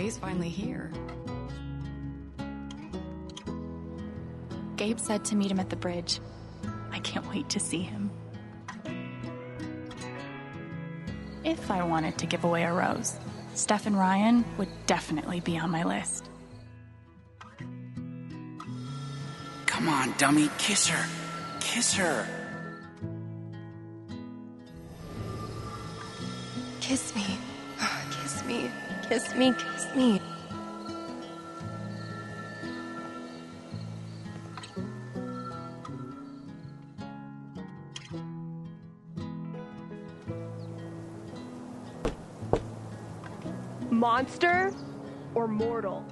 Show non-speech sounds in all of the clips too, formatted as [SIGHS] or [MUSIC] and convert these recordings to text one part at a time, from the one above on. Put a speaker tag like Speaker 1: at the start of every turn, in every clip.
Speaker 1: day's finally here.
Speaker 2: Gabe said to meet him at the bridge. I can't wait to see him. If I wanted to give away a rose, Steph and Ryan would definitely be on my list.
Speaker 3: Come on, dummy, kiss her. Kiss her.
Speaker 4: Kiss me. Kiss me.
Speaker 5: Monster or mortal?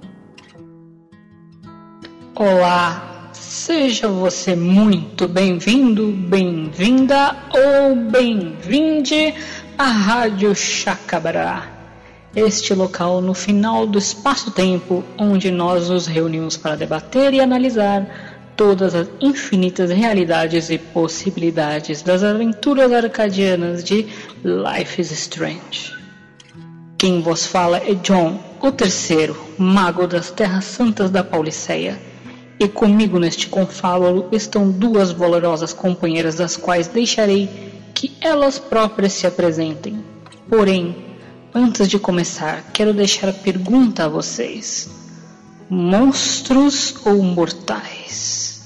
Speaker 6: Olá, seja você muito bem-vindo, bem-vinda ou bem-vinde à Rádio Chacabará. Este local no final do espaço-tempo onde nós nos reunimos para debater e analisar todas as infinitas realidades e possibilidades das aventuras arcadianas de Life is Strange. Quem vos fala é John, o terceiro, mago das terras santas da Pauliceia. E comigo neste confábulo estão duas valorosas companheiras das quais deixarei que elas próprias se apresentem. Porém, antes de começar, quero deixar a pergunta a vocês: monstros ou mortais?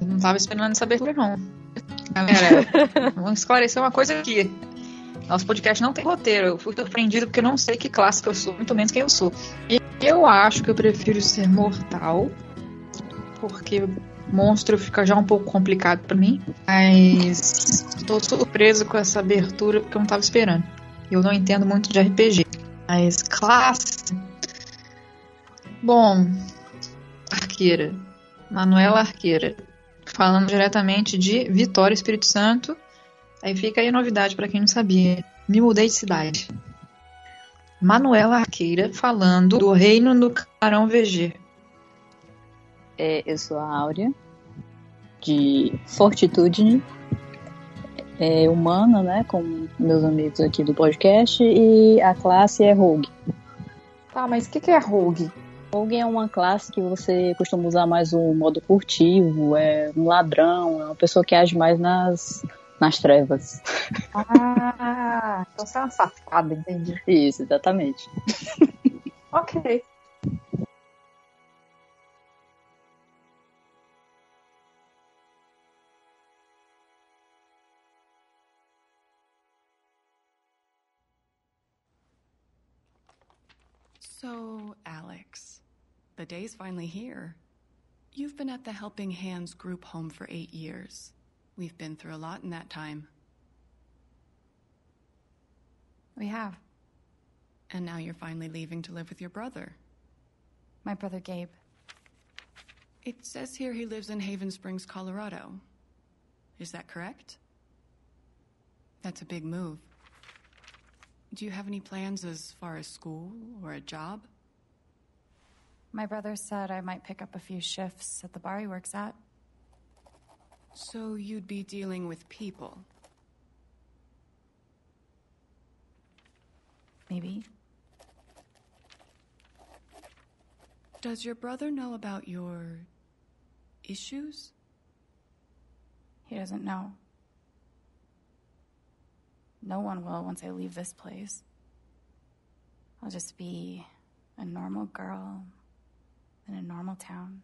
Speaker 7: Não tava esperando essa abertura, não. Galera, [LAUGHS] vamos esclarecer uma coisa aqui. Nosso podcast não tem roteiro. Eu fui surpreendido porque eu não sei que classe que eu sou, muito menos quem eu sou. E eu acho que eu prefiro ser mortal, porque monstro fica já um pouco complicado para mim. Mas estou surpreso com essa abertura porque eu não estava esperando. Eu não entendo muito de RPG. Mas classe. Bom, arqueira. Manuela Arqueira. Falando diretamente de Vitória Espírito Santo Aí fica aí a novidade para quem não sabia. Me mudei de cidade. Manuela Arqueira falando do reino do Carão VG.
Speaker 8: É, eu sou a Áurea, de Fortitude, é, humana, né, com meus amigos aqui do podcast, e a classe é Rogue.
Speaker 7: Tá, mas o que, que é Rogue?
Speaker 8: Rogue é uma classe que você costuma usar mais o modo furtivo, é um ladrão, é uma pessoa que age mais nas nas trevas. [LAUGHS]
Speaker 7: Ah, então você é uma safada, entendi.
Speaker 8: Isso, exatamente.
Speaker 7: ok.
Speaker 1: So, Alex, the day's finally here. You've been at the Helping Hands group home for eight years. We've been through a lot in that time.
Speaker 2: We have.
Speaker 1: And now you're finally leaving to live with your brother.
Speaker 2: My brother Gabe.
Speaker 1: It says here he lives in Haven Springs, Colorado. Is that correct? That's a big move. Do you have any plans as far as school or a job?
Speaker 2: My brother said I might pick up a few shifts at the bar he works at.
Speaker 1: So you'd be dealing with people?
Speaker 2: Maybe.
Speaker 1: Does your brother know about your issues?
Speaker 2: He doesn't know. No one will once I leave this place. I'll just be a normal girl in a normal town.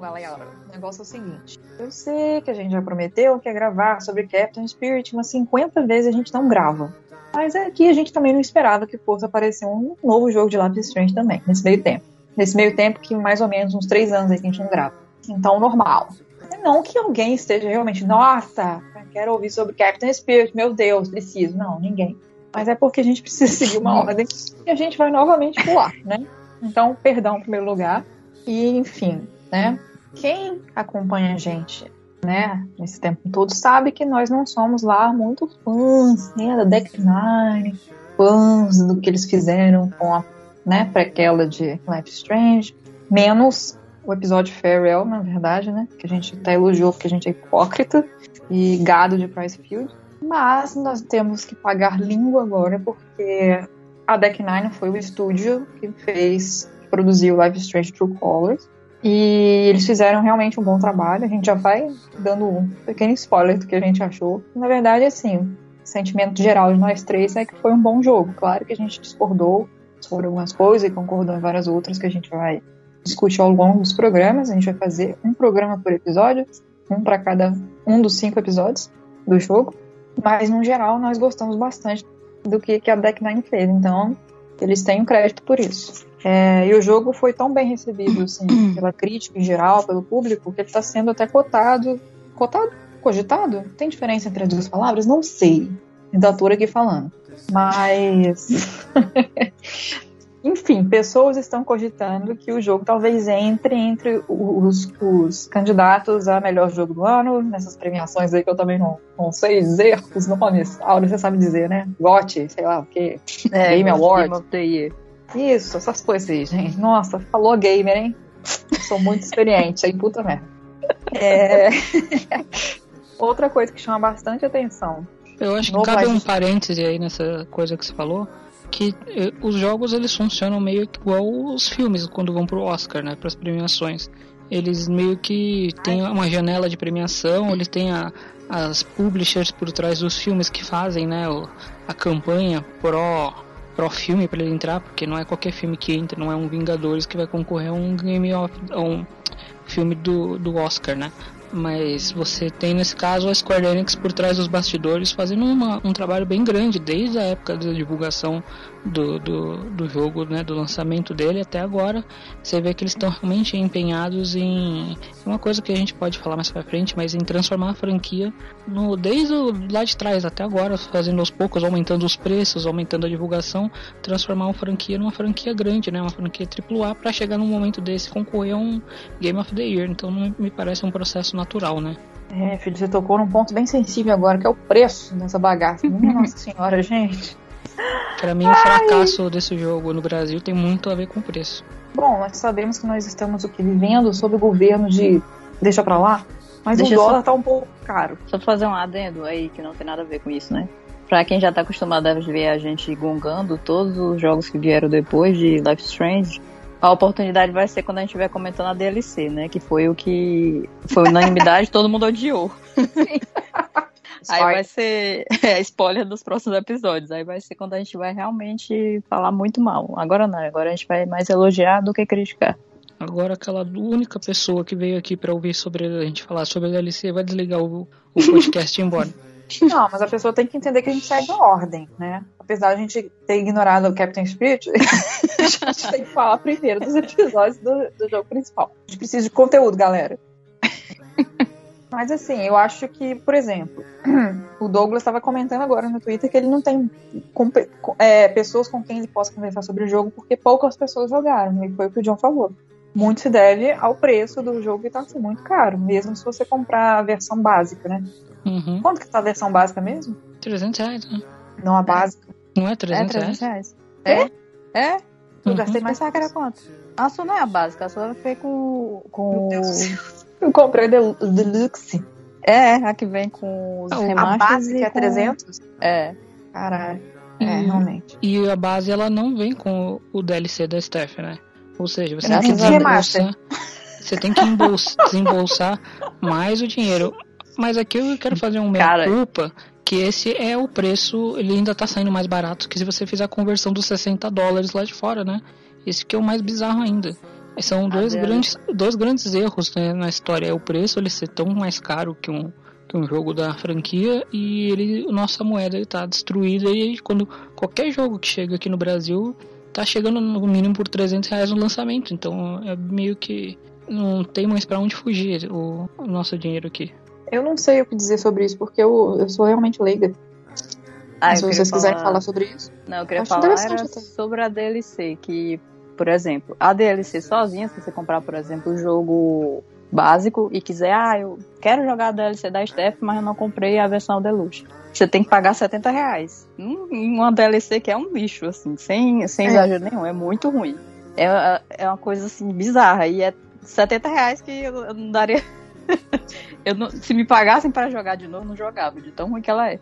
Speaker 7: Então, galera, o negócio é o seguinte. Eu sei que a gente já prometeu que ia gravar sobre Captain Spirit umas 50 vezes a gente não grava. Mas aqui a gente também não esperava que fosse aparecer um novo jogo de Life Strange também, nesse meio tempo. Nesse meio tempo que mais ou menos uns 3 anos aí que a gente não grava. Então, normal. Não que alguém esteja realmente, nossa, quero ouvir sobre Captain Spirit, meu Deus, preciso. Não, ninguém. Mas é porque a gente precisa seguir uma ordem e a gente vai novamente pular, né? Então, perdão em primeiro lugar. E, enfim, né? Quem acompanha a gente, né, nesse tempo todo, sabe que nós não somos lá muito fãs, né, da Deck Nine, fãs do que eles fizeram com a né, prequela de Life Strange, menos o episódio Farewell, na verdade, né, que a gente até elogiou porque a gente é hipócrita e gado de Pricefield. Mas nós temos que pagar língua agora porque a Deck Nine foi o estúdio que fez, produziu Life Strange True Colors. E eles fizeram realmente um bom trabalho. A gente já vai dando um pequeno spoiler do que a gente achou. Na verdade, assim, o sentimento geral de nós três é que foi um bom jogo. Claro que a gente discordou sobre algumas coisas e concordou em várias outras que a gente vai discutir ao longo dos programas. A gente vai fazer um programa por episódio, um para cada um dos cinco episódios do jogo. Mas, no geral, nós gostamos bastante do que, que a Deck Nine fez. Então, eles têm um crédito por isso. É, e o jogo foi tão bem recebido assim, [CLEARS THROAT] pela crítica em geral, pelo público, que ele está sendo até cotado. Cotado? Cogitado? Tem diferença entre as duas palavras? Não sei. Ainda tô aqui falando. Mas. [LAUGHS] Enfim, pessoas estão cogitando que o jogo talvez entre entre os, os, candidatos a melhor jogo do ano, nessas premiações aí que eu também não, não sei dizer os nomes. Aura, você sabe dizer, né? GOT, sei lá o quê.
Speaker 8: É,
Speaker 7: Game Award.
Speaker 8: Game of the Year.
Speaker 7: Isso, essas coisas aí, gente. Nossa, falou gamer, hein? Sou muito experiente, aí puta merda. É... [LAUGHS] Outra coisa que chama bastante atenção.
Speaker 6: Eu acho que
Speaker 7: No
Speaker 6: cabe um parêntese aí nessa coisa que você falou, que eh, os jogos eles funcionam meio que igual os filmes quando vão pro Oscar, né, para as premiações. Eles meio que têm uma janela de premiação, eles têm a- as publishers por trás dos filmes que fazem, né, a campanha pró pró filme para ele entrar, porque não é qualquer filme que entra, não é um Vingadores que vai concorrer a um Game of um filme do, do Oscar, né? Mas você tem nesse caso a Square Enix por trás dos bastidores fazendo uma- um trabalho bem grande desde a época da divulgação do, do, do jogo, né, do lançamento dele até agora. Você vê que eles estão realmente empenhados em uma coisa que a gente pode falar mais pra frente, mas em transformar a franquia no, desde o, lá de trás até agora, fazendo aos poucos, aumentando os preços, aumentando a divulgação, transformar uma franquia numa franquia grande, né, uma franquia AAA para chegar num momento desse concorrer a um Game of the Year. Então me me parece um processo natural, né?
Speaker 7: É, filho, você tocou num ponto bem sensível agora, que é o preço dessa bagaça. [LAUGHS] Nossa Senhora, gente.
Speaker 6: Pra mim, o fracasso desse jogo no Brasil tem muito a ver com o preço.
Speaker 7: Bom, nós sabemos que nós estamos o que vivendo sob o governo de deixa pra lá, mas
Speaker 8: Deixa
Speaker 7: o
Speaker 8: eu só-
Speaker 7: dólar tá um pouco caro.
Speaker 8: Só pra fazer um adendo aí que não tem nada a ver com isso, né? Pra quem já tá acostumado a ver a gente gongando todos os jogos que vieram depois de Life Strange, a oportunidade vai ser quando a gente estiver comentando a DLC, né? Que foi o que foi unanimidade, [LAUGHS] todo mundo odiou. [LAUGHS] Aí vai ser [LAUGHS] é, spoiler dos próximos episódios. Aí vai ser quando a gente vai realmente falar muito mal. Agora não, agora a gente vai mais elogiar do que criticar.
Speaker 6: Agora, aquela única pessoa que veio aqui pra ouvir sobre a gente falar sobre a DLC vai desligar o, o podcast e ir embora.
Speaker 7: Não, mas a pessoa tem que entender que a gente segue a ordem, né? Apesar de a gente ter ignorado o Captain Spirit, [LAUGHS] a gente tem que falar primeiro dos episódios do, do jogo principal. A gente precisa de conteúdo, galera. [LAUGHS] Mas assim, eu acho que, por exemplo, [CLEARS THROAT] o Douglas estava comentando agora no Twitter que ele não tem é, pessoas com quem ele possa conversar sobre o jogo porque poucas pessoas jogaram. E foi o que o John falou. Muito se deve ao preço do jogo que tá assim, muito caro, mesmo se você comprar a versão básica, né?
Speaker 6: Uhum.
Speaker 7: Quanto que tá a versão básica mesmo?
Speaker 6: 300 reais, né?
Speaker 7: Não a básica.
Speaker 6: Não é
Speaker 8: É
Speaker 6: 300
Speaker 8: 300
Speaker 6: reais?
Speaker 8: reais. É? É?
Speaker 7: Eu
Speaker 6: Uhum.
Speaker 7: gastei mais
Speaker 8: que era quanto? A sua não é a básica, a sua foi com. com...
Speaker 7: Meu Deus do céu. Eu comprei o Del- o Deluxe.
Speaker 8: É, a que vem com os
Speaker 6: Ah, a
Speaker 7: A
Speaker 8: remasters.
Speaker 7: básica
Speaker 8: e
Speaker 7: é
Speaker 8: com-
Speaker 7: 300?
Speaker 8: É.
Speaker 7: Caralho. É,
Speaker 6: Uhum.
Speaker 7: realmente.
Speaker 6: E a base ela não vem com o DLC da Steph, né? Ou seja, você
Speaker 8: Graças
Speaker 6: tem que desembolsar, você tem que embolsa- desembolsar mais o dinheiro. Mas aqui eu quero fazer um meia culpa que esse é o preço, ele ainda tá saindo mais barato que se você fizer a conversão dos 60 dólares lá de fora, né? Esse que é o mais bizarro ainda. São dois
Speaker 8: Deus.
Speaker 6: grandes, dois grandes erros né, na história. É o preço ele ser tão mais caro que um, que um jogo da franquia e ele, nossa moeda ele tá destruída e quando qualquer jogo que chega aqui no Brasil tá chegando no mínimo por 300 reais no lançamento. Então é meio que não tem mais pra onde fugir o, o nosso dinheiro aqui.
Speaker 7: Eu não sei o que dizer sobre isso, porque eu, eu sou realmente leiga.
Speaker 8: Ah,
Speaker 7: Se vocês quiserem
Speaker 8: falar-
Speaker 7: falar sobre isso.
Speaker 8: Não, eu queria falar sobre a DLC, que, por exemplo, a DLC sozinha, se você comprar, por exemplo, o jogo básico e quiser, ah, eu quero jogar a DLC da Steph, mas eu não comprei a versão Deluxe. Você tem que pagar 70 reais. Hum, Uma DLC que é um lixo, assim, sem, sem
Speaker 7: É.
Speaker 8: exagero nenhum, é muito ruim. É, é uma coisa assim bizarra. E é 70 reais que eu não daria. [LAUGHS] eu não- se me pagassem para jogar de novo, não jogava, de tão ruim que ela é.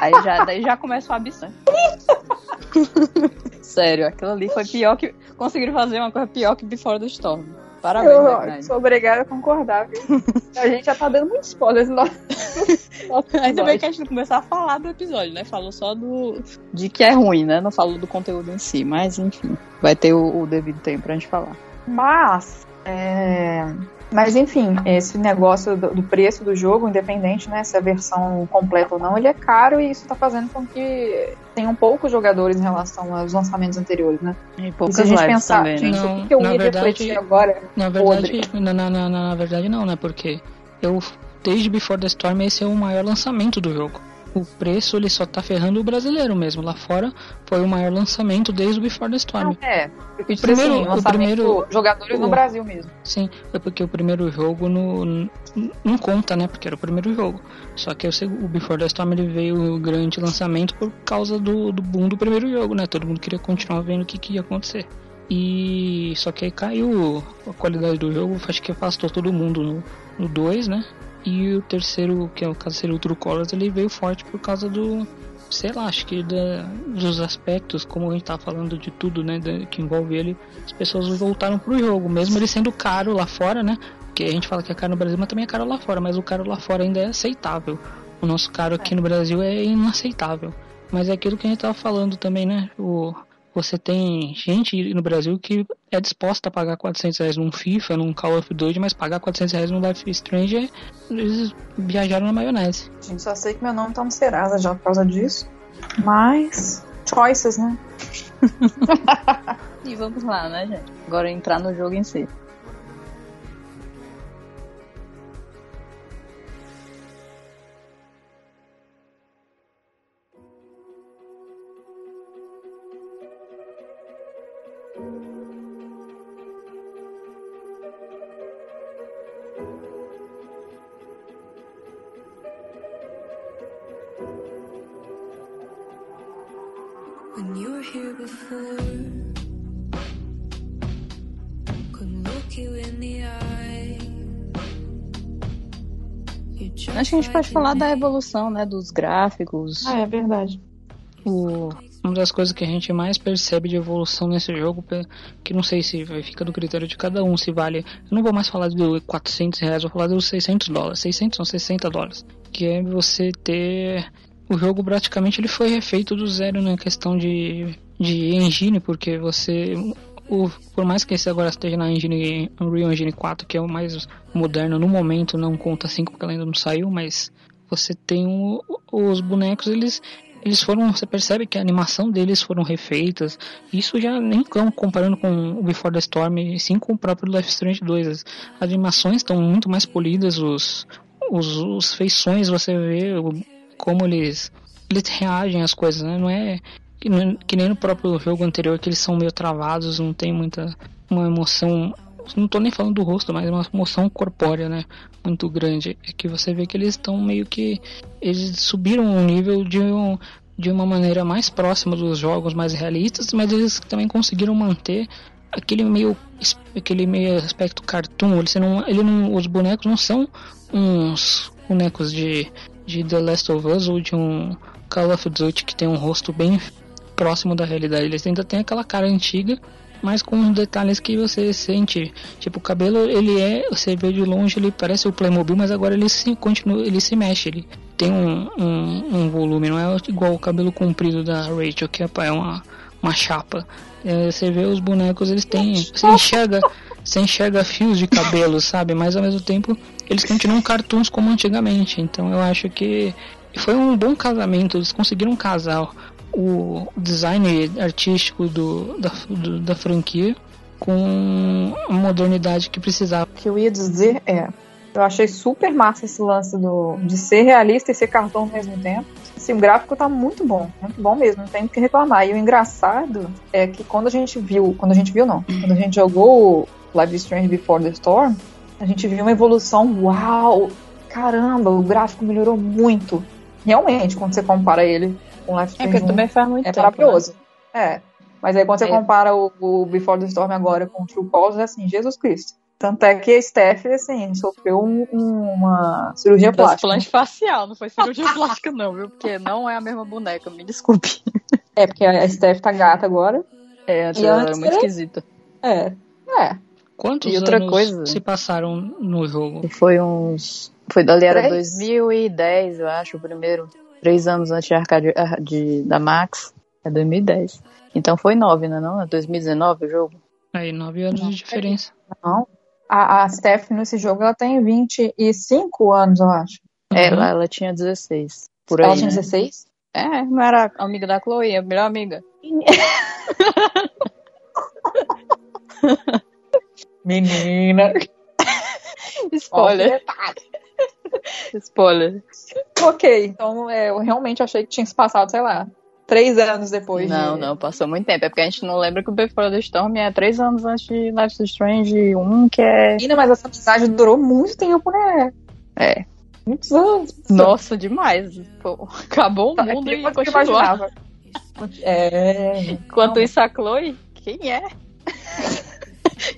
Speaker 8: Aí já, daí já começa o abissão. [LAUGHS] Sério, aquilo ali foi pior que. Conseguiram fazer uma coisa pior que Before the Storm. Parabéns,
Speaker 7: Eu
Speaker 8: Snyder.
Speaker 7: sou obrigada a concordar, viu? A gente já tá dando muito spoiler no nosso [LAUGHS]
Speaker 8: Ainda bem que a gente não começou a falar do episódio, né? Falou só do. de que é ruim, né? Não falou do conteúdo em si. Mas enfim, vai ter o, o devido tempo pra gente falar.
Speaker 7: Mas, é, mas enfim, esse negócio do, do preço do jogo, independente né, se é a versão completa ou não, ele é caro e isso tá fazendo com que tenham poucos jogadores em relação aos lançamentos anteriores, né?
Speaker 8: E
Speaker 7: E
Speaker 8: poucas
Speaker 7: se a gente pensar,
Speaker 8: também, né?
Speaker 7: gente,
Speaker 6: Não,
Speaker 7: o que, eu
Speaker 6: na
Speaker 7: ia
Speaker 6: verdade-
Speaker 7: refletir agora?
Speaker 6: Na verdade, na, na, na, na verdade não, né? Porque eu desde Before the Storm esse é o maior lançamento do jogo. O preço ele só tá ferrando o brasileiro mesmo. Lá fora foi o maior lançamento desde o Before the Storm.
Speaker 7: Não, é. Eu quis
Speaker 6: O primeiro-
Speaker 7: assim,
Speaker 6: o primeiro-
Speaker 7: jogadores no
Speaker 6: o-
Speaker 7: Brasil mesmo.
Speaker 6: Sim, é porque o primeiro jogo no, não conta, né? Porque era o primeiro jogo. Só que o, o Before the Storm ele veio o grande lançamento por causa do, do boom do primeiro jogo, né? Todo mundo queria continuar vendo o que, que ia acontecer. E só que aí caiu a qualidade do jogo, acho que afastou todo mundo no 2, né? E o terceiro, que é o caso seria o True Colors, ele veio forte por causa do, sei lá, acho que da, dos aspectos, como a gente tá falando de tudo, né, que envolve ele, as pessoas voltaram pro jogo, mesmo ele sendo caro lá fora, né? Porque a gente fala que é caro no Brasil, mas também é caro lá fora, mas o caro lá fora ainda é aceitável. O nosso caro aqui no Brasil é inaceitável. Mas é aquilo que a gente tava falando também, né? O, você tem gente no Brasil que é disposta a pagar 400 reais num FIFA, num Call of Duty, mas pagar 400 reais num Life is Strange, é- eles viajaram na maionese.
Speaker 7: Gente, só sei que meu nome tá no Serasa já por causa disso. Mas. Choices, né? [LAUGHS]
Speaker 8: E vamos lá, né, gente? Agora entrar no jogo em si.
Speaker 9: When you were here before, couldn't look you in the eye. You
Speaker 8: Acho que a gente pode falar da evolução, né? Dos gráficos.
Speaker 7: Ah, é verdade.
Speaker 6: O, uma das coisas que a gente mais percebe de evolução nesse jogo, que não sei se vai ficar do critério de cada um, se vale. Eu não vou mais falar de 400 reais, vou falar dos 600 dólares. 600 ou 60 dólares. Que é você ter. O jogo praticamente ele foi refeito do zero na questão de, de engine, porque você. O, por mais que esse agora esteja na engine Unreal Engine 4, que é o mais moderno no momento, não conta 5 porque ela ainda não saiu, mas você tem o- os bonecos, eles eles foram, você percebe que a animação deles foram refeitas. Isso já nem com- comparando com o Before the Storm, e sim com o próprio Life Strange 2. As animações estão muito mais polidas, os, os, os feições você vê como eles eles reagem às coisas, né? Não é que, que nem no próprio jogo anterior que eles são meio travados, não tem muita uma emoção não tô nem falando do rosto, mas uma emoção corpórea, né? Muito grande. É que você vê que eles estão meio que. Eles subiram um nível de, um, de uma maneira mais próxima dos jogos mais realistas, mas eles também conseguiram manter aquele meio. aquele meio aspecto cartoon. Eles não, ele não, os bonecos não são uns bonecos de, de The Last of Us ou de um Call of Duty que tem um rosto bem próximo da realidade. Eles ainda têm aquela cara antiga, mas com uns detalhes que você sente. Tipo, o cabelo, ele é, você vê de longe, ele parece o Playmobil, mas agora ele se continua, ele se mexe, ele tem um, um, um volume, não é igual o cabelo comprido da Rachel, que é é uma, uma chapa. É, você vê os bonecos, eles têm, você enxerga, você enxerga fios de cabelo, [LAUGHS] sabe? Mas ao mesmo tempo, eles continuam cartoons como antigamente. Então eu acho que foi um bom casamento, eles conseguiram casar o design artístico do, da, do- da franquia com a modernidade que precisava.
Speaker 7: O que eu ia dizer é. Eu achei super massa esse lance do, de ser realista e ser cartão ao mesmo tempo. Assim, o gráfico tá muito bom, muito bom mesmo, não tem o que reclamar. E o engraçado é que quando a gente viu, quando a gente viu não, quando a gente jogou Live Strange Before the Storm, A gente viu uma evolução, uau! Caramba, o gráfico melhorou muito. Realmente, quando você compara ele com Life
Speaker 8: É
Speaker 7: Strange
Speaker 8: porque
Speaker 7: 1,
Speaker 8: também faz muito
Speaker 7: é
Speaker 8: tempo.
Speaker 7: maravilhoso. É. Mas aí quando você
Speaker 8: É.
Speaker 7: compara o, o Before the Storm agora com o True Colors, é assim, Jesus Cristo. Tanto é que a Steph, assim, sofreu um- um- uma cirurgia
Speaker 8: Né?
Speaker 7: plástica.
Speaker 8: Transplante facial, não foi cirurgia [LAUGHS] plástica, não, viu? Porque não é a mesma boneca, me desculpe.
Speaker 7: É, porque a Steph tá gata agora.
Speaker 8: É, ela era muito esquisita.
Speaker 7: É. É.
Speaker 6: Quantos
Speaker 8: E outra
Speaker 6: anos
Speaker 8: coisa-
Speaker 6: se passaram no jogo?
Speaker 8: Foi uns. Foi dali, era
Speaker 7: Três?
Speaker 8: 2010, eu acho, o primeiro. Três anos antes de, arcade, de da Max. É 2010. Então foi nove, né? Não? É 2019 o jogo?
Speaker 6: Aí, nove anos de diferença.
Speaker 7: Não. A, a Steph nesse jogo ela tem 25 anos, eu acho.
Speaker 8: É, ela, ela tinha 16. Por aí.
Speaker 7: ela tinha
Speaker 8: né?
Speaker 7: 16?
Speaker 8: É, não era amiga da Chloe, a melhor amiga. [LAUGHS]
Speaker 7: Menina. [LAUGHS]
Speaker 8: Spoiler. Spoiler.
Speaker 7: ok, então é, eu realmente achei que tinha se passado, sei lá, três anos depois.
Speaker 8: Não,
Speaker 7: de...
Speaker 8: não, passou muito tempo. É porque a gente não lembra que o Before the Storm é três anos antes de Life is Strange 1, que é.
Speaker 7: Menina, mas essa amizade durou muito tempo, né?
Speaker 8: É.
Speaker 7: Muitos anos.
Speaker 8: Nossa, demais. Pô, acabou o
Speaker 7: Tá,
Speaker 8: mundo
Speaker 7: é
Speaker 8: e
Speaker 7: imaginava. [LAUGHS] É.
Speaker 8: Enquanto
Speaker 7: Não.
Speaker 8: isso, a Chloe, quem é?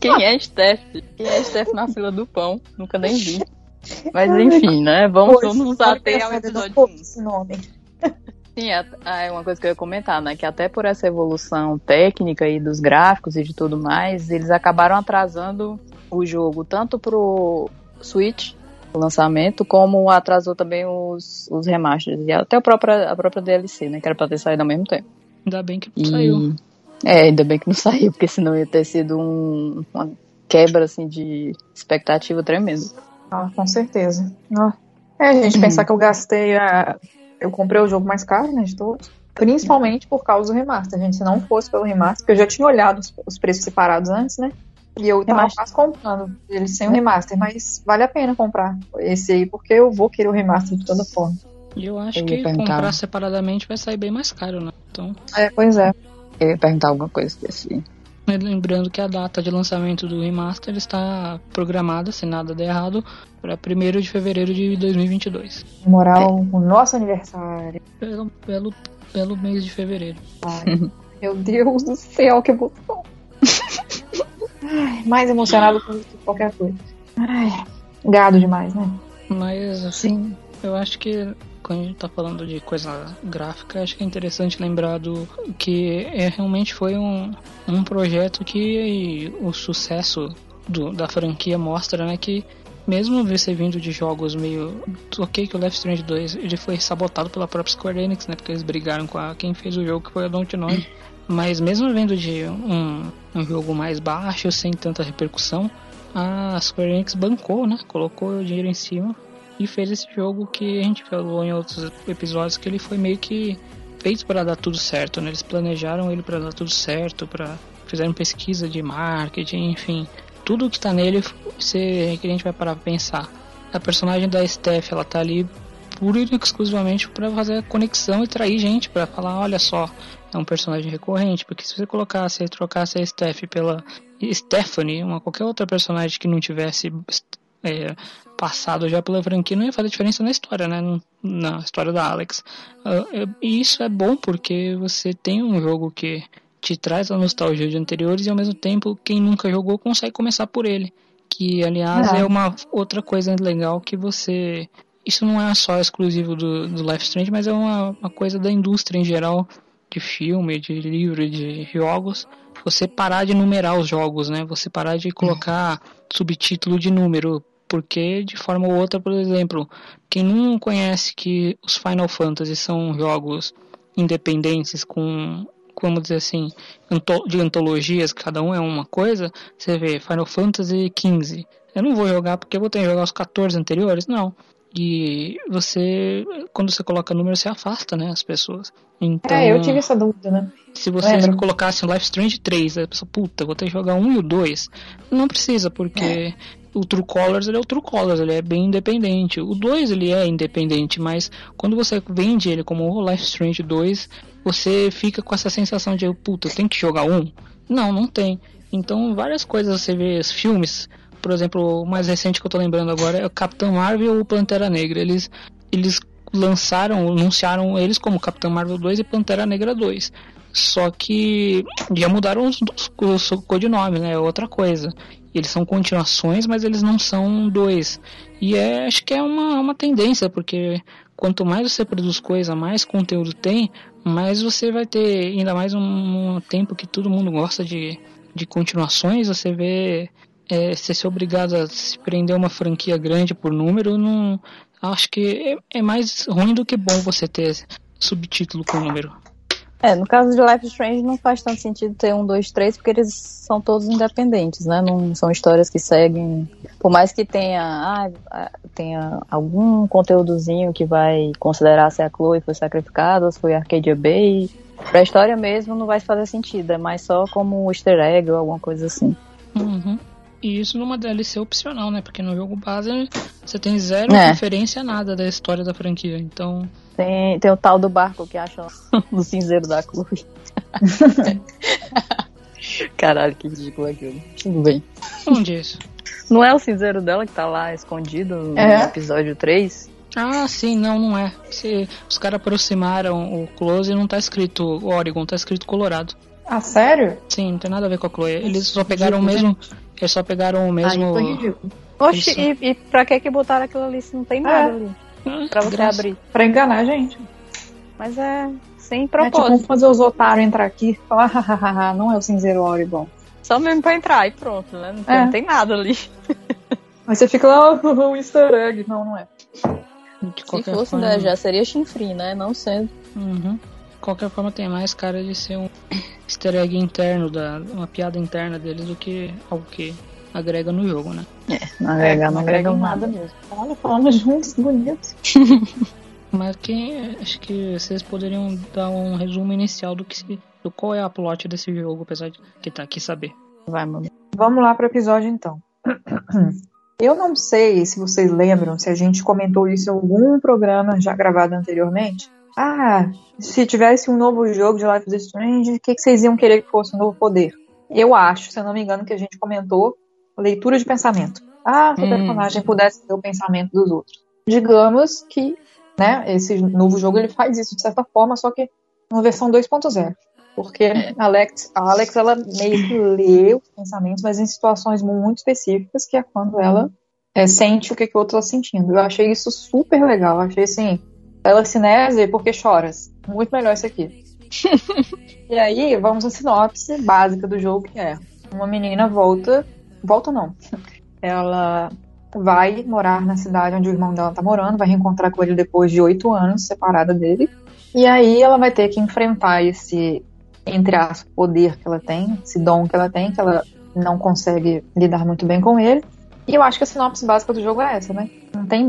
Speaker 8: Quem é Steph? Quem é Steph na fila do pão? Nunca nem vi. [LAUGHS] Mas enfim, né? Vamos,
Speaker 7: Pois,
Speaker 8: vamos ater ao episódio
Speaker 7: pô,
Speaker 8: 1.
Speaker 7: esse nome.
Speaker 8: Sim, é, é uma coisa que eu ia comentar, né? Que até por essa evolução técnica e dos gráficos e de tudo mais, eles acabaram atrasando o jogo tanto pro Switch, o lançamento, como atrasou também os, os remasters e até a própria, a própria DLC, né? Que era pra ter saído ao mesmo tempo.
Speaker 6: Ainda bem que
Speaker 8: E-
Speaker 6: saiu.
Speaker 8: É, ainda bem que não [LAUGHS] saiu, porque senão ia ter sido um- uma quebra assim de expectativa tremenda.
Speaker 7: Ah, com certeza. Ah. É, a gente pensar que eu gastei a. Eu comprei o jogo mais caro, né, de todos. Principalmente por causa do remaster, gente. Se não fosse pelo remaster, porque eu já tinha olhado os, os preços separados antes, né? E eu tava
Speaker 8: Remaster.
Speaker 7: quase comprando ele sem o remaster, mas vale a pena comprar esse aí, porque eu vou querer o remaster de toda forma.
Speaker 6: E eu acho
Speaker 8: Eu
Speaker 6: que comprar separadamente vai sair bem mais caro, né? Então,
Speaker 7: É, pois é.
Speaker 8: Eu ia perguntar alguma coisa desse.
Speaker 6: lembrando que a data de lançamento do remaster está programada, se nada der errado, para 1 de fevereiro de 2022.
Speaker 7: Moral, o nosso aniversário.
Speaker 6: Belo, belo, belo mês de fevereiro.
Speaker 7: Ai, meu Deus do céu, que. Ai, mais emocionado que qualquer coisa. Ai, gado demais, né?
Speaker 6: Mas, assim, eu acho que quando a gente tá falando de coisa gráfica, acho que é interessante lembrar do que é, realmente foi um, um projeto que o sucesso do- da franquia mostra, né, que mesmo você vindo de jogos meio... Ok que o Left Strange 2 ele foi sabotado pela própria Square Enix, né, porque eles brigaram com a, quem fez o jogo, que foi a Dontnod. [CLEARS THROAT] Mas mesmo vendo de um, um jogo mais baixo, sem tanta repercussão, a Square Enix bancou, né? Colocou o dinheiro em cima e fez esse jogo que a gente falou em outros episódios que ele foi meio que feito para dar tudo certo, né? Eles planejaram ele para dar tudo certo, para fizeram pesquisa de marketing, enfim, tudo que tá nele, você que a gente vai parar pra pensar. A personagem da Steph, ela tá ali pura e exclusivamente para fazer conexão e trair gente para falar, olha só, é um personagem recorrente, porque se você colocasse trocasse a Steph pela Stephanie, uma qualquer outra personagem que não tivesse é, passado já pela franquia, não ia fazer diferença na história, né? Na história da Alex. Ah, é- e isso é bom porque você tem um jogo que te traz a nostalgia de anteriores e ao mesmo tempo quem nunca jogou consegue começar por ele. Que aliás
Speaker 7: Ah.
Speaker 6: é uma outra coisa legal que você. Isso não é só exclusivo do, do Life Strange, mas é uma, uma coisa da indústria em geral, de filme, de livro, de jogos. Você parar de numerar os jogos, né? Você parar de colocar subtítulo de número. Porque de forma ou outra, por exemplo, quem não conhece que os Final Fantasy são jogos independentes com, como dizer assim, de antologias, cada um é uma coisa, você vê Final Fantasy XV. Eu não vou jogar porque eu vou ter que jogar os 14 anteriores, não. E você, quando você coloca número, você afasta, né, as pessoas. Então,
Speaker 7: É, eu tive essa dúvida, né?
Speaker 6: se você colocasse Life Strange 3, a pessoa, puta, vou ter que jogar um e o 2. Não precisa, porque o True Colors ele é o True Colors, ele é bem independente. O 2 ele é independente, mas quando você vende ele como o Life Strange 2, você fica com essa sensação de, puta, eu tenho que jogar um? Não, não tem. Então, várias coisas você vê, os filmes, por exemplo, o mais recente que eu tô lembrando agora é o Capitão Marvel e o Pantera Negra. Eles, eles lançaram, anunciaram eles como Capitão Marvel 2 e Pantera Negra 2. Só que já mudaram os, os, os codinomes, né? É outra coisa. Eles são continuações, mas eles não são dois. E é, acho que é uma, uma tendência, porque quanto mais você produz coisa, mais conteúdo tem, mais você vai ter, ainda mais um, um tempo que todo mundo gosta de, de continuações, você vê é, você ser obrigado a se prender uma franquia grande por número, não, acho que é, é mais ruim do que bom você ter subtítulo com número.
Speaker 8: É, no caso de Life Strange não faz tanto sentido ter um, dois, três, porque eles são todos independentes, né? Não são histórias que seguem. Por mais que tenha, ah, tenha algum conteúdozinho que vai considerar se a Chloe foi sacrificada, ou se foi Arcadia Bay. Pra história mesmo não vai fazer sentido, é mais só como easter egg ou alguma coisa assim.
Speaker 6: Uhum. E isso numa DLC opcional, né? Porque no jogo base você tem zero
Speaker 8: É.
Speaker 6: referência a nada da história da franquia. Então,
Speaker 8: Tem, tem o tal do barco que acha [LAUGHS] no cinzeiro da Chloe. [LAUGHS] Caralho, que ridículo aquilo. Tudo bem.
Speaker 6: onde é isso?
Speaker 8: Não é o cinzeiro dela que tá lá escondido no
Speaker 7: É.
Speaker 8: episódio 3?
Speaker 6: Ah, sim, não, não é. Se os caras aproximaram o close e não tá escrito Oregon, tá escrito Colorado.
Speaker 7: Ah, sério?
Speaker 6: Sim, não tem nada a ver com a Chloe. Eles só pegaram o mesmo. Eles só pegaram o mesmo.
Speaker 7: Aí.
Speaker 8: Oxe, e, e pra que que botaram aquilo ali se não tem nada
Speaker 7: É.
Speaker 8: ali?
Speaker 6: Ah,
Speaker 8: Pra você
Speaker 6: graça.
Speaker 8: abrir.
Speaker 7: Pra enganar a gente.
Speaker 8: Mas é sem
Speaker 7: É tipo, vamos
Speaker 8: propósito.
Speaker 7: fazer os otários entrar aqui e falar, hahaha, não é o cinzeiro Oregon.
Speaker 8: Só mesmo pra entrar e pronto, né? Não tem,
Speaker 7: É.
Speaker 8: não tem nada ali. [LAUGHS]
Speaker 7: Aí você fica lá, oh, [LAUGHS] um easter egg. Não, não é.
Speaker 8: Se fosse,
Speaker 6: forma,
Speaker 8: né, já seria chinfrim, né? Não sendo.
Speaker 6: Uhum. De qualquer forma, tem mais cara de ser um easter egg interno, da, uma piada interna deles, do que algo que agrega no jogo, né?
Speaker 8: Não agrega, não agrega
Speaker 7: em
Speaker 8: nada.
Speaker 7: mesmo. Olha, falando juntos, bonito. [LAUGHS]
Speaker 6: Mas quem acho que vocês poderiam dar um resumo inicial do que se, do qual é a plot desse jogo, apesar de que tá aqui saber.
Speaker 8: Vai, mano.
Speaker 7: Vamos lá pro episódio então. [CLEARS THROAT] Eu não sei se vocês lembram, se a gente comentou isso em algum programa já gravado anteriormente. Ah, se tivesse um novo jogo de Life is Strange, o que, que vocês iam querer que fosse um novo poder? Eu acho, se eu não me engano, que a gente comentou leitura de pensamento. Ah, se o
Speaker 8: Hum.
Speaker 7: personagem pudesse ler o pensamento dos outros. Digamos que, né, esse novo jogo ele faz isso de certa forma, só que uma versão 2.0. Porque a Alex, a Alex, ela meio que lê os pensamentos, mas em situações muito específicas, que é quando ela é, sente o que, que o outro está sentindo. Eu achei isso super legal. Eu achei assim, telecinese porque choras. Muito melhor isso aqui. [LAUGHS] e aí, vamos à sinopse básica do jogo, que é uma menina volta. Volta não. Ela vai morar na cidade onde o irmão dela tá morando, vai reencontrar com ele depois de oito anos, separada dele. E aí ela vai ter que enfrentar esse, entre aspas, poder que ela tem, esse dom que ela tem, que ela não consegue lidar muito bem com ele. E eu acho que a sinopse básica do jogo é essa, né? Não tem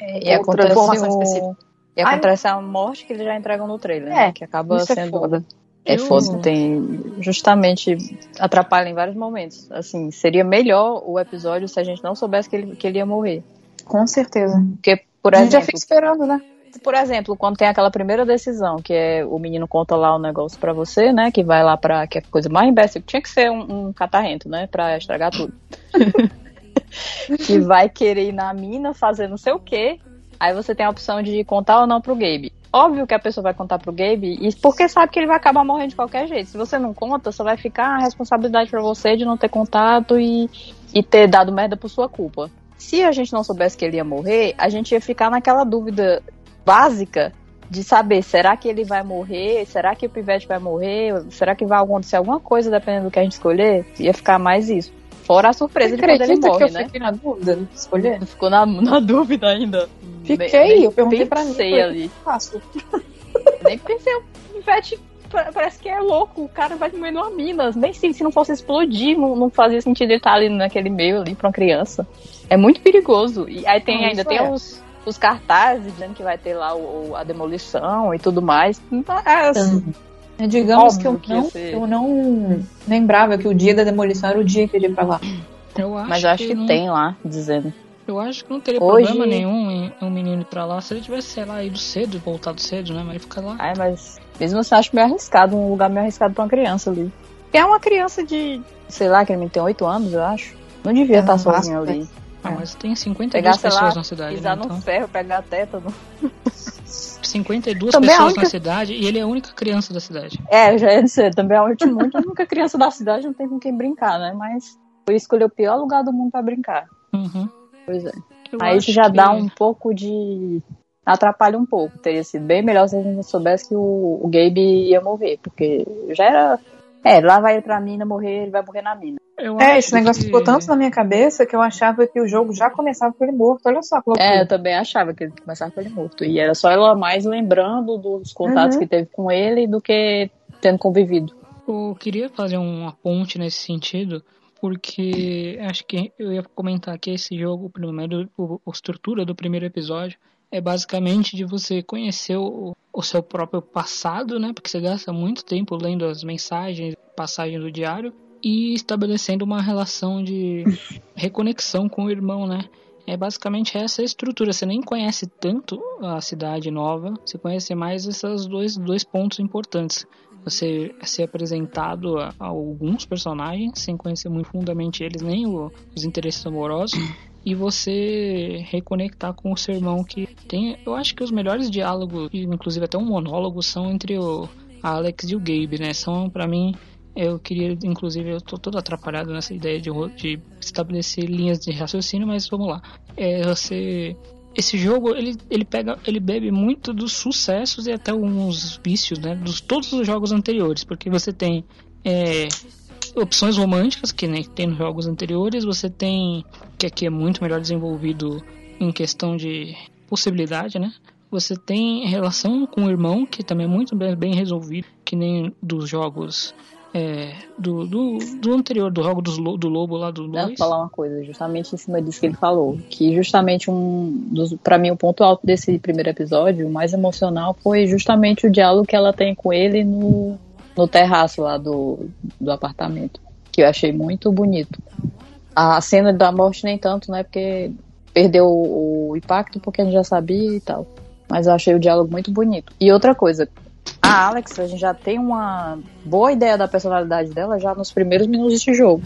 Speaker 8: E
Speaker 7: outra
Speaker 8: acontece,
Speaker 7: informação
Speaker 8: o...
Speaker 7: específica.
Speaker 8: E acontece a morte que eles já entregam no trailer, né?
Speaker 7: É,
Speaker 8: Que acaba
Speaker 7: isso é
Speaker 8: sendo.
Speaker 7: foda.
Speaker 8: É
Speaker 6: Eu-
Speaker 8: foda, tem. Justamente atrapalha em vários momentos. Assim, seria melhor o episódio se a gente não soubesse que ele, que ele ia morrer.
Speaker 7: Com certeza.
Speaker 8: Porque, por
Speaker 7: a gente já
Speaker 8: exemplo,
Speaker 7: fica esperando, né?
Speaker 8: por exemplo, quando tem aquela primeira decisão, que é o menino conta lá o negócio pra você, né? Que vai lá pra. que é a coisa mais imbecil. Tinha que ser um, um catarrento, né? Pra estragar tudo. [LAUGHS] [LAUGHS] que vai querer ir na mina fazer não sei o quê. Aí você tem a opção de contar ou não pro Gabe. Óbvio que a pessoa vai contar pro Gabe, porque sabe que ele vai acabar morrendo de qualquer jeito. Se você não conta, só vai ficar a responsabilidade pra você de não ter contado e, e ter dado merda por sua culpa. Se a gente não soubesse que ele ia morrer, a gente ia ficar naquela dúvida básica de saber, será que ele vai morrer? Será que o Pivete vai morrer? Será que vai acontecer alguma coisa dependendo do que a gente escolher? Ia ficar mais isso. Fora a surpresa de quando ele morre,
Speaker 7: que eu
Speaker 8: né?
Speaker 7: fiquei na dúvida de escolher?
Speaker 8: Ficou na, na [LAUGHS] dúvida ainda.
Speaker 7: Fiquei,
Speaker 8: Nem-
Speaker 7: eu perguntei pra mim.
Speaker 8: ali.
Speaker 7: Fácil.
Speaker 8: Nem pensei, o Pivete pa- parece que é louco, o cara vai morrer numa mina. Nem se, se não fosse explodir, não, não fazia sentido ele estar ali naquele meio ali pra uma criança. É muito perigoso. E aí tem,
Speaker 7: Ah,
Speaker 8: ainda tem
Speaker 7: é.
Speaker 8: os, os cartazes dizendo que vai ter lá o, a demolição e tudo mais. Então, é,
Speaker 7: É, Digamos que eu,
Speaker 8: Óbvio que ia
Speaker 7: não, eu não lembrava que o dia da demolição era o dia que ele ia pra lá.
Speaker 6: Eu acho
Speaker 8: mas eu acho que,
Speaker 6: não-
Speaker 8: tem lá, dizendo.
Speaker 6: Eu acho que não teria
Speaker 8: Hoje-
Speaker 6: problema nenhum em um menino ir pra lá se ele tivesse, sei lá, ido cedo, voltado cedo, né? Mas ele fica lá.
Speaker 8: Ai, mas mesmo assim, eu acho meio arriscado, um lugar meio arriscado pra uma criança ali. É uma criança de, sei lá, que ele tem 8 anos, eu acho. Não devia
Speaker 7: É,
Speaker 8: estar
Speaker 7: no
Speaker 8: sozinho ali.
Speaker 6: Ah, mas tem 52
Speaker 8: Pegar,
Speaker 6: pessoas
Speaker 8: lá,
Speaker 6: na cidade, né?
Speaker 8: pisar no
Speaker 6: Então,
Speaker 8: ferro, pegar tétano. [LAUGHS]
Speaker 6: 52
Speaker 8: Também é
Speaker 6: pessoas
Speaker 8: única-
Speaker 6: na cidade e ele é a única criança da cidade.
Speaker 8: É, já ia dizer, também é a última, a única criança da cidade não tem com quem brincar, né? Mas foi escolher o pior lugar do mundo pra brincar.
Speaker 6: Uhum.
Speaker 8: Pois é.
Speaker 6: Eu
Speaker 8: Aí isso já
Speaker 6: que-
Speaker 8: dá um pouco de. atrapalha um pouco. Teria sido bem melhor se a gente soubesse que o, o Gabe ia morrer, porque já era. É, lá vai pra mina morrer, ele vai morrer na mina.
Speaker 6: Eu
Speaker 7: É, esse negócio
Speaker 6: que-
Speaker 7: ficou tanto na minha cabeça que eu achava que o jogo já começava com ele morto. Olha só.
Speaker 8: É, eu também achava que ele começava com ele morto. E era só ela mais lembrando dos contatos
Speaker 7: Uhum.
Speaker 8: que teve com ele do que tendo convivido.
Speaker 6: Eu queria fazer uma ponte nesse sentido, porque acho que eu ia comentar que esse jogo, primeiro, o- a estrutura do primeiro episódio é basicamente de você conhecer o, o seu próprio passado, né? Porque você gasta muito tempo lendo as mensagens, passagens do diário e estabelecendo uma relação de [LAUGHS] reconexão com o irmão, né? É basicamente essa estrutura. Você nem conhece tanto a cidade nova, você conhece mais esses dois, dois pontos importantes. Você é ser apresentado a, a alguns personagens, sem conhecer muito fundamente eles, nem o- os interesses amorosos, e você reconectar com o seu irmão que tem. Eu acho que os melhores diálogos, inclusive até um monólogo, são entre o Alex e o Gabe, né? São, pra mim, eu queria, inclusive, eu tô todo atrapalhado nessa ideia de, de estabelecer linhas de raciocínio, mas vamos lá. É, você esse jogo ele, ele pega ele bebe muito dos sucessos e até uns vícios né dos todos os jogos anteriores porque você tem é, opções românticas que nem tem nos jogos anteriores você tem que aqui é muito melhor desenvolvido em questão de possibilidade né? Você tem relação com o irmão que também é muito bem, bem resolvido que nem dos jogos é, do, do, do anterior do jogo dos, lo- do lobo lá do
Speaker 8: Eu vou
Speaker 6: dois
Speaker 8: falar uma coisa, justamente em cima disso que ele falou, que justamente um dos, para mim o ponto alto desse primeiro episódio, o mais emocional, foi justamente o diálogo que ela tem com ele no, no terraço lá do, do apartamento, que eu achei muito bonito. A cena da morte nem tanto, né, porque perdeu o, o impacto porque a gente já sabia e tal. Mas eu achei o diálogo muito bonito. E outra coisa, a Alex, a gente já tem uma boa ideia da personalidade dela já nos primeiros minutos de jogo.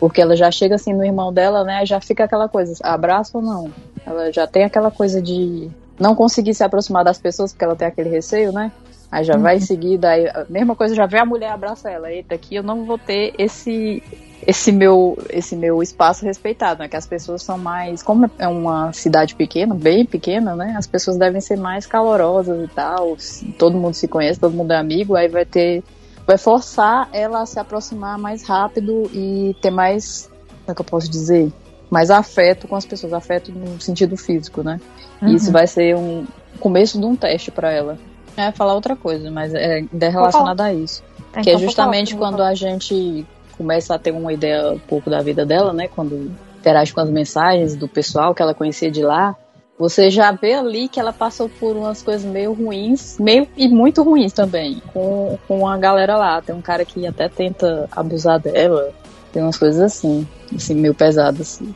Speaker 8: Porque ela já chega assim no irmão dela, né? Já fica aquela coisa, abraço ou não. Ela já tem aquela coisa de não conseguir se aproximar das pessoas porque ela tem aquele receio, né? Aí já vai em seguida, aí a mesma coisa, já vê a mulher abraça ela. Eita, aqui eu não vou ter esse esse meu esse meu espaço respeitado, né? Que as pessoas são mais, como é uma cidade pequena, bem pequena, né? As pessoas devem ser mais calorosas e tal. Todo mundo se conhece, todo mundo é amigo, aí vai ter vai forçar ela a se aproximar mais rápido e ter mais, como é que eu posso dizer? Mais afeto com as pessoas, afeto no sentido físico, né? E isso
Speaker 7: Uhum.
Speaker 8: vai ser um começo de um teste para ela. É falar outra coisa, mas é, é relacionado a isso.
Speaker 7: É,
Speaker 8: que é
Speaker 7: então,
Speaker 8: justamente
Speaker 7: falar,
Speaker 8: quando a gente começa a ter uma ideia um pouco da vida dela, né? Quando interage com as mensagens do pessoal que ela conhecia de lá, você já vê ali que ela passou por umas coisas meio ruins, meio e muito ruins também, com, com a galera lá. Tem um cara que até tenta abusar dela, tem umas coisas assim, assim, meio pesadas. Assim.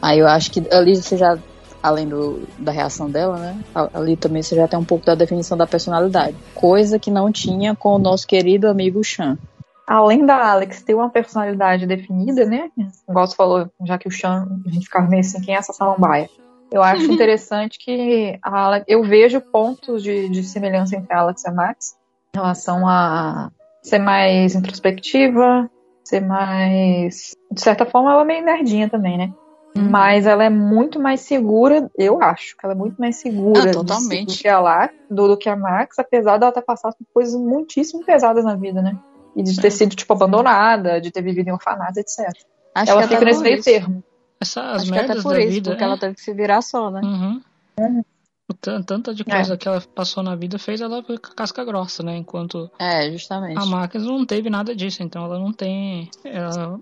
Speaker 8: Aí eu acho que ali você já, além do, da reação dela, né? Ali também você já tem um pouco da definição da personalidade. Coisa que não tinha com o nosso querido amigo Chan.
Speaker 7: Além da Alex ter uma personalidade definida, né? Igual você falou, já que o Chan, a gente ficava meio assim, quem é essa samambaia? Eu acho [LAUGHS] interessante que a Alex, eu vejo pontos de, de semelhança entre a Alex e a Max em relação a ser mais introspectiva, ser mais. De certa forma, ela é meio nerdinha também, né? Mas ela é muito mais segura, eu acho que ela é muito mais segura
Speaker 8: Ah, totalmente.
Speaker 7: do que a La, do, do que a Max, apesar dela ter passado por coisas muitíssimo pesadas na vida, né? E de ter sido, tipo, abandonada, de ter vivido em orfanato, etc.
Speaker 8: Acho
Speaker 7: ela fica nesse meio
Speaker 8: isso.
Speaker 7: termo.
Speaker 6: Essa, as
Speaker 8: Acho que até
Speaker 6: merdas
Speaker 8: por
Speaker 6: da
Speaker 8: isso,
Speaker 6: vida
Speaker 8: porque
Speaker 6: é-
Speaker 8: ela teve que se virar só, né?
Speaker 6: Uhum. Tan- Tanta de coisa que ela passou na vida fez ela ficar com a casca grossa, né? Enquanto
Speaker 8: É, justamente.
Speaker 6: a Marcus não teve nada disso, então ela não tem. ela-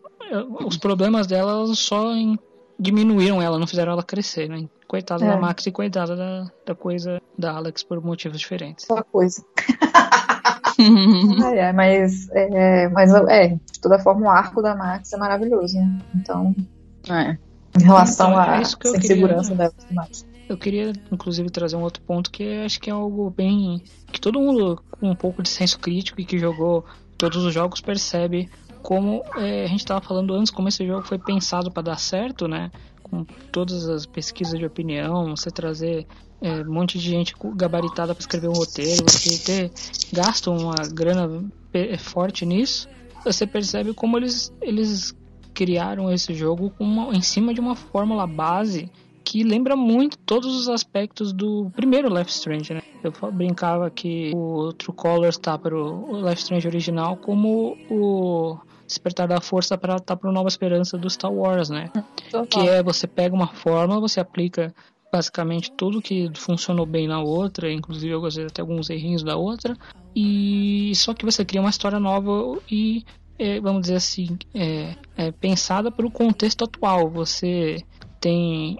Speaker 6: os problemas dela só em- diminuíram ela, não fizeram ela crescer, né? Coitada
Speaker 7: É.
Speaker 6: da Max e coitada da, da coisa da Alex por motivos diferentes.
Speaker 7: Só coisa. [LAUGHS] É, é, mas, é, mas é, de toda forma, o arco da Max é maravilhoso, né? Então,
Speaker 8: É.
Speaker 7: em relação
Speaker 6: Então, é
Speaker 7: à segurança dela mais.
Speaker 6: Eu queria, inclusive, trazer um outro ponto que acho que é algo bem. que todo mundo com um pouco de senso crítico e que jogou todos os jogos percebe como é, a gente estava falando antes, como esse jogo foi pensado para dar certo, né? Com todas as pesquisas de opinião, você trazer é, um monte de gente gabaritada para escrever um roteiro, você ter gasto uma grana forte nisso, você percebe como eles, eles criaram esse jogo uma, em cima de uma fórmula base que lembra muito todos os aspectos do primeiro Life Strange, né? Eu brincava que o True Colors tá para o Life Strange original como o Despertar da Força para tá para Nova Esperança do Star Wars, né? Total. Que é você pega uma fórmula, você aplica basicamente tudo que funcionou bem na outra, inclusive eu gostei até alguns errinhos da outra, e só que você cria uma história nova e é, vamos dizer assim, é, é pensada para o contexto atual. Você tem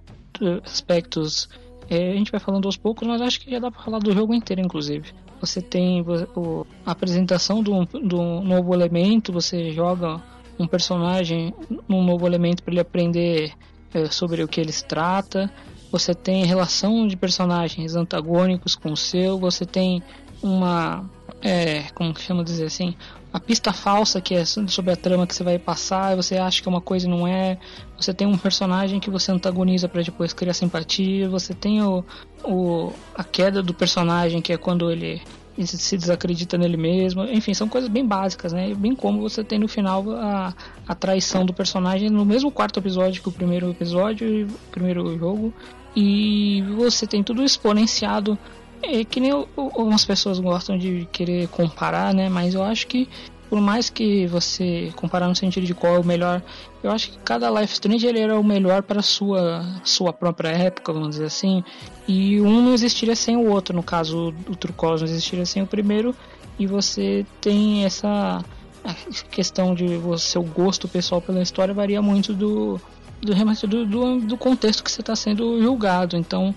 Speaker 6: aspectos. É, a gente vai falando aos poucos, mas acho que já dá para falar do jogo inteiro, inclusive. Você tem o, a apresentação de um, novo elemento, você joga um personagem num novo elemento para ele aprender é, sobre o que ele se trata. Você tem relação de personagens antagônicos com o seu, você tem uma. É, como que chama dizer assim? A pista falsa que é sobre a trama que você vai passar, você acha que é uma coisa e não é. Você tem um personagem que você antagoniza para depois criar simpatia. Você tem o, o, a queda do personagem, que é quando ele se desacredita nele mesmo. Enfim, são coisas bem básicas, né? Bem como você tem no final a, a traição do personagem no mesmo quarto episódio que o primeiro episódio, o primeiro jogo. E você tem tudo exponenciado é que nem algumas pessoas gostam de querer comparar, né? Mas eu acho que por mais que você comparar no sentido de qual é o melhor, eu acho que cada Life Strange ele era o melhor para sua sua própria época, vamos dizer assim. E um não existiria sem o outro, no caso o True não existiria sem o primeiro. E você tem essa questão de o seu gosto pessoal pela história varia muito do do, do, do contexto que você está sendo julgado. Então,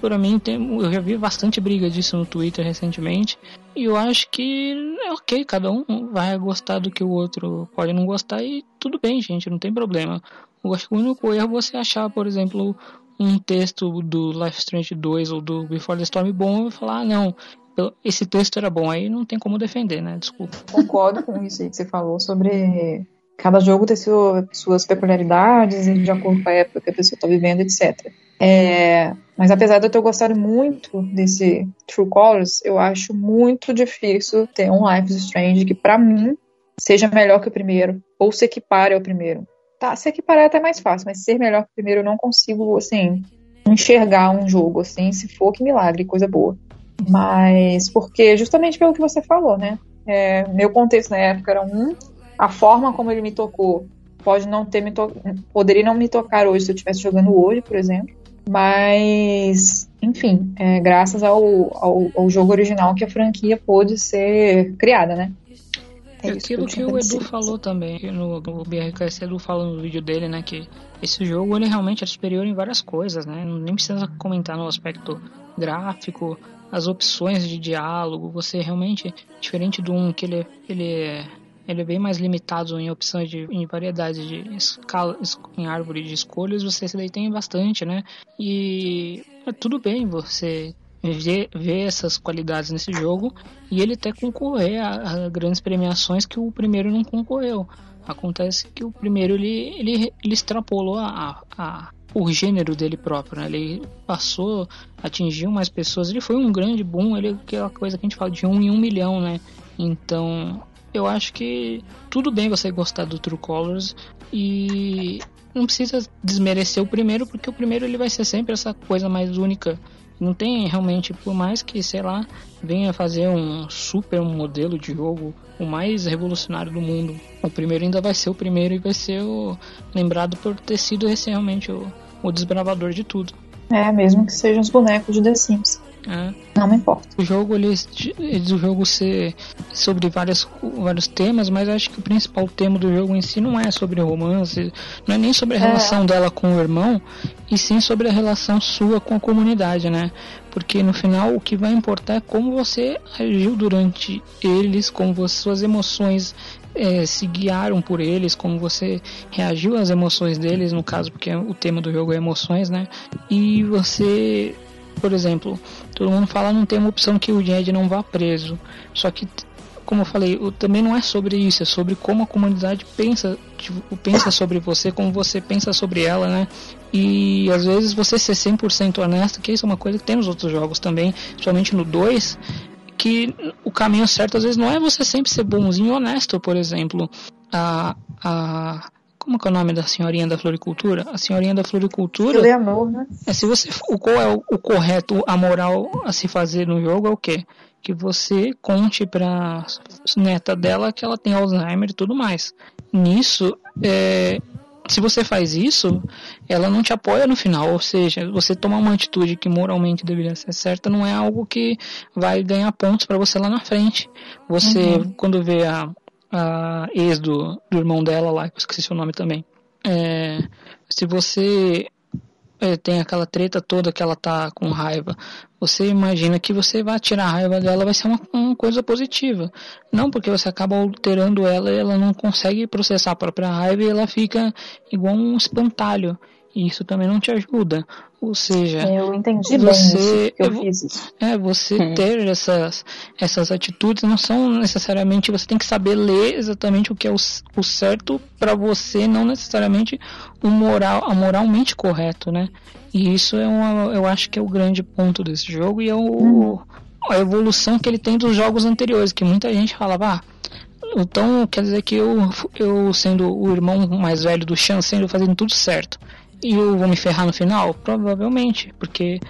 Speaker 6: para mim, tem, eu já vi bastante briga disso no Twitter recentemente. E eu acho que é ok, cada um vai gostar do que o outro pode não gostar e tudo bem, gente, não tem problema. Eu acho que o único erro é você achar, por exemplo, um texto do Life Strange 2 ou do Before the Storm bom e falar, ah, não, esse texto era bom, aí não tem como defender, né? Desculpa.
Speaker 7: Concordo com isso que você falou sobre Cada jogo tem sua, suas peculiaridades de acordo com a época que a pessoa está vivendo, etc. É, mas apesar de eu ter gostado muito desse True Colors, eu acho muito difícil ter um Life is Strange que, para mim, seja melhor que o primeiro, ou se equipare ao primeiro. Tá, se equiparar é até mais fácil, mas ser melhor que o primeiro eu não consigo, assim, enxergar um jogo, assim, se for, que milagre, coisa boa. Mas, porque, justamente pelo que você falou, né? É, meu contexto na época era um, a forma como ele me tocou pode não ter me to... poderia não me tocar hoje se eu estivesse jogando hoje, por exemplo. Mas, enfim, é, graças ao, ao, ao, jogo original que a franquia pôde ser criada, né?
Speaker 6: É aquilo que, que o Edu falou também, no, no BRKS Edu falando no vídeo dele, né, que esse jogo ele realmente é superior em várias coisas, né? Nem precisa comentar no aspecto gráfico, as opções de diálogo, você realmente diferente do um que ele, ele é ele é bem mais limitado em opções de em variedade de escala em árvore de escolhas você se tem bastante né e é tudo bem você ver, ver essas qualidades nesse jogo e ele até concorrer a, a, grandes premiações que o primeiro não concorreu acontece que o primeiro ele ele, ele extrapolou a, a o gênero dele próprio, né? Ele passou, atingiu mais pessoas. Ele foi um grande boom, ele aquela coisa que a gente fala de um em um milhão, né? Então eu acho que tudo bem você gostar do True Colors e não precisa desmerecer o primeiro, porque o primeiro ele vai ser sempre essa coisa mais única. Não tem realmente, por mais que, sei lá, venha fazer um super modelo de jogo, o mais revolucionário do mundo, o primeiro ainda vai ser o primeiro e vai ser o lembrado por ter sido esse realmente o, o desbravador de tudo.
Speaker 7: É, mesmo que sejam os bonecos de The Sims. É. Não me importa.
Speaker 6: O jogo, ele, o jogo ser sobre várias, vários temas, mas acho que o principal tema do jogo em si não é sobre romance, não é nem sobre a é. relação dela com o irmão, e sim sobre a relação sua com a comunidade, né? Porque no final o que vai importar é como você agiu durante eles, como você, suas emoções é, se guiaram por eles, como você reagiu às emoções deles, no caso, porque o tema do jogo é emoções, né? E você por exemplo, todo mundo fala não tem uma opção que o Jed não vá preso. Só que como eu falei, também não é sobre isso, é sobre como a comunidade pensa, tipo, pensa sobre você, como você pensa sobre ela, né? E às vezes você ser 100% honesto, que isso é uma coisa que tem nos outros jogos também, principalmente no 2, que o caminho certo às vezes não é você sempre ser bonzinho e honesto, por exemplo. A, a, como que é o nome da senhorinha da floricultura? A senhorinha da floricultura.
Speaker 7: Eleanor, né?
Speaker 6: É, se você, o qual é o, o correto, a moral a se fazer no jogo é o quê? Que você conte pra neta dela que ela tem Alzheimer e tudo mais. Nisso, é, se você faz isso, ela não te apoia no final. Ou seja, você tomar uma atitude que moralmente deveria ser certa não é algo que vai ganhar pontos para você lá na frente. Você,
Speaker 8: Uhum.
Speaker 6: quando vê a, a ex do, do irmão dela lá, que eu esqueci o nome também. É, se você é, tem aquela treta toda que ela tá com raiva, você imagina que você vai tirar a raiva dela, vai ser uma, uma coisa positiva. Não porque você acaba alterando ela e ela não consegue processar a própria raiva e ela fica igual um espantalho. Isso também não te ajuda. Ou seja,
Speaker 7: Eu entendi bem
Speaker 6: você,
Speaker 7: que eu fiz isso.
Speaker 6: é, você
Speaker 8: Hum.
Speaker 6: ter essas, essas atitudes não são necessariamente. Você tem que saber ler exatamente o que é o, o certo para você, não necessariamente o moral, a moralmente correto, né? E isso é uma, eu acho que é o grande ponto desse jogo e é o, a evolução que ele tem dos jogos anteriores, que muita gente falava, ah, então quer dizer que eu, eu sendo o irmão mais velho do Chan, sendo fazendo tudo certo, e eu vou me ferrar no final? Provavelmente, porque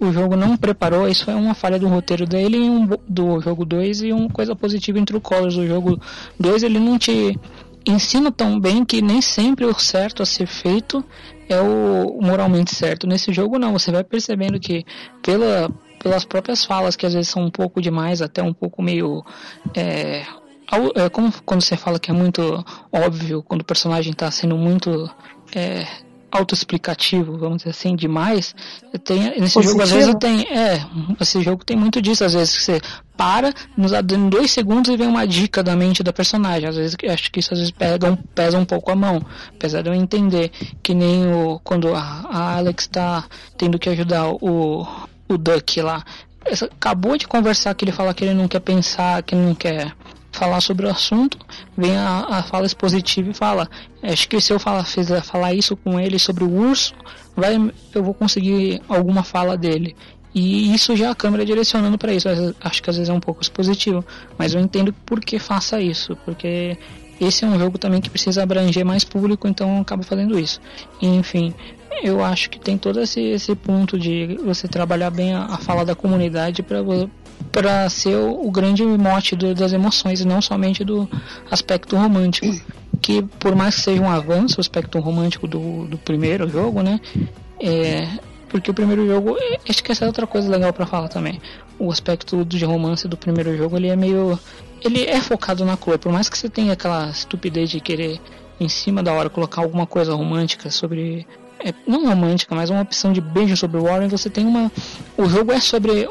Speaker 6: o jogo não preparou, isso é uma falha do roteiro dele um, do jogo 2 e uma coisa positiva entre o Colors. O jogo 2 ele não te ensina tão bem que nem sempre o certo a ser feito é o moralmente certo. Nesse jogo não, você vai percebendo que pela, pelas próprias falas, que às vezes são um pouco demais, até um pouco meio. É, é como quando você fala que é muito óbvio, quando o personagem está sendo muito. É, autoexplicativo, vamos dizer assim, demais. Tem, nesse jogo, às vezes,
Speaker 7: Positivo?
Speaker 6: tem. É, esse jogo tem muito disso. Às vezes você para, nos dá em dois segundos e vem uma dica da mente da personagem. Às vezes acho que isso às vezes pega um, pesa um pouco a mão. Apesar de eu entender que nem o. Quando a, a Alex tá tendo que ajudar o, o Duck lá. Essa- acabou de conversar que ele fala que ele não quer pensar, que ele não quer falar sobre o assunto, vem a, a fala expositiva e fala, acho que se eu falar, fizer, falar isso com ele sobre o urso, vai, eu vou conseguir alguma fala dele. E isso já a câmera direcionando para isso. Acho que às vezes é um pouco expositivo, mas eu entendo por que faça isso, porque esse é um jogo também que precisa abranger mais público, então eu acabo fazendo isso. Enfim, eu acho que tem todo esse, esse ponto de você trabalhar bem a, a fala da comunidade para para ser o, o grande mote do- das emoções não somente do aspecto romântico que por mais que seja um avanço o aspecto romântico do, do primeiro jogo né é, porque o primeiro jogo é, acho que essa é outra coisa legal para falar também o aspecto de romance do primeiro jogo ele é meio ele é focado na cor por mais que você tenha aquela estupidez de querer em cima da hora colocar alguma coisa romântica sobre é, não romântica, mas uma opção de beijo sobre o Warren, você tem uma. O jogo é sobre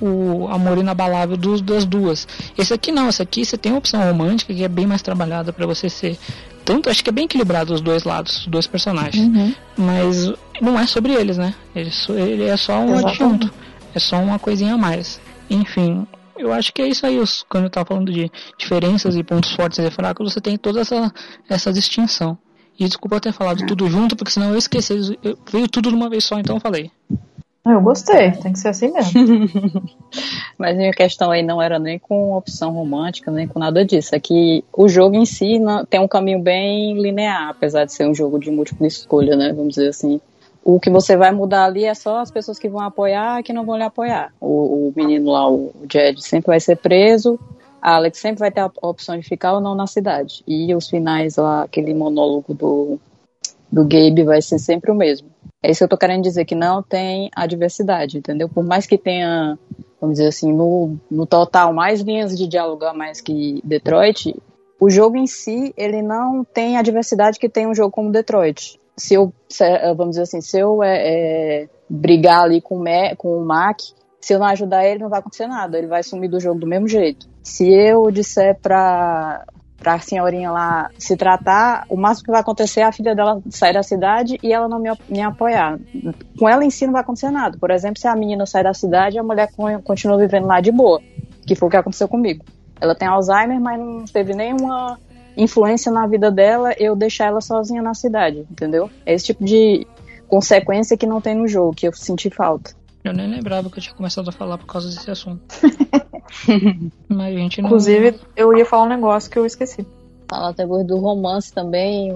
Speaker 6: o amor inabalável dos, das duas. Esse aqui não, esse aqui você tem uma opção romântica que é bem mais trabalhada para você ser. Tanto, acho que é bem equilibrado os dois lados, os dois personagens.
Speaker 7: Uhum.
Speaker 6: Mas não é sobre eles, né? Ele, ele é só um
Speaker 7: Exatamente.
Speaker 6: adjunto. É só uma coisinha a mais. Enfim, eu acho que é isso aí. os- Quando eu tava falando de diferenças e pontos fortes e fracos, você tem toda essa, essa distinção. E desculpa eu ter falado tudo junto, porque senão eu esqueci. Eu, veio tudo de uma vez só, então eu falei.
Speaker 7: Ah, Eu gostei, tem que ser assim mesmo. [LAUGHS]
Speaker 8: Mas minha questão aí não era nem com opção romântica, nem com nada disso. É que o jogo em si tem um caminho bem linear, apesar de ser um jogo de múltipla escolha, né? Vamos dizer assim. O que você vai mudar ali é só as pessoas que vão apoiar e que não vão lhe apoiar. O, o menino lá, o Jed, sempre vai ser preso. A Alex sempre vai ter a opção de ficar ou não na cidade. E os finais lá, aquele monólogo do, do Gabe vai ser sempre o mesmo. É isso que eu tô querendo dizer, que não tem a diversidade, entendeu? Por mais que tenha, vamos dizer assim, no, no total, mais linhas de diálogo a mais que Detroit, o jogo em si, ele não tem a diversidade que tem um jogo como Detroit. Se eu, se- eh, vamos dizer assim, se eu é, é, brigar ali com Ma- com o Mac, se eu não ajudar ele, não vai acontecer nada, ele vai sumir do jogo do mesmo jeito. Se eu disser pra, pra senhorinha lá se tratar, o máximo que vai acontecer é a filha dela sair da cidade e ela não me, me apoiar. Com ela em si não vai acontecer nada. Por exemplo, se a menina sai da cidade, a mulher con- continua vivendo lá de boa, que foi o que aconteceu comigo. ela tem Alzheimer, mas não teve nenhuma influência na vida dela eu deixar ela sozinha na cidade, entendeu? É esse tipo de consequência que não tem no jogo, que eu senti falta.
Speaker 6: Eu nem lembrava que eu tinha começado a falar por causa desse assunto. [LAUGHS] Mas a gente não.
Speaker 7: Inclusive, eu ia falar um negócio que eu esqueci.
Speaker 8: Falar depois do romance também,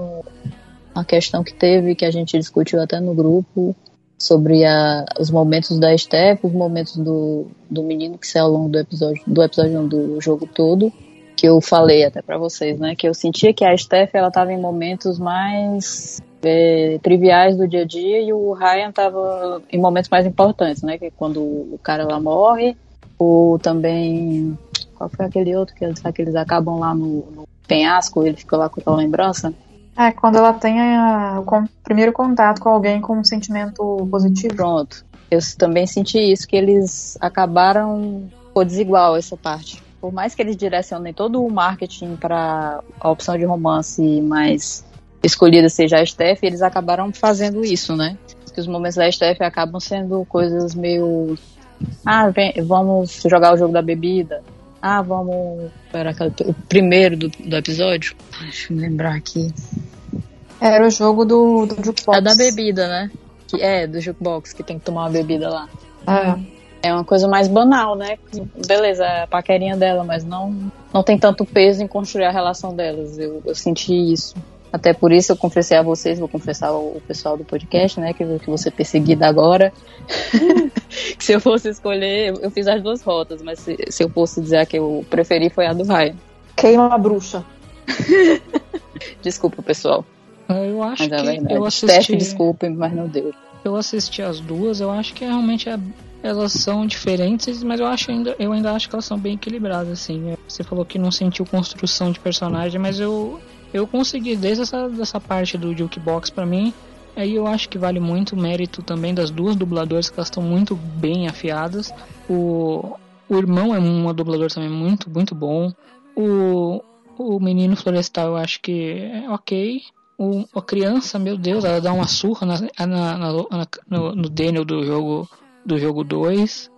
Speaker 8: uma questão que teve, que a gente discutiu até no grupo, sobre a, os momentos da Steph, os momentos do, do menino que saiu ao longo do episódio, do episódio não, do jogo todo, que eu falei até para vocês, né, que eu sentia que a Steph ela tava em momentos mais é, triviais do dia a dia e o Ryan tava em momentos mais importantes, né, que é quando o cara lá morre, ou também qual foi aquele outro que eles, que eles acabam lá no, no penhasco, ele ficou lá com aquela lembrança?
Speaker 7: É, quando ela tem a- o primeiro contato com alguém com um sentimento positivo.
Speaker 8: Pronto. Eu também senti isso, que eles acabaram por desigual essa parte. Por mais que eles direcionem todo o marketing para a opção de romance mais escolhida seja a Steph, eles acabaram fazendo isso, né? Que os momentos da Steph acabam sendo coisas meio. Ah, vem, vamos jogar o jogo da bebida. Ah, vamos. Era o primeiro do, do episódio. Deixa eu lembrar aqui.
Speaker 7: Era o jogo do, do jukebox.
Speaker 8: É da bebida, né? Que é, do jukebox, que tem que tomar uma bebida lá.
Speaker 7: É.
Speaker 8: É uma coisa mais banal, né? Beleza, é a paquerinha dela, mas não, não tem tanto peso em construir a relação delas. Eu, eu senti isso. Até por isso eu confessei a vocês, vou confessar ao pessoal do podcast, né? Que, que você perseguida agora. [LAUGHS] que se eu fosse escolher, eu- fiz as duas rotas, mas se, se eu fosse dizer a que eu preferi foi a do Ryan.
Speaker 7: Queima a bruxa. [LAUGHS]
Speaker 8: Desculpa, pessoal.
Speaker 6: Eu acho
Speaker 8: Mas é
Speaker 6: que
Speaker 8: verdade.
Speaker 6: eu
Speaker 8: Steph,
Speaker 6: assisti.
Speaker 8: desculpem, mas não deu.
Speaker 6: Eu assisti as duas, eu acho que realmente é- elas são diferentes, mas eu acho ainda, eu ainda acho que elas são bem equilibradas, assim. Você falou que não sentiu construção de personagem, mas eu, eu consegui, desde essa dessa parte do jukebox pra mim, aí eu acho que vale muito o mérito também das duas dubladoras, que elas estão muito bem afiadas. O, o irmão é um dublador também muito, muito bom. O, o menino florestal eu acho que é ok. O, a criança, meu Deus, ela dá uma surra na- na- na- no, no Daniel do jogo do jogo 2.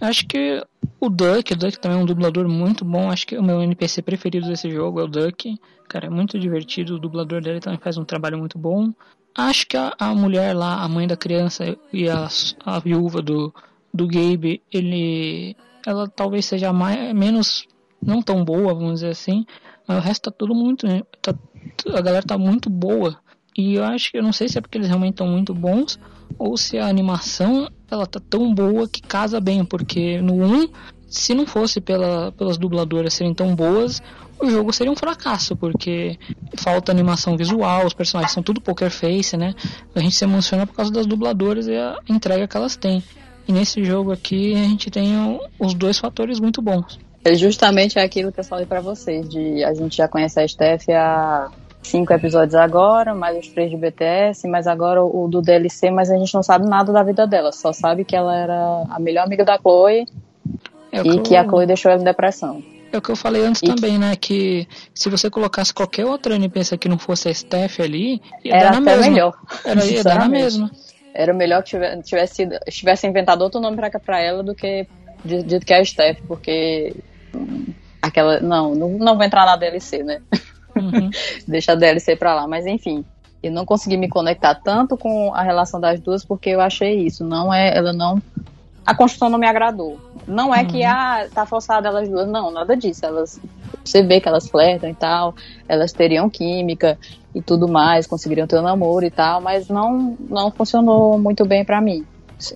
Speaker 6: acho que o Duck, o Duck também é um dublador muito bom. Acho que o meu NPC preferido desse jogo é o Duck. Cara, é muito divertido. O dublador dele também faz um trabalho muito bom. Acho que a, a mulher lá, a mãe da criança e a, a viúva do, do Gabe, ele, ela talvez seja mais, menos, não tão boa, vamos dizer assim. Mas o resto tá tudo muito, tá, a galera tá muito boa. E eu acho que eu não sei se é porque eles realmente estão muito bons ou se a animação ela tá tão boa que casa bem, porque no 1, se não fosse pela, pelas dubladoras serem tão boas, o jogo seria um fracasso, porque falta animação visual, os personagens são tudo poker face, né? A gente se emociona por causa das dubladoras e a entrega que elas têm. E nesse jogo aqui a gente tem os dois fatores muito bons.
Speaker 8: É justamente aquilo que eu falei pra vocês, de a gente já conhece a Steph há cinco episódios agora, mais os três de BTS, mas agora o do DLC, mas a gente não sabe nada da vida dela, só sabe que ela era a melhor amiga da Chloe
Speaker 6: É
Speaker 8: e
Speaker 6: que
Speaker 8: que a
Speaker 6: eu-
Speaker 8: Chloe deixou ela em depressão.
Speaker 6: É o que eu falei antes
Speaker 8: E
Speaker 6: também, né? Que se você colocasse qualquer outra NPC que não fosse a Steph ali, ia
Speaker 8: Era
Speaker 6: dar na
Speaker 8: até
Speaker 6: mesma.
Speaker 8: melhor.
Speaker 6: Era, ia dar na mesma.
Speaker 8: Era melhor que tivesse, tivesse, inventado outro nome pra, pra ela do que di- dito que é a Steph, porque aquela. Não, não, não vou entrar na DLC, né?
Speaker 6: Uhum. [LAUGHS]
Speaker 8: Deixa a DLC pra lá, mas enfim. Eu não consegui me conectar tanto com a relação das duas porque eu achei isso. Não é. Ela não. A construção não me agradou. Não é que ah, tá forçada elas duas. Não, nada disso. Elas. Você vê que elas flertam e tal. Elas teriam química e tudo mais, conseguiriam ter um namoro e tal, mas não, não funcionou muito bem pra mim.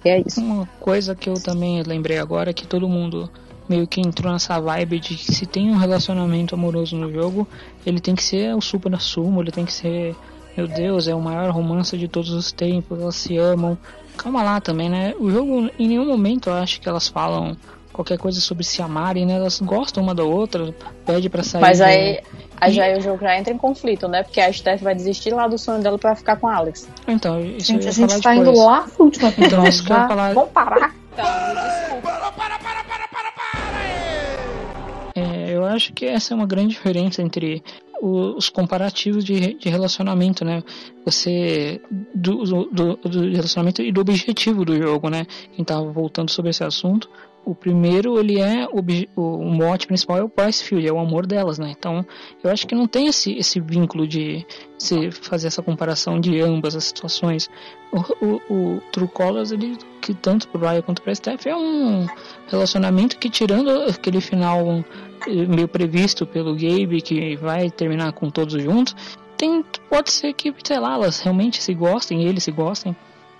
Speaker 8: É isso.
Speaker 6: Uma coisa que eu também lembrei agora é que todo mundo meio que entrou nessa vibe de que se tem um relacionamento amoroso no jogo, ele tem que ser o super sumo, ele tem que ser, meu Deus, é o maior romance de todos os tempos, elas se amam. Calma lá também, né? O jogo, em nenhum momento eu acho que elas falam qualquer coisa sobre se amarem, né? Elas gostam uma da outra, pede pra sair.
Speaker 8: Mas
Speaker 6: do-
Speaker 8: aí, aí
Speaker 6: E-
Speaker 8: já, o jogo já entra em conflito, né? Porque a Steph vai desistir lá do sonho dela pra ficar com a Alex.
Speaker 6: Então, isso
Speaker 7: Gente,
Speaker 6: eu
Speaker 7: a gente
Speaker 6: falar
Speaker 7: tá
Speaker 6: depois.
Speaker 7: indo lá
Speaker 6: Então, isso que eu ia falar.
Speaker 7: Vamos parar.
Speaker 6: É, eu acho que essa é uma grande diferença entre os comparativos de, de relacionamento, né? Você do, do, do- do relacionamento e do objetivo do jogo, né? Quem tava voltando sobre esse assunto, o primeiro, ele é o, mote principal é o Bryce Field, é o amor delas, né? Então, eu acho que não tem esse, esse vínculo de se fazer essa comparação de ambas as situações. O, o, o True Colors, ele, que tanto pro Ryan quanto pra Steph, é um relacionamento que, tirando aquele final eh, meio previsto pelo Gabe, que vai terminar com todos juntos, tem, pode ser que, sei lá, elas realmente se gostem, eles se gostem,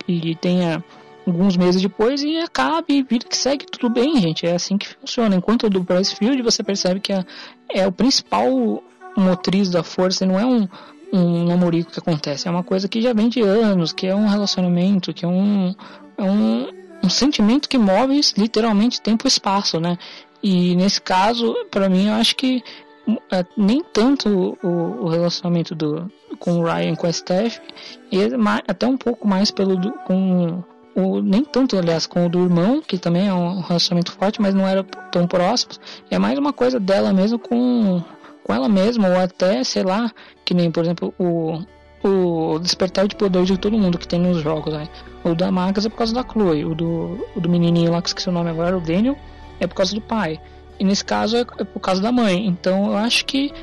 Speaker 6: e tenha alguns meses depois e acabe e vida que segue tudo bem, gente. É assim que funciona. Enquanto o do Bryce Field, você percebe que é, é o principal motriz da força e não é um, um namorico que acontece. É uma coisa que já vem de anos, que é um relacionamento, que é um, é um, um sentimento que move literalmente tempo e espaço, né? E nesse caso, para mim, eu acho que é, nem tanto o, o, relacionamento do com o Ryan com a Steph, e é até um pouco mais pelo do, com o, nem tanto, aliás, com o do irmão, que também é um relacionamento forte, mas não era tão próximo. É mais uma coisa dela mesmo com, com ela mesma, ou até, sei lá, que nem, por exemplo, o, o despertar de poder de todo mundo que tem nos jogos. Né? O da Magas é por causa da Chloe, o do, o do menininho lá, que esqueci o nome agora, o Daniel, é por causa do pai. E nesse caso é, é por causa da mãe. Então eu acho que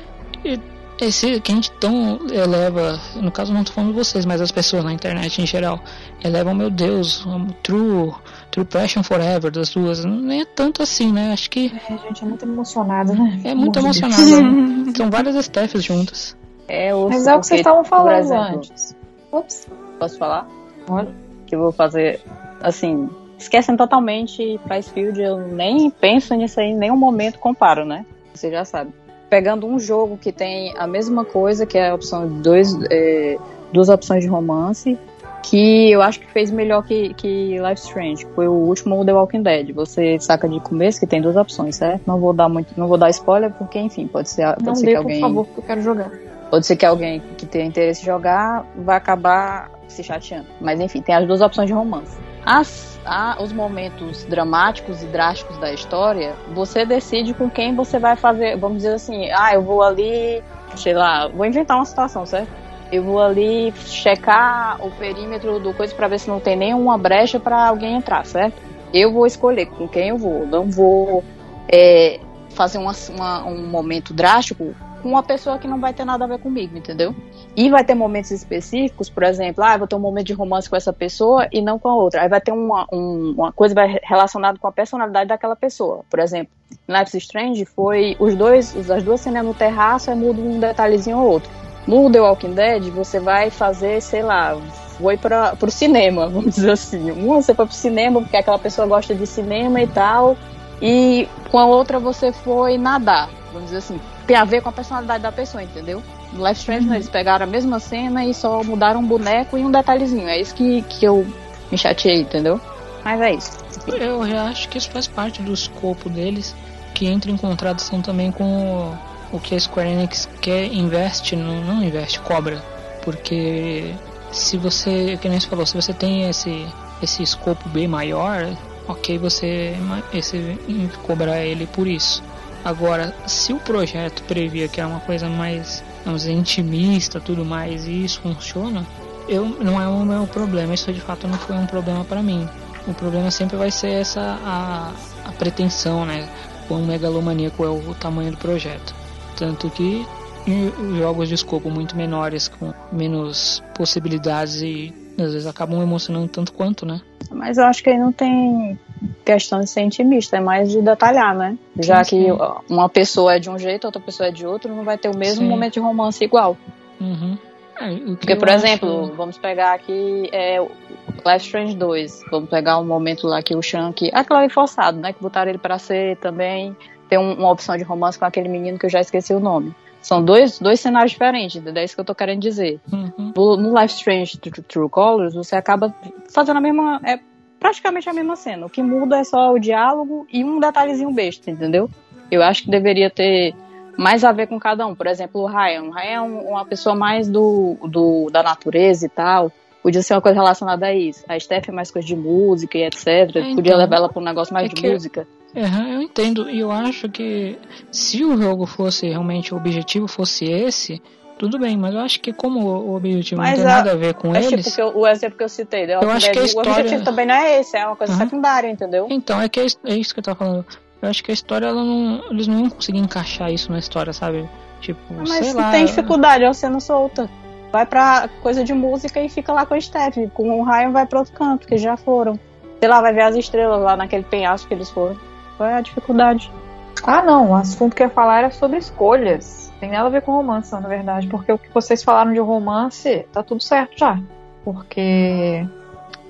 Speaker 6: esse que a gente tão eleva, no caso não tô falando de vocês, mas as pessoas na internet em geral, elevam, meu Deus, um true, true passion forever das duas. Nem é tanto assim, né? Acho que.
Speaker 7: É, a gente é muito emocionado, né?
Speaker 6: É muito emocionado. Né? [LAUGHS] São várias Stephs juntas.
Speaker 8: É, o,
Speaker 7: mas é o que vocês estavam falando exemplo, antes.
Speaker 8: Ups. Posso falar? Olha. Que eu vou fazer, assim, esquecem totalmente Price Field, eu nem penso nisso aí, em nenhum momento comparo, né? Você já sabe pegando um jogo que tem a mesma coisa, que é a opção de dois, é, duas opções de romance, que eu acho que fez melhor que, que Life Strange, que foi o último The Walking Dead. Você saca de começo que tem duas opções, certo? Não vou dar muito, não vou dar spoiler porque enfim, pode ser, pode
Speaker 7: não
Speaker 8: ser
Speaker 7: dê,
Speaker 8: que alguém
Speaker 7: por favor, porque eu quero jogar.
Speaker 8: Pode ser que alguém que tenha interesse em jogar vai acabar se chateando. Mas enfim, tem as duas opções de romance. As, a, os momentos dramáticos e drásticos da história, você decide com quem você vai fazer. Vamos dizer assim, ah, eu vou ali, sei lá, vou inventar uma situação, certo? Eu vou ali checar o perímetro do coisa para ver se não tem nenhuma brecha para alguém entrar, certo? Eu vou escolher com quem eu vou. Não vou é, fazer uma, uma, um momento drástico com uma pessoa que não vai ter nada a ver comigo, entendeu? E vai ter momentos específicos, por exemplo, ah, vou ter um momento de romance com essa pessoa e não com a outra. Aí vai ter uma, um, uma coisa relacionada com a personalidade daquela pessoa. Por exemplo, Life Strange foi os dois, as duas cenas no terraço, é muda um detalhezinho ou outro. No The Walking Dead, você vai fazer, sei lá, foi para o cinema, [LAUGHS] vamos dizer assim. Uma você foi pro cinema porque aquela pessoa gosta de cinema e tal, e com a outra você foi nadar, vamos dizer assim tem a ver com a personalidade da pessoa, entendeu? No Life Strange, uhum. eles pegaram a mesma cena e só mudaram um boneco e um detalhezinho. É isso que, que eu me chateei, entendeu? Mas é isso.
Speaker 6: Eu já acho que isso faz parte do escopo deles, que entra em contradição também com o, o que a Square Enix quer investe, não, não investe, cobra. Porque se você, que nem você falou, se você tem esse, esse escopo bem maior, ok você esse, cobrar ele por isso. Agora, se o projeto previa que era uma coisa mais, vamos intimista, tudo mais, e isso funciona, eu não é o meu problema. Isso de fato não foi um problema para mim. O problema sempre vai ser essa a, a pretensão, né? Quão megalomaníaco é o, tamanho do projeto. Tanto que jogos de escopo muito menores, com menos possibilidades e às vezes acabam emocionando tanto quanto, né?
Speaker 8: Mas eu acho que aí não tem questão de ser intimista, é mais de detalhar, né? Já sim, sim. que uma pessoa é de um jeito, outra pessoa é de outro, não vai ter o mesmo sim. momento de romance igual.
Speaker 6: Uhum.
Speaker 8: É, Porque, por exemplo, acho... vamos pegar aqui é, Life Strange 2. Vamos pegar um momento lá que o Shank. Aquilo ali forçado, né? Que botaram ele para ser também. Ter um, uma opção de romance com aquele menino que eu já esqueci o nome. São dois, dois cenários diferentes, é isso que eu tô querendo dizer. Uhum. No, no Life Strange True, True Colors, você acaba fazendo a mesma. É, praticamente a mesma cena. O que muda é só o diálogo e um detalhezinho besta, entendeu? Eu acho que deveria ter mais a ver com cada um. Por exemplo, o Ryan. O Ryan é uma pessoa mais do, do da natureza e tal. Podia ser uma coisa relacionada a isso. A Steph é mais coisa de música e etc. É, então, Podia levar ela para um negócio mais é de música.
Speaker 6: Uhum, eu entendo. E eu acho que se o jogo fosse realmente o objetivo fosse esse, tudo bem, mas eu acho que como o objetivo
Speaker 8: Mas
Speaker 6: não tem
Speaker 8: a-
Speaker 6: nada a ver com
Speaker 8: Mas,
Speaker 6: eles.
Speaker 8: tipo, que eu- o exemplo que eu citei, The
Speaker 6: Eu acho que a
Speaker 8: Dead, o
Speaker 6: história-
Speaker 8: objetivo também não é esse, é uma coisa
Speaker 6: Aham.
Speaker 8: secundária, entendeu?
Speaker 6: Então, é que é, é isso que eu tava falando. Eu acho que a história, ela não, eles não iam conseguir encaixar isso na história, sabe? Tipo,
Speaker 8: Mas
Speaker 6: sei
Speaker 8: se
Speaker 6: lá.
Speaker 8: tem dificuldade, é uma cena solta. Vai pra coisa de música e fica lá com a Steph. Com o Ryan vai pra outro canto, que já foram. Sei lá, vai ver as estrelas lá naquele penhasco que eles foram. Qual é a dificuldade?
Speaker 7: Ah, não. O assunto que eu ia falar era sobre escolhas. Tem nada a ver com romance, na verdade. Porque o que vocês falaram de romance, tá tudo certo já. Porque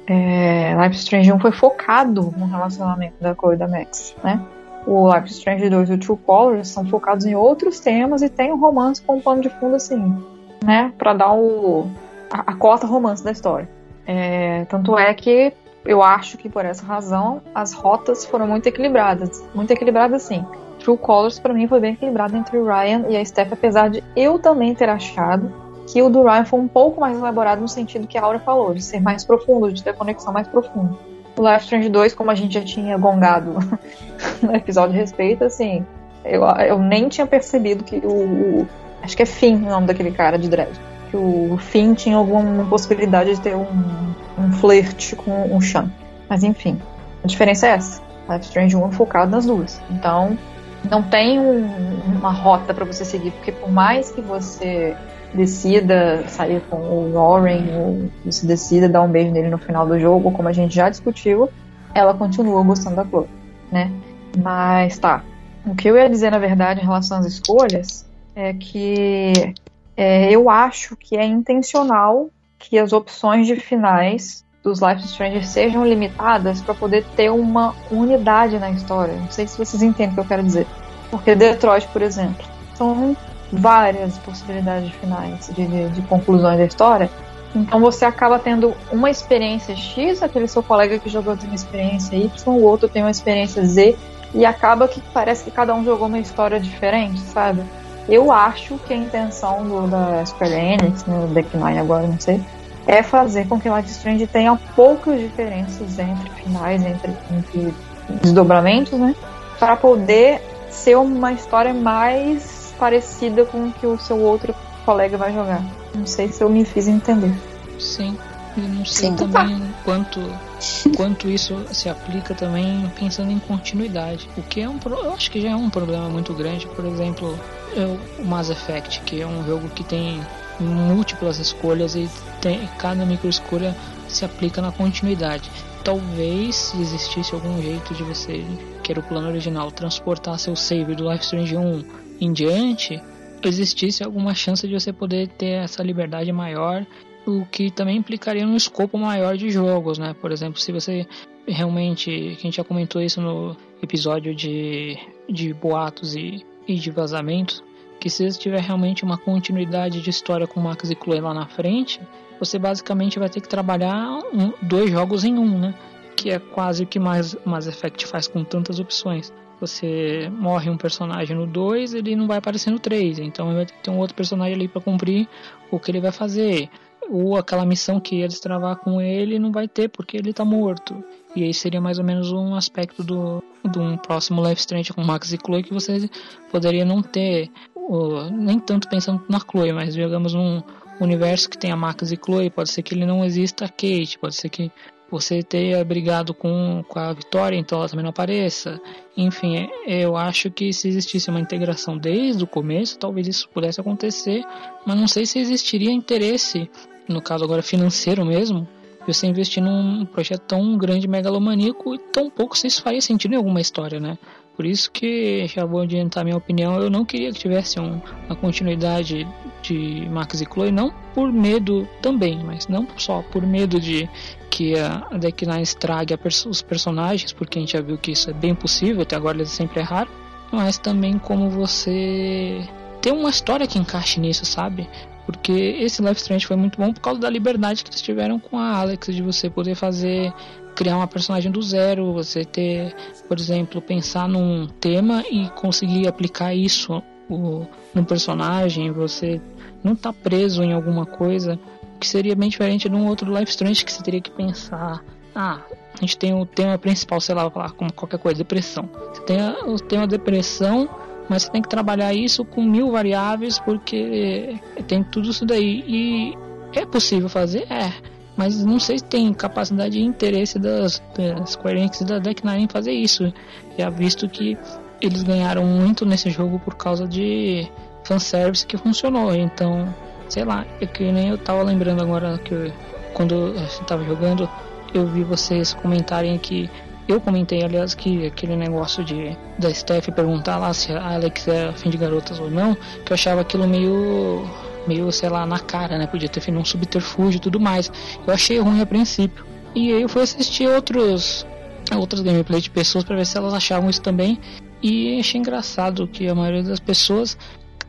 Speaker 7: é, Life Strange 1 foi focado no relacionamento da Chloe e da Max, né? O Life Strange 2 e o True Colors são focados em outros temas e tem um romance com um pano de fundo assim, né? Pra dar o, a, a cota romance da história. É, tanto é que eu acho que por essa razão as rotas foram muito equilibradas. Muito equilibradas sim. True Colors pra mim foi bem equilibrado entre o Ryan e a Steph, apesar de eu também ter achado que o do Ryan foi um pouco mais elaborado no sentido que a Aura falou, de ser mais profundo, de ter conexão mais profunda. O Life Strange 2, como a gente já tinha gongado [LAUGHS] no episódio a respeito, assim, eu, eu nem tinha percebido que o, o- Acho que é Finn o nome daquele cara de dread. Que o Finn tinha alguma possibilidade de ter um, um flerte com o Sean. Mas enfim, a diferença é essa. Life Strange 1 é focado nas duas. Então, não tem um- uma rota pra você seguir, porque por mais que você decida sair com o Warren, ou você decida dar um beijo nele no final do jogo, como a gente já discutiu, ela continua gostando da Chloe, né? Mas tá. O que eu ia dizer, na verdade, em relação às escolhas, é que é, eu acho que é intencional que as opções de finais dos Life is Strange sejam limitadas para poder ter uma unidade na história. Não sei se vocês entendem o que eu quero dizer. Porque Detroit, por exemplo, são várias possibilidades de finais, de, de, de conclusões da história. Então você acaba tendo uma experiência X, aquele seu colega que jogou tem uma experiência Y, o outro tem uma experiência Z, e acaba que parece que cada um jogou uma história diferente, sabe? Eu acho que a intenção do, da Square Enix, né, do Deck Nine agora, não sei, é fazer com que Life is Strange tenha poucas diferenças entre finais, entre, entre desdobramentos, né? Para poder ser uma história mais parecida com o que o seu outro colega vai jogar. Não sei se eu me fiz entender.
Speaker 6: Sim. E não sei
Speaker 8: Sim.
Speaker 6: também quanto, quanto isso se aplica também pensando em continuidade. O que é um pro- eu acho que já é um problema muito grande. Por exemplo, o Mass Effect, que é um jogo que tem múltiplas escolhas e tem, cada micro escolha se aplica na continuidade. Talvez se existisse algum jeito de você, que era o plano original, transportar seu save do Life Strange 1 em diante, existisse alguma chance de você poder ter essa liberdade maior o que também implicaria num escopo maior de jogos, né? Por exemplo, se você realmente, que a gente já comentou isso no episódio de, de boatos e, e de vazamentos, que se tiver realmente uma continuidade de história com Max e Chloe lá na frente, você basicamente vai ter que trabalhar um- dois jogos em um, né? Que é quase o que mais Mass Effect faz com tantas opções. Você morre um personagem no 2, ele não vai aparecer no 3, então vai ter que ter um outro personagem ali para cumprir o que ele vai fazer ou aquela missão que ia destravar com ele não vai ter porque ele tá morto. E aí seria mais ou menos um aspecto do, de um próximo Life Strange com Max e Chloe que você poderia não ter, nem tanto pensando na Chloe, mas digamos num universo que tenha Max e Chloe, pode ser que ele não exista a Kate, pode ser que você tenha brigado com, com a Vitória, então ela também não apareça. Enfim, eu acho que se existisse uma integração desde o começo, talvez isso pudesse acontecer, mas não sei se existiria interesse no caso agora financeiro mesmo, de você investir num projeto tão grande, megalomaníaco, e tão pouco se isso faria sentido em alguma história, né? Por isso que, já vou adiantar minha opinião, eu não queria que tivesse um, uma continuidade de Max e Chloe, não por medo também, mas não só por medo de que a a Deck Nine estrague pers- os personagens, porque a gente já viu que isso é bem possível, até agora eles sempre erraram, mas também como você ter uma história que encaixe nisso, sabe? Porque esse Life Strange foi muito bom por causa da liberdade que eles tiveram com a Alex, de você poder fazer, criar uma personagem do zero, você ter, por exemplo, pensar num tema e conseguir aplicar isso o, no personagem, você não tá preso em alguma coisa que seria bem diferente de um outro Life Strange que você teria que pensar. Ah, a gente tem o tema principal, sei lá, falar como qualquer coisa, depressão. Você tem o tema depressão, mas você tem que trabalhar isso com mil variáveis porque tem tudo isso daí. E é possível fazer? É. Mas não sei se tem capacidade e interesse das, das Square Enix e da Deck Nine em fazer isso. Já visto que eles ganharam muito nesse jogo por causa de fanservice que funcionou. Então, sei lá, é que nem eu tava lembrando agora que eu, quando eu tava jogando, eu vi vocês comentarem que eu comentei, aliás, que aquele negócio de da Steph perguntar lá se a Alex é fim de garotas ou não, que eu achava aquilo meio meio, sei lá, na cara, né? Podia ter feito um subterfúgio e tudo mais. Eu achei ruim a princípio. E aí eu fui assistir outros outras gameplays de pessoas para ver se elas achavam isso também. E achei engraçado que a maioria das pessoas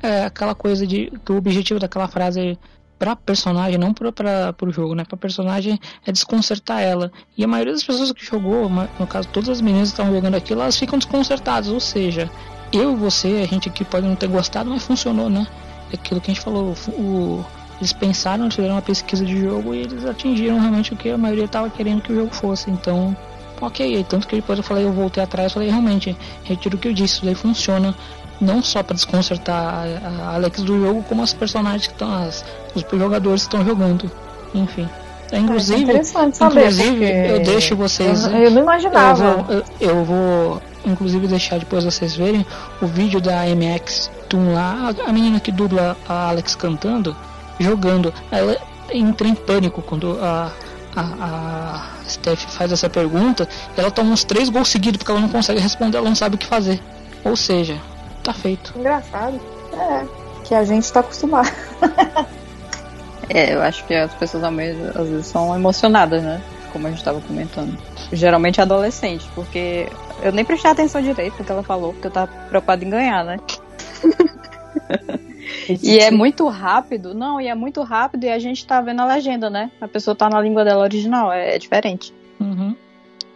Speaker 6: é aquela coisa de que o objetivo daquela frase é pra personagem, não pra, pro jogo, né? Pra personagem é desconcertar ela. E a maioria das pessoas que jogou, no caso, todas as meninas que estavam jogando aquilo, elas ficam desconcertadas. Ou seja, eu você, a gente aqui pode não ter gostado, mas funcionou, né? Aquilo que a gente falou, o, eles pensaram, fizeram uma pesquisa de jogo e eles atingiram realmente o que a maioria estava querendo que o jogo fosse. Então, ok. Tanto que depois eu falei, eu voltei atrás, falei, realmente, retiro o que eu disse, isso daí funciona não só para desconcertar a Alex do jogo, como as personagens que estão, os jogadores que estão jogando. Enfim. É, inclusive,
Speaker 7: é interessante saber,
Speaker 6: inclusive eu deixo vocês.
Speaker 7: Eu, eu não imaginava.
Speaker 6: Eu vou, eu, eu vou, inclusive, deixar depois vocês verem o vídeo da MX Toon lá, a menina que dubla a Alex cantando, jogando. Ela entra em pânico quando a, a, a Steph faz essa pergunta. Ela toma uns três gols seguidos porque ela não consegue responder, ela não sabe o que fazer. Ou seja, tá feito.
Speaker 7: Engraçado. É, que a gente tá acostumado. [LAUGHS]
Speaker 8: é, eu acho que as pessoas às vezes são emocionadas, né? Como a gente tava comentando. Geralmente adolescente, porque eu nem prestei atenção direito no que ela falou, porque eu tava preocupada em ganhar, né? E é muito rápido, não, e é muito rápido e a gente tá vendo a legenda, né? A pessoa tá na língua dela original, é, é diferente.
Speaker 6: Uhum.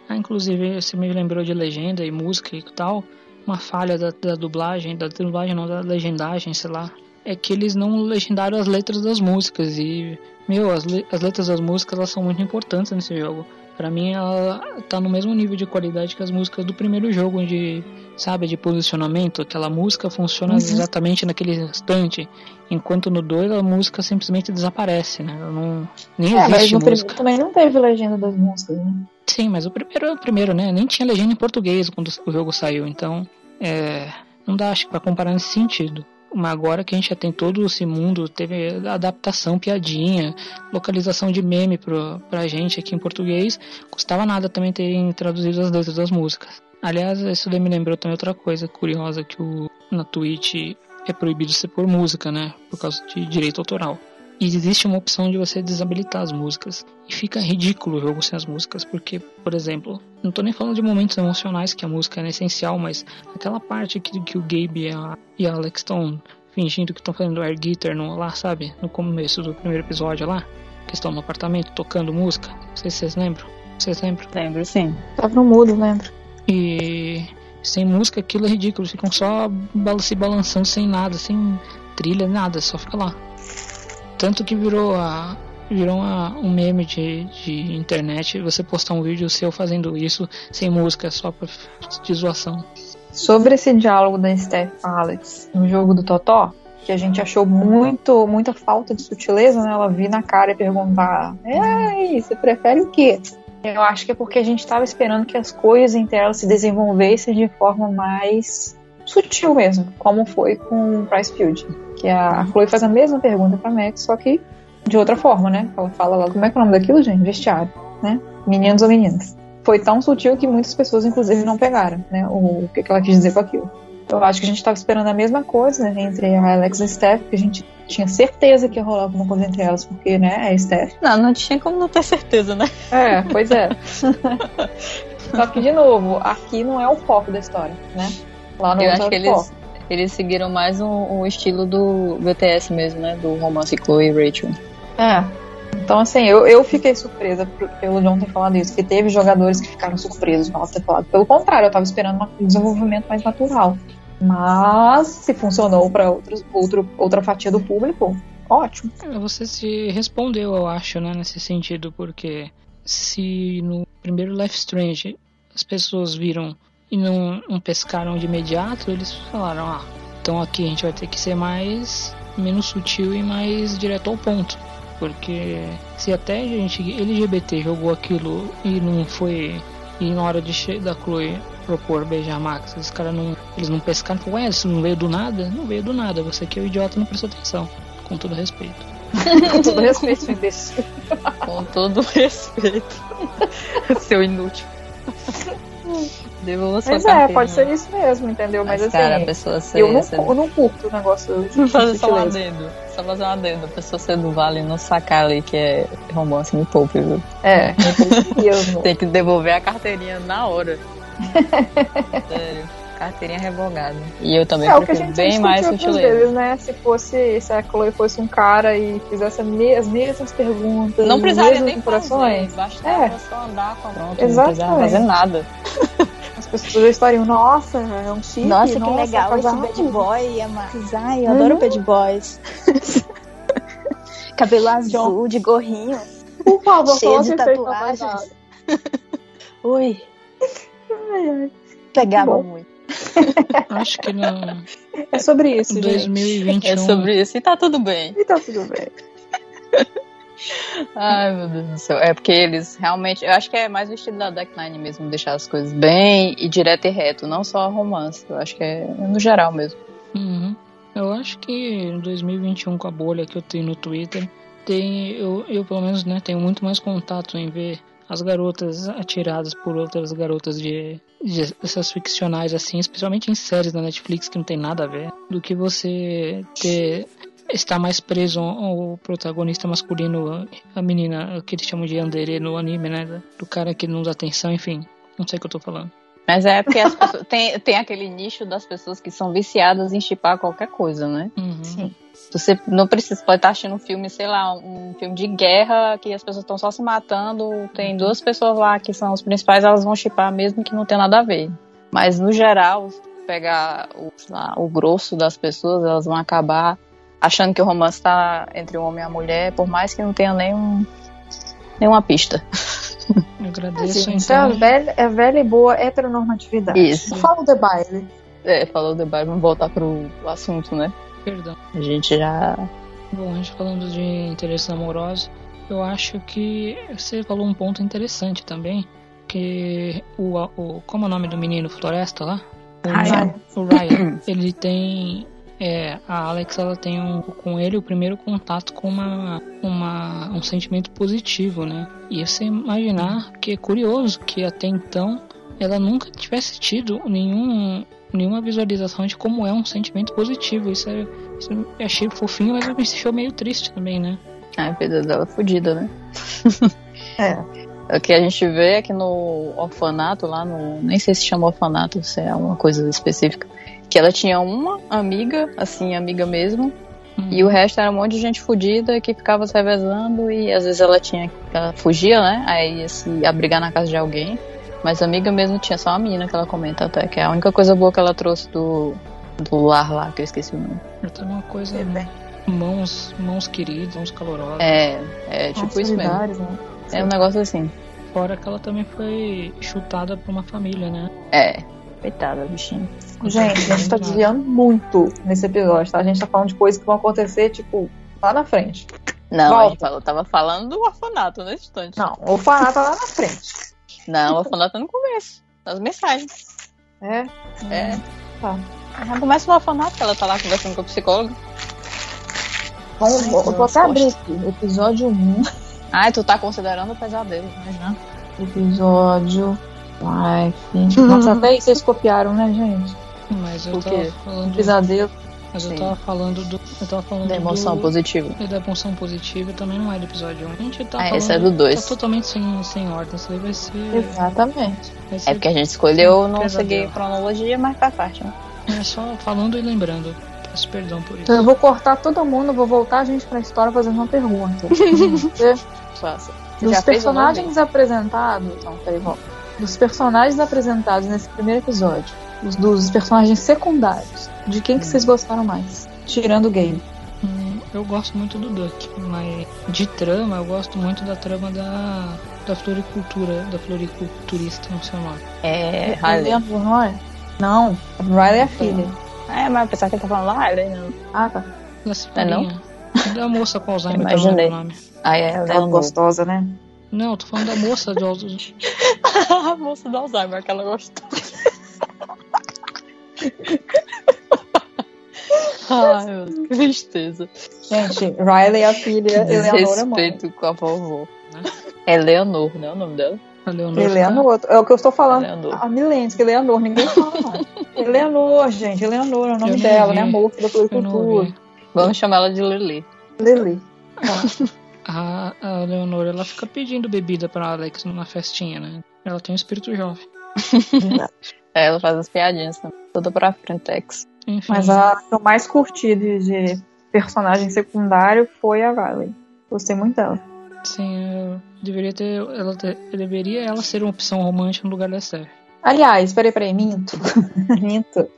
Speaker 6: Ah, inclusive, você me lembrou de legenda e música e tal uma falha da, da dublagem, da dublagem não, da legendagem, sei lá, é que eles não legendaram as letras das músicas e, meu, as, le as letras das músicas elas são muito importantes nesse jogo. Para mim ela tá no mesmo nível de qualidade que as músicas do primeiro jogo, de, sabe, de posicionamento, aquela música funciona uhum. exatamente naquele instante, enquanto no 2 a música simplesmente desaparece, né? Ela não nem é, existe
Speaker 7: mas
Speaker 6: música.
Speaker 7: também não teve legenda das músicas, né?
Speaker 6: Sim, mas o primeiro é o primeiro, né? Nem tinha legenda em português quando o jogo saiu, então é, não dá, acho que pra comparar nesse sentido. Mas agora que a gente já tem todo esse mundo, teve adaptação, piadinha, localização de meme pro, pra gente aqui em português, custava nada também terem traduzido as letras das músicas. Aliás, isso daí me lembrou também outra coisa curiosa, que o, na Twitch é proibido você pôr música, né? Por causa de direito autoral. E existe uma opção de você desabilitar as músicas. E fica ridículo o jogo sem as músicas, porque, por exemplo, não tô nem falando de momentos emocionais que a música é essencial, mas aquela parte que, que o Gabe e a, e a Alex estão fingindo que estão fazendo air guitar no, lá, sabe? No começo do primeiro episódio lá, que estão no apartamento tocando música. Não sei se vocês lembram. Vocês lembram?
Speaker 8: Lembro, sim.
Speaker 7: Tava no mudo, lembro.
Speaker 6: E sem música aquilo é ridículo, ficam só se balançando sem nada, sem trilha, nada, só fica lá. Tanto que virou a virou uma, um meme de, de internet você postar um vídeo seu fazendo isso sem música, só pra, de zoação.
Speaker 7: Sobre esse diálogo da Steph Alex no jogo do Totó, que a gente achou muito, muita falta de sutileza, né? Ela vir na cara e perguntar: você prefere o quê? Eu acho que é porque a gente estava esperando que as coisas entre elas se desenvolvessem de forma mais sutil mesmo, como foi com Price Field. Que a, Chloe faz a mesma pergunta pra Max, só que de outra forma, né? Ela fala lá, como é que é o nome daquilo, gente? Vestiário, né? Meninos ou meninas. Foi tão sutil que muitas pessoas, inclusive, não pegaram, né? O, o que, que ela quis dizer com aquilo. Eu acho que a gente estava esperando a mesma coisa né, entre a Alex e a Steph, que a gente tinha certeza que ia rolar alguma coisa entre elas, porque, né, é a Steph.
Speaker 8: Não, não tinha como não ter certeza, né?
Speaker 7: É, pois é. [LAUGHS] Só que, de novo, aqui não é o foco da história, né? Lá no
Speaker 8: Eu acho que eles, eles seguiram mais um, um, estilo do BTS mesmo, né? Do romance Chloe e Rachel.
Speaker 7: É. Então, assim, eu, eu fiquei surpresa pelo John ter falado isso, que teve jogadores que ficaram surpresos por ela ter falado. Pelo contrário, eu tava esperando um desenvolvimento mais natural. Mas, se funcionou para outra fatia do público, ótimo.
Speaker 6: É, você se respondeu, eu acho, né, nesse sentido, porque se no primeiro Life Strange as pessoas viram e não, não pescaram de imediato, eles falaram, ah, então aqui a gente vai ter que ser mais menos sutil e mais direto ao ponto. Porque se até a gente LGBT jogou aquilo e não foi. E na hora de da Chloe propor beijar Max, os caras não. Eles não pescaram, falaram, ué, isso não veio do nada? Não veio do nada, você que é o idiota não prestou atenção. Com todo respeito. [LAUGHS]
Speaker 7: Com todo respeito, seu imbecil.
Speaker 8: Com todo respeito. [LAUGHS] Seu inútil. [LAUGHS] [LAUGHS] Devolva sua
Speaker 7: Mas é, pode ser isso mesmo, entendeu? Mas,
Speaker 8: Mas,
Speaker 7: assim,
Speaker 8: cara, a pessoa ser-
Speaker 7: eu, não,
Speaker 8: ser-
Speaker 7: eu não curto o negócio de
Speaker 8: fazer só um adendo. Só fazer um adendo. A pessoa ser do Vale não sacar ali que é romance me poupe, viu?
Speaker 7: É. [LAUGHS]
Speaker 8: Tem que devolver a carteirinha na hora. [LAUGHS] Sério. Carteirinha revogada. E eu também
Speaker 7: É o que a
Speaker 8: prefiro
Speaker 7: gente
Speaker 8: bem mais sutileza.
Speaker 7: vezes, né? Se fosse, se a Chloe fosse um cara e fizesse as mesmas perguntas,
Speaker 8: Não precisaria nem fazer, bastava
Speaker 7: É.
Speaker 8: só andar com a pronto, não precisava
Speaker 7: Exatamente.
Speaker 8: fazer nada. [LAUGHS]
Speaker 7: as pessoas já estariam, nossa, é um chip,
Speaker 10: Nossa, que legal esse
Speaker 7: casal.
Speaker 10: bad boy, Max. Ai, eu
Speaker 7: Uhum.
Speaker 10: adoro bad boys. [LAUGHS] Cabelo azul, de gorrinho.
Speaker 7: Por favor,
Speaker 10: cheio de tatuagens.
Speaker 7: na
Speaker 10: Ui, [LAUGHS]
Speaker 7: Ai, ai.
Speaker 10: pegava muito.
Speaker 6: Acho que no
Speaker 7: É sobre isso, gente.
Speaker 6: 2021.
Speaker 8: É sobre isso e tá tudo bem.
Speaker 7: E tá tudo bem. [LAUGHS]
Speaker 8: Ai, meu Deus do céu. É porque eles realmente. Eu acho que é mais o estilo da Deck Nine mesmo, deixar as coisas bem e direto e reto, não só romance. Eu acho que é no geral mesmo.
Speaker 6: Uhum. Eu acho que em 2021, com a bolha que eu tenho no Twitter, tem, eu, eu pelo menos né, tenho muito mais contato em ver as garotas atiradas por outras garotas de, de essas ficcionais assim, especialmente em séries da Netflix que não tem nada a ver, do que você ter estar mais preso ao protagonista masculino, a menina que eles chamam de Yandere no anime, né? Do cara que não dá atenção, enfim. Não sei o que eu tô falando.
Speaker 8: Mas é porque as pessoas, [LAUGHS] tem, tem aquele nicho das pessoas que são viciadas em chipar qualquer coisa, né?
Speaker 6: Uhum.
Speaker 8: Você não precisa, pode estar assistindo um filme, sei lá, um filme de guerra que as pessoas estão só se matando. Tem duas pessoas lá que são os principais, elas vão chipar mesmo que não tem nada a ver. Mas no geral, se pegar o, lá, o grosso das pessoas, elas vão acabar achando que o romance está entre o homem e a mulher, por mais que não tenha nenhum, nenhuma pista.
Speaker 6: Eu agradeço,
Speaker 7: Assim, isso é a
Speaker 6: então.
Speaker 7: velha, é a velha e boa heteronormatividade.
Speaker 8: Isso.
Speaker 7: Fala o The Baile.
Speaker 8: É, falou The Bible, vamos voltar pro assunto, né?
Speaker 6: Perdão.
Speaker 8: A gente já.
Speaker 6: Bom, a gente falando de interesses amorosos, eu acho que você falou um ponto interessante também, que o, o como é o nome do menino Floresta lá? O
Speaker 7: Ryan. [COUGHS]
Speaker 6: O Ryan, ele tem é, a Alex ela tem um, com ele o primeiro contato com uma, uma um sentimento positivo, né? E você imaginar que é curioso que até então ela nunca tivesse tido nenhum nenhuma visualização de como é um sentimento positivo. Isso, é, isso eu achei fofinho, mas me deixou meio triste também, né?
Speaker 8: A vida dela é fodida, né? [LAUGHS]
Speaker 7: É.
Speaker 8: O que a gente vê é que no orfanato, lá no. Nem sei se chama orfanato, se é uma coisa específica. Que ela tinha uma amiga, assim, amiga mesmo. E o resto era um monte de gente fodida que ficava se revezando e às vezes ela tinha. Ela fugia, né? Aí ia se abrigar na casa de alguém. Mas a amiga mesmo tinha só uma menina que ela comenta até, que é a única coisa boa que ela trouxe do, do lar lá, que eu esqueci o nome.
Speaker 6: Eu também uma coisa. Mãos, mãos queridas, mãos calorosas.
Speaker 8: É, é tipo isso mesmo.
Speaker 7: né?
Speaker 8: É um negócio assim.
Speaker 6: Fora que ela também foi chutada por uma família, né?
Speaker 8: É. Coitada, bichinho.
Speaker 7: Gente, a gente tá desviando muito nesse episódio, tá? A gente tá falando de coisas que vão acontecer, tipo, lá na frente.
Speaker 8: Não,
Speaker 7: Volta.
Speaker 8: a gente falou, tava falando do orfanato nesse instante.
Speaker 7: Não, o orfanato tá lá na frente.
Speaker 8: Não, o orfanato é no começo. Nas mensagens.
Speaker 7: É?
Speaker 8: É.
Speaker 7: Tá.
Speaker 8: Já começa no orfanato, que ela tá lá conversando com o psicólogo.
Speaker 7: Vamos,
Speaker 8: Ai,
Speaker 7: eu vou
Speaker 8: nossa,
Speaker 7: até abrir aqui. Episódio 1.
Speaker 8: Ai, tu tá considerando o pesadelo, mas não.
Speaker 7: Episódio. Life. Nossa, até aí vocês copiaram, né, gente?
Speaker 6: Mas eu
Speaker 8: O
Speaker 6: tava
Speaker 8: quê?
Speaker 6: falando.
Speaker 7: Pesadelo.
Speaker 6: Mas eu tava falando do. Eu tava falando
Speaker 8: Da emoção
Speaker 6: do,
Speaker 8: positiva.
Speaker 6: E da emoção positiva também não é do episódio 1. A gente tá
Speaker 8: Ah,
Speaker 6: falando,
Speaker 8: esse é do dois.
Speaker 6: Tá totalmente sem, sem ordem. Isso aí vai ser.
Speaker 7: Exatamente.
Speaker 6: Vai ser
Speaker 8: É porque a gente escolheu não seguir cronologia, mas faz parte, né?
Speaker 6: É só falando e lembrando. Peço perdão por isso.
Speaker 7: Então eu vou cortar todo mundo, vou voltar a gente pra história fazendo uma pergunta. [LAUGHS]
Speaker 8: Faça.
Speaker 7: Dos personagens apresentados.
Speaker 8: Então, peraí, volta.
Speaker 7: Dos personagens apresentados nesse primeiro episódio. Os dos personagens secundários. De quem que vocês gostaram mais? Tirando o Gale.
Speaker 6: Hum, eu gosto muito do Duck, mas de trama eu gosto muito da trama da, da floricultura, da floriculturista, não sei o nome.
Speaker 8: É, Riley.
Speaker 7: Não é? Não, a Riley é a filha.
Speaker 8: É, mas apesar que ele tá falando Riley, não.
Speaker 7: Ah, tá.
Speaker 6: Da Cipolinha. Da moça com Alzheimer, não
Speaker 8: Imaginei.
Speaker 6: o nome.
Speaker 8: Ah, é,
Speaker 7: Aquela
Speaker 8: Leonor.
Speaker 7: gostosa, né?
Speaker 6: Não, eu tô falando da moça de Alzheimer. [LAUGHS]
Speaker 8: a moça do Alzheimer, que ela gostou. [LAUGHS] [LAUGHS] Ai, meu que tristeza.
Speaker 7: Gente, Riley é a filha, Eleanor é a mãe.
Speaker 8: Respeito com a vovó. É Leonor, não é o nome dela?
Speaker 6: A Leonor.
Speaker 7: Eleanor, é o que eu estou falando
Speaker 8: Eleanor.
Speaker 7: há milênios, que Eleanor, ninguém fala. [LAUGHS] Eleanor, gente, Eleanor é o nome
Speaker 6: Eu
Speaker 7: dela, né? A moça da floricultura.
Speaker 8: Vamos chamar ela de Lili.
Speaker 7: Lili. [LAUGHS]
Speaker 6: A, a Leonor, ela fica pedindo bebida pra Alex numa festinha, né? Ela tem um espírito jovem.
Speaker 8: É, ela faz as piadinhas também. Toda pra frentex.
Speaker 6: Enfim.
Speaker 7: Mas a que eu mais curti de, de personagem secundário foi a Riley. Gostei muito dela.
Speaker 6: Sim, eu deveria ter. Ela ter- deveria ela ser uma opção romântica no lugar da Steph.
Speaker 7: Aliás, peraí, peraí, minto. [LAUGHS] minto.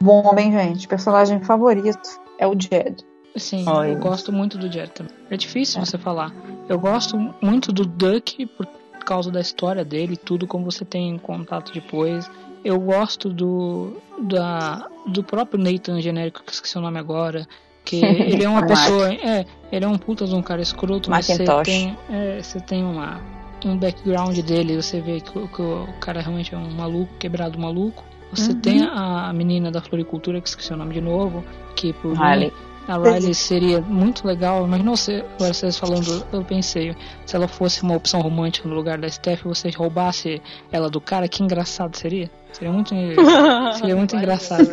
Speaker 7: Bom homem, gente. Personagem favorito é o Jed.
Speaker 6: Sim,
Speaker 8: Olha.
Speaker 6: eu gosto muito do Jet também. É difícil você falar. Eu gosto muito do Duck por causa da história dele, tudo como você tem contato depois. Eu gosto do da, do próprio Nathan genérico, que esqueci o nome agora. Que [LAUGHS] ele é uma pessoa. É, ele é um puta de um cara escroto, mas você tem, é, você tem uma, um background dele, você vê que, o- que o cara realmente é um maluco, quebrado maluco. Você
Speaker 8: Uhum.
Speaker 6: tem a, menina da floricultura, que esqueci o nome de novo, que por mim,
Speaker 8: Riley.
Speaker 6: A Riley seria muito legal. Imagina você, agora vocês falando, eu pensei, se ela fosse uma opção romântica no lugar da Steph, você roubasse ela do cara, que engraçado seria. Seria muito, [LAUGHS] seria muito engraçado.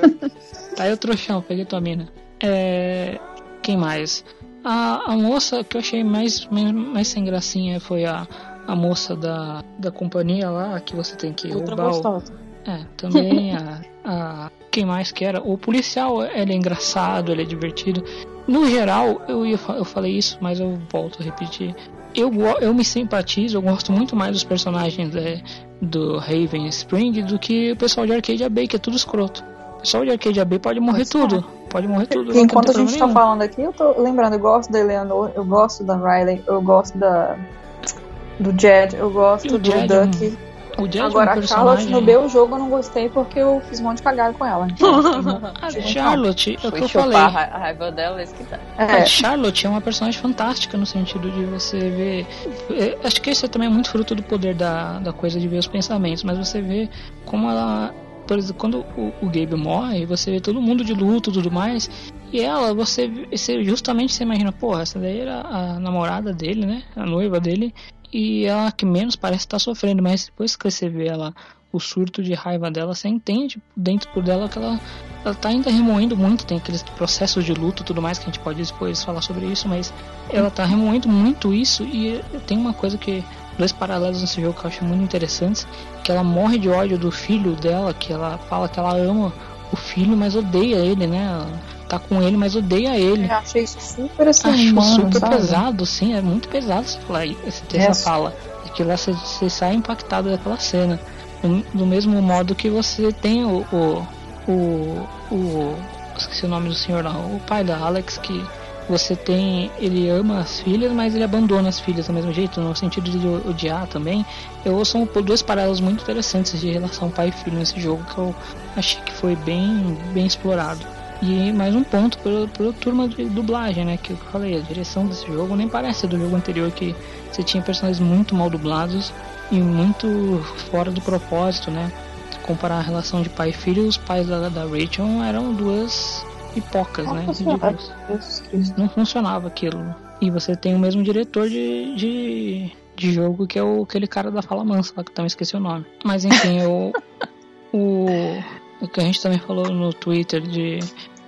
Speaker 6: Aí o trouxão, peguei tua mina. É, quem mais? A, a moça que eu achei mais, mais, mais sem gracinha foi a, a moça da, da companhia lá, que você tem que
Speaker 7: Outra
Speaker 6: roubar o,
Speaker 7: gostosa.
Speaker 6: é, também [LAUGHS] a, a. Quem mais que era? O policial, ele é engraçado, ele é divertido. No geral, eu, ia, eu falei isso, mas eu volto a repetir. Eu, eu me simpatizo, eu gosto muito mais dos personagens é, do Raven Spring do que o pessoal de Arcade Bay, que é tudo escroto. O pessoal de Arcade Bay pode morrer tudo. Pode morrer tudo.
Speaker 7: E enquanto a gente tá
Speaker 6: problema
Speaker 7: falando aqui, eu tô lembrando, eu gosto da Eleanor, eu gosto da Riley, eu gosto da do Jed, eu gosto do
Speaker 6: Jed é
Speaker 7: Duck.
Speaker 6: O
Speaker 7: Agora
Speaker 6: é um
Speaker 7: a Charlotte no meu jogo eu não gostei porque eu fiz um monte de cagada com ela. Então, [LAUGHS]
Speaker 6: A Charlotte, é o que eu falei.
Speaker 8: a ra- a raiva dela, esse que tá.
Speaker 6: A
Speaker 7: é,
Speaker 6: Charlotte é uma personagem fantástica no sentido de você ver. é, Acho que isso é também muito fruto do poder da, da coisa de ver os pensamentos, mas você vê como ela. Por exemplo, quando o, o Gabe morre, você vê todo mundo de luto e tudo mais. E ela, você, você justamente se imagina, porra, essa daí era a namorada dele, né? A noiva dele. E ela que menos parece estar sofrendo, mas depois que você vê ela, o surto de raiva dela, você entende dentro por dela que ela ela tá ainda remoendo muito, tem aqueles processos de luto tudo mais que a gente pode depois falar sobre isso, mas ela tá remoendo muito isso e tem uma coisa que dois paralelos nesse jogo que eu acho muito interessantes, que ela morre de ódio do filho dela, que ela fala que ela ama o filho, mas odeia ele, né? Ela tá com ele, mas odeia ele.
Speaker 7: eu achei isso super assim,
Speaker 6: Acho
Speaker 7: humano,
Speaker 6: super
Speaker 7: sabe?
Speaker 6: pesado, sim, é muito pesado você falar esse ter
Speaker 7: É.
Speaker 6: essa fala. Que lá você, você sai impactado daquela cena. Do, mesmo modo que você tem o. o, o, o esqueci o nome do senhor não, o pai da Alex que você tem. Ele ama as filhas, mas ele abandona as filhas do mesmo jeito, no sentido de odiar também. Eu são dois paralelos muito interessantes de relação pai e filho nesse jogo que eu achei que foi bem, bem explorado. E mais um ponto pela, pela turma de dublagem, né? Que eu falei, a direção desse jogo nem parece do jogo anterior, que você tinha personagens muito mal dublados e muito fora do propósito, né? Comparar a relação de pai e filho, os pais da, da Rachel eram duas pipocas, né? Não funcionava aquilo. E você tem o mesmo diretor de, de, de jogo que é o, aquele cara da Fala Mansa, lá que eu também esqueci o nome. Mas enfim, o, [LAUGHS] o, o que a gente também falou no Twitter de,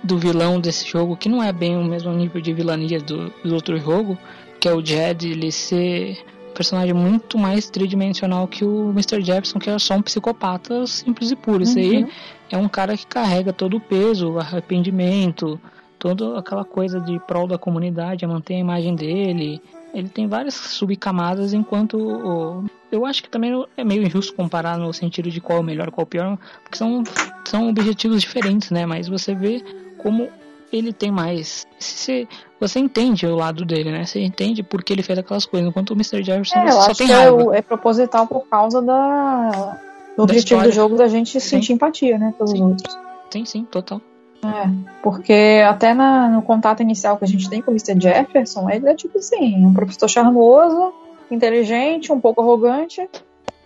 Speaker 6: do vilão desse jogo, que não é bem o mesmo nível de vilania do, do outro jogo, que é o Jed, ele ser um personagem muito mais tridimensional que o Mr. Jefferson, que era só um psicopata simples e puro. Isso aí é um cara que carrega todo o peso, o arrependimento, toda aquela coisa de prol da comunidade, a manter a imagem dele. Ele tem várias subcamadas, enquanto o... eu acho que também é meio injusto comparar no sentido de qual é o melhor, qual é o pior, porque são, são objetivos diferentes, né? Mas você vê como ele tem mais. Se, você entende o lado dele, né? Você entende por que ele fez aquelas coisas. Enquanto o Mr. Jefferson
Speaker 7: É,
Speaker 6: você só tem
Speaker 7: é,
Speaker 6: raiva.
Speaker 7: o- é proposital por causa da, do
Speaker 6: Da
Speaker 7: objetivo do
Speaker 6: história.
Speaker 7: jogo da gente
Speaker 6: Sim.
Speaker 7: sentir empatia, né, pelos outros.
Speaker 6: Sim, sim, total.
Speaker 7: É, porque até na- no contato inicial que a gente tem com o Mr. Jefferson, ele é tipo assim, um professor charmoso, inteligente, um pouco arrogante,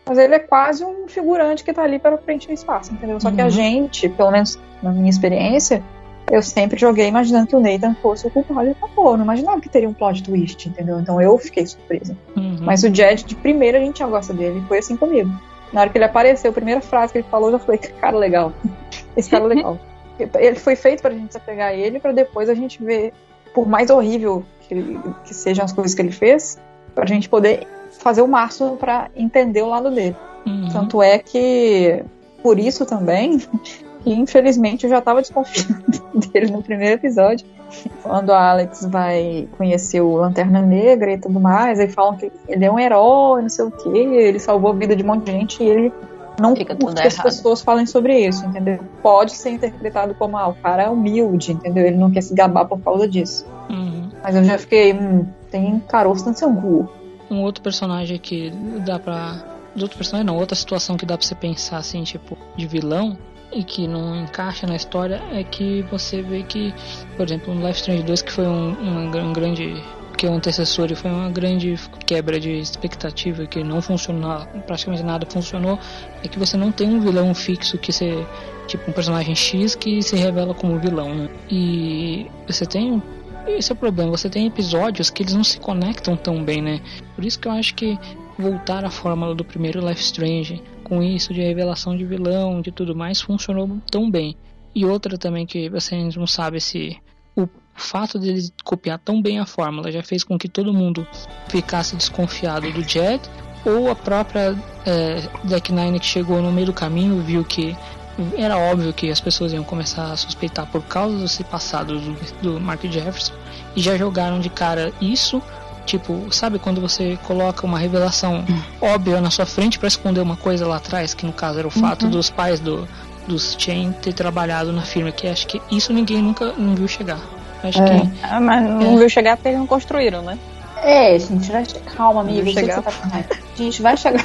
Speaker 7: mas ele é quase um figurante que tá ali para preencher espaço, entendeu? Só que a
Speaker 6: Uhum.
Speaker 7: gente, pelo menos na minha experiência, eu sempre joguei imaginando que o Nathan fosse o culpado e acabou. Não imaginava que teria um plot twist, entendeu? Então eu fiquei surpresa.
Speaker 6: Uhum.
Speaker 7: Mas o Jed, de primeira, a gente já gosta dele. Foi assim comigo. Na hora que ele apareceu, a primeira frase que ele falou, eu já falei, cara legal. [LAUGHS] Esse cara é legal. Ele foi feito pra gente se apegar a ele, pra depois a gente ver, por mais horrível que, que sejam as coisas que ele fez, pra gente poder fazer o máximo pra entender o lado dele.
Speaker 6: Uhum.
Speaker 7: Tanto é que, por isso também, que infelizmente eu já tava desconfiando [LAUGHS] dele no primeiro episódio. Quando a Alex vai conhecer o Lanterna Negra e tudo mais, aí falam que ele é um herói, não sei o que, ele salvou a vida de um monte de gente e ele não
Speaker 8: Fica tudo
Speaker 7: que as
Speaker 8: errado.
Speaker 7: pessoas falem sobre isso, entendeu? Pode ser interpretado como, ah, o cara é humilde, entendeu? Ele não quer se gabar por causa disso.
Speaker 6: Uhum.
Speaker 7: Mas eu já fiquei, hum, tem caroço no seu cu.
Speaker 6: Um outro personagem que dá pra. Outro personagem não, outra situação que dá pra você pensar assim, tipo, de vilão e que não encaixa na história é que você vê que, por exemplo, no Life Strange 2, que foi um, gran- um grande. Que o antecessor e foi uma grande quebra de expectativa que não funcionou, praticamente nada funcionou, é que você não tem um vilão fixo que você. tipo, um personagem X que se revela como vilão, né? E você tem esse é o problema, você tem episódios que eles não se conectam tão bem, né? Por isso que eu acho que voltar à fórmula do primeiro Life Strange, com isso de revelação de vilão, de tudo mais, funcionou tão bem. E outra também que você não sabe se o fato deles copiar tão bem a fórmula já fez com que todo mundo ficasse desconfiado do Jed, ou a própria é, Deck Nine que chegou no meio do caminho viu que era óbvio que as pessoas iam começar a suspeitar por causa desse passado do, do Mark Jefferson e já jogaram de cara isso. Tipo, sabe quando você coloca uma revelação óbvia na sua frente para esconder uma coisa lá atrás, que no caso era o fato
Speaker 8: Uhum.
Speaker 6: dos pais do, dos Chain ter trabalhado na firma, que acho que isso ninguém nunca não viu chegar. Acho
Speaker 8: É.
Speaker 6: que
Speaker 8: Ah, mas não viu chegar porque eles não construíram, né?
Speaker 7: É, gente, vai calma, amigo.
Speaker 8: Chegar.
Speaker 7: tá. A gente vai chegar.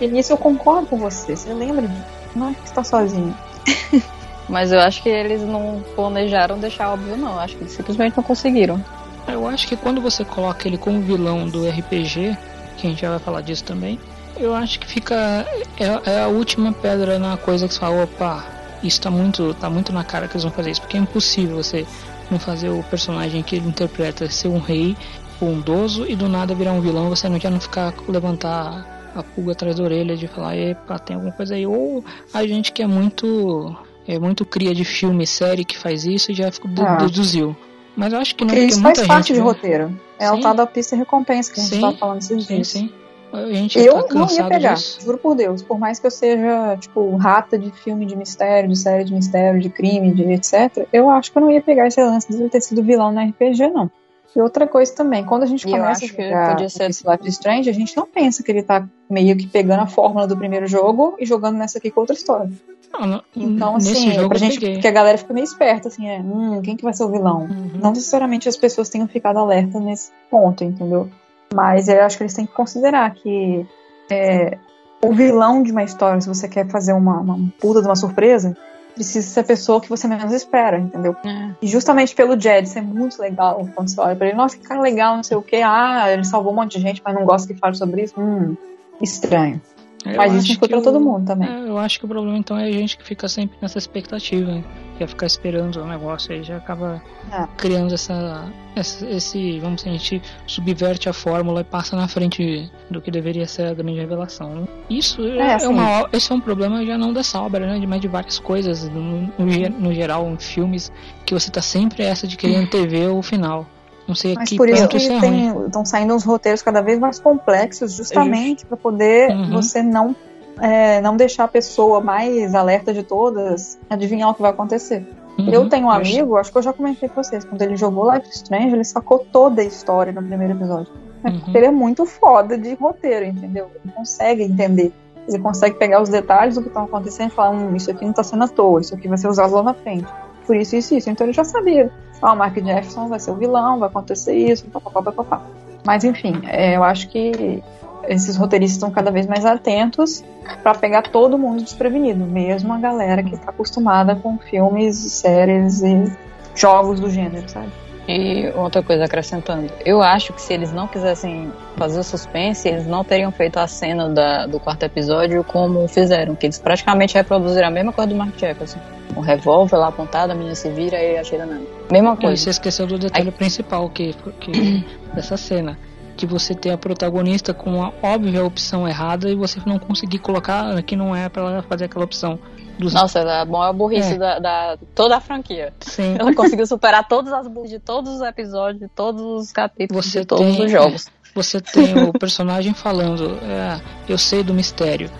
Speaker 7: [LAUGHS] Nisso eu concordo com você. Você lembra? Não é que você tá sozinho. [LAUGHS]
Speaker 8: Mas eu acho que eles não planejaram deixar óbvio, não. Acho que eles simplesmente não conseguiram.
Speaker 6: Eu acho que quando você coloca ele como vilão do RPG, que a gente já vai falar disso também, eu acho que fica. É, é a última pedra na coisa que você fala, opa, isso tá muito, tá muito na cara que eles vão fazer isso, porque é impossível você não fazer o personagem que ele interpreta ser um rei bondoso e do nada virar um vilão, você não já não ficar levantar a pulga atrás da orelha de falar, epa, tem alguma coisa aí. Ou a gente que é muito. É muito cria de filme, série que faz isso e já ficou-
Speaker 7: Ah.
Speaker 6: deduziu. Mas eu acho que não,
Speaker 7: Porque
Speaker 6: porque
Speaker 7: isso faz parte
Speaker 6: gente
Speaker 7: de
Speaker 6: viu.
Speaker 7: roteiro. É o
Speaker 6: Sim.
Speaker 7: tal da pista recompensa que a gente
Speaker 6: Sim.
Speaker 7: tava falando esses
Speaker 6: Sim,
Speaker 7: dias.
Speaker 6: sim. A gente
Speaker 7: Eu
Speaker 6: tá
Speaker 7: não ia pegar,
Speaker 6: disso.
Speaker 7: juro por Deus. Por mais que eu seja, tipo, rata de filme de mistério, de série de mistério, de crime, de etc., eu acho que eu não ia pegar esse lance de ele ter sido vilão na RPG, não. E outra coisa também, quando a gente
Speaker 8: E
Speaker 7: começa a jogar
Speaker 8: podia ser-
Speaker 7: esse Life is Strange, a gente não pensa que ele tá meio que pegando a fórmula do primeiro jogo e jogando nessa aqui com outra história.
Speaker 6: Não, não,
Speaker 7: Então, assim,
Speaker 6: jogo
Speaker 7: pra
Speaker 6: eu
Speaker 7: gente,
Speaker 6: peguei.
Speaker 7: porque a galera fica meio esperta, assim, é, hum, quem que vai ser o vilão?
Speaker 6: Uhum.
Speaker 7: Não necessariamente as pessoas tenham ficado alerta nesse ponto, entendeu? Mas eu acho que eles têm que considerar que é, o vilão de uma história, se você quer fazer uma, uma puta de uma surpresa, precisa ser a pessoa que você menos espera, entendeu?
Speaker 8: É.
Speaker 7: E justamente pelo Jed ser muito legal quando você olha pra ele, nossa, que cara legal, não sei o que, ah, ele salvou um monte de gente, mas não gosta que fale sobre isso, hum, estranho.
Speaker 6: Eu
Speaker 7: mas isso
Speaker 6: que
Speaker 7: pra todo mundo também.
Speaker 6: É, eu acho que o problema então é a gente que fica sempre nessa expectativa, né? quer ficar esperando o negócio aí já acaba
Speaker 7: É.
Speaker 6: criando essa, essa- esse, vamos dizer, a gente subverte a fórmula e passa na frente do que deveria ser a grande revelação. né? Isso é,
Speaker 7: É,
Speaker 6: é
Speaker 7: assim.
Speaker 6: uma, esse é um problema já não dessa obra, né? de- Mas de várias coisas no, no, no geral, em filmes, que você tá sempre essa de querer [LAUGHS] antever o final. Não sei
Speaker 7: Mas por isso que
Speaker 6: é
Speaker 7: estão saindo uns roteiros cada vez mais complexos, justamente para poder
Speaker 6: Uhum.
Speaker 7: você não é, não deixar a pessoa mais alerta de todas adivinhar o que vai acontecer.
Speaker 6: Uhum,
Speaker 7: Eu tenho um amigo, acho que eu já comentei com vocês, quando ele jogou Life is Strange, ele sacou toda a história no primeiro episódio. É
Speaker 6: Uhum.
Speaker 7: ele é muito foda de roteiro, entendeu? Ele consegue entender. Ele consegue pegar os detalhes do que estão acontecendo e falar, hum, isso aqui não tá sendo à toa, isso aqui vai ser usado lá na frente. Por isso, isso, isso. Então ele já sabia. Ó, o Mark Jefferson vai ser o vilão, vai acontecer isso, papapá, papapá. Mas enfim, é, eu acho que esses roteiristas estão cada vez mais atentos para pegar todo mundo desprevenido, mesmo a galera que está acostumada com filmes, séries e jogos do gênero, sabe?
Speaker 8: E outra coisa acrescentando, eu acho que se eles não quisessem fazer o suspense, eles não teriam feito a cena da- do quarto episódio como fizeram, que eles praticamente reproduziram a mesma coisa do Mark Jefferson. Um revólver lá apontado, a menina se vira e atira nela. Mesma
Speaker 6: E
Speaker 8: coisa.
Speaker 6: você esqueceu do detalhe principal que, que [COUGHS] dessa cena. Que você tem a protagonista com a óbvia opção errada e você não conseguir colocar que não é pra ela fazer aquela opção. Dos...
Speaker 8: Nossa, a maior burrice
Speaker 6: É.
Speaker 8: da, da- toda a franquia.
Speaker 6: Sim.
Speaker 8: Ela conseguiu superar todas as burrices de todos os episódios, de todos os capítulos,
Speaker 6: Você
Speaker 8: de todos
Speaker 6: tem,
Speaker 8: os jogos.
Speaker 6: Você tem o personagem falando, é, eu sei do mistério.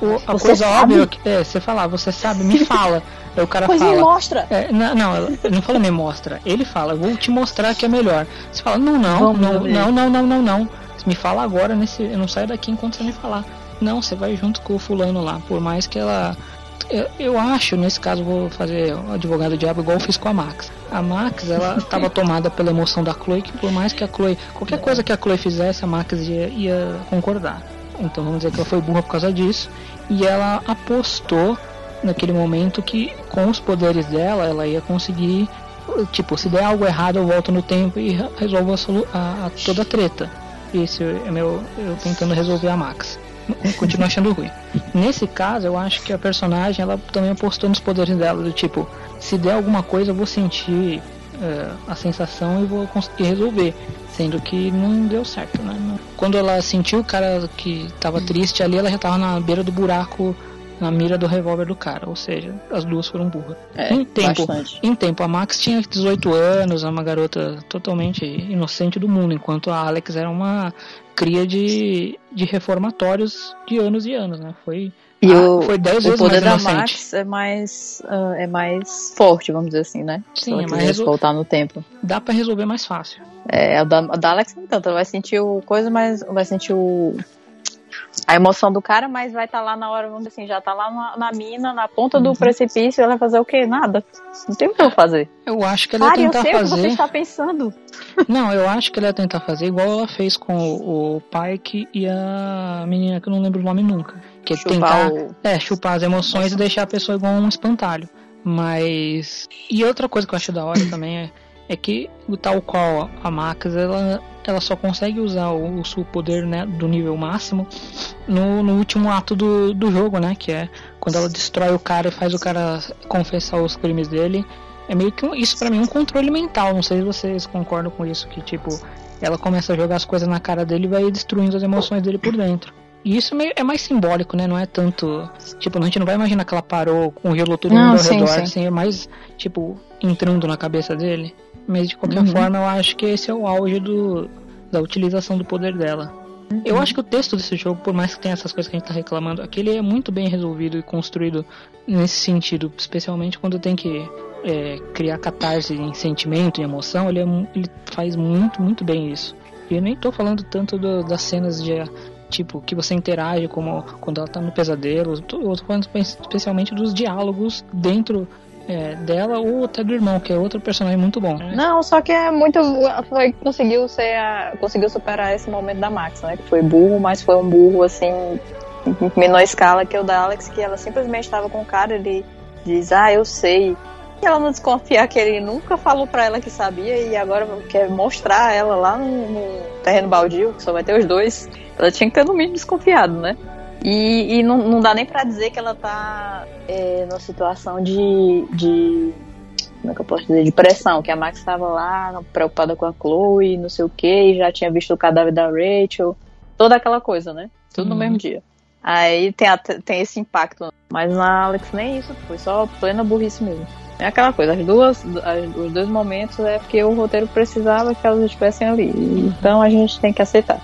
Speaker 6: O- a
Speaker 8: Você
Speaker 6: coisa
Speaker 8: sabe?
Speaker 6: óbvia que é, você falar, você sabe, me [LAUGHS] fala. Aí o cara
Speaker 8: Pois
Speaker 6: fala.
Speaker 8: me mostra.
Speaker 6: É, não, não, não fala me mostra. Ele fala, vou te mostrar que é melhor. Você fala, não, não,
Speaker 8: Vamos
Speaker 6: não,
Speaker 8: ver.
Speaker 6: não, não, não, não, não. Me fala agora nesse. Eu não saio daqui enquanto você me falar. Não, você vai junto com o fulano lá. Por mais que ela. Eu, eu acho, nesse caso, vou fazer o advogado diabo igual eu fiz com a Max. A Max, ela [LAUGHS] estava tomada pela emoção da Chloe, que por mais que a Chloe. Qualquer coisa que a Chloe fizesse, a Max ia, ia concordar. Então vamos dizer que ela foi burra por causa disso. E ela apostou naquele momento que com os poderes dela ela ia conseguir tipo se der algo errado eu volto no tempo e re- resolvo a, a- a- toda a treta. Esse é meu eu tentando resolver a Max. Continua achando ruim. Nesse caso eu acho que a personagem ela também apostou nos poderes dela do tipo se der alguma coisa eu vou sentir eh, a sensação e vou conseguir resolver sendo que não deu certo né quando ela sentiu o cara que tava triste ali ela já tava na beira do buraco na mira do revólver do cara, ou seja, as duas foram burras.
Speaker 8: É,
Speaker 6: em tempo,
Speaker 8: bastante.
Speaker 6: em tempo, a Max tinha 18 anos, é uma garota totalmente inocente do mundo, enquanto a Alex era uma cria de, de reformatórios de anos e anos, né? Foi,
Speaker 8: E
Speaker 6: ah,
Speaker 8: o,
Speaker 6: foi 10
Speaker 8: o
Speaker 6: vezes
Speaker 8: poder
Speaker 6: mais
Speaker 8: da. Max é mais, ah, é mais forte, vamos dizer assim, né?
Speaker 6: Sim, é mais resol-
Speaker 8: voltar no tempo.
Speaker 6: Dá pra resolver mais fácil.
Speaker 8: É, a da, a da Alex nem tanto, ela vai sentir o coisa, mas vai sentir o. A emoção do cara, mas vai estar lá na hora, vamos dizer assim, já tá lá na, na mina, na ponta
Speaker 6: Uhum.
Speaker 8: do precipício, ela vai fazer o quê? Nada. Não tem o que eu fazer.
Speaker 6: Eu acho que ela ia
Speaker 8: Cara, eu
Speaker 6: tentar
Speaker 8: sei o que
Speaker 6: fazer.
Speaker 8: você está pensando.
Speaker 6: Não, eu acho que ela ia tentar fazer igual ela fez com o, o Pike e a menina que eu não lembro o nome nunca. Que é
Speaker 8: Chupar
Speaker 6: tentar
Speaker 8: o-
Speaker 6: é, chupar as emoções e deixar a pessoa igual um espantalho. Mas. E outra coisa que eu acho da hora também é, é que, tal qual a Max, ela, ela só consegue usar o, o seu poder né, do nível máximo no, no último ato do, do jogo, né? Que é quando ela destrói o cara e faz o cara confessar os crimes dele. É meio que um, isso pra mim é um controle mental. Não sei se vocês concordam com isso, que tipo, ela começa a jogar as coisas na cara dele e vai destruindo as emoções dele por dentro. E isso é meio- é mais simbólico, né? Não é tanto. Tipo, a gente não vai imaginar que ela parou com o Rilo todo
Speaker 8: Não,
Speaker 6: ao
Speaker 8: sim,
Speaker 6: redor,
Speaker 8: sim.
Speaker 6: assim, é mais, tipo, entrando na cabeça dele. Mas de qualquer
Speaker 8: Uhum.
Speaker 6: forma, eu acho que esse é o auge do, da utilização do poder dela. Eu acho que o texto desse jogo, por mais que tenha essas coisas que a gente tá reclamando, aqui ele é muito bem resolvido e construído nesse sentido, especialmente quando tem que é, criar catarse em sentimento e emoção, ele, é ele faz muito, muito bem isso. E eu nem tô falando tanto do- das cenas de tipo que você interage como quando ela tá no pesadelo, eu tô eu tô falando espe- especialmente dos diálogos dentro é, dela ou até do irmão, que é outro personagem muito bom.
Speaker 8: Não, só que é muito. Foi, conseguiu ser a- conseguiu superar esse momento da Max, né? Que foi burro, mas foi um burro assim, em menor escala que o da Alex, que ela simplesmente estava com o cara, ele diz, ah, eu sei. E ela não desconfiar que ele nunca falou pra ela que sabia e agora quer mostrar ela lá no, no terreno baldio, que só vai ter os dois. Ela tinha que ter no mínimo desconfiado, né? E, e não, não dá nem pra dizer que ela tá é, numa situação de, de como é que eu posso dizer, de pressão, que a Max estava lá preocupada com a Chloe, não sei o que, e já tinha visto o cadáver da Rachel, toda aquela coisa, né? Tudo no
Speaker 6: Uhum.
Speaker 8: mesmo dia. Aí tem, até- tem esse impacto, mas na Alex nem isso, foi só plena burrice mesmo. É aquela coisa, as duas, as- os dois momentos é porque o roteiro precisava que elas estivessem ali, então a gente tem que aceitar.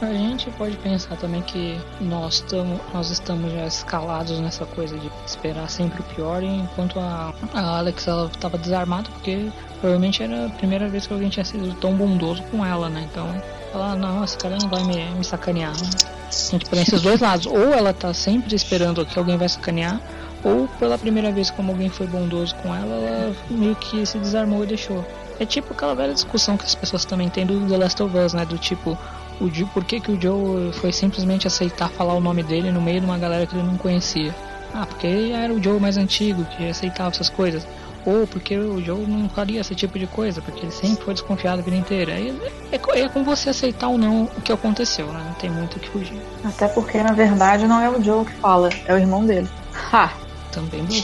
Speaker 6: A gente pode pensar também que nós, tamo, nós estamos já escalados nessa coisa de esperar sempre o pior, enquanto a, a Alex ela estava desarmada, porque provavelmente era a primeira vez que alguém tinha sido tão bondoso com ela, né? Então, ela, não, esse cara não vai me, me sacanear. A gente pensa esses dois lados, ou ela tá sempre esperando que alguém vai sacanear, ou pela primeira vez como alguém foi bondoso com ela, ela meio que se desarmou e deixou. É tipo aquela velha discussão que as pessoas também têm do The Last of Us, né? Do tipo, o Joe, por que, que o Joe foi simplesmente aceitar falar o nome dele no meio de uma galera que ele não conhecia? Ah, porque ele era o Joe mais antigo, que aceitava essas coisas. Ou porque o Joe não faria esse tipo de coisa, porque ele sempre foi desconfiado a vida inteira. É, é, é com você aceitar ou não o que aconteceu, né? Não tem muito o que fugir.
Speaker 7: Até porque, na verdade, não é o Joe que fala, é o irmão dele. Ha!
Speaker 6: Também bom.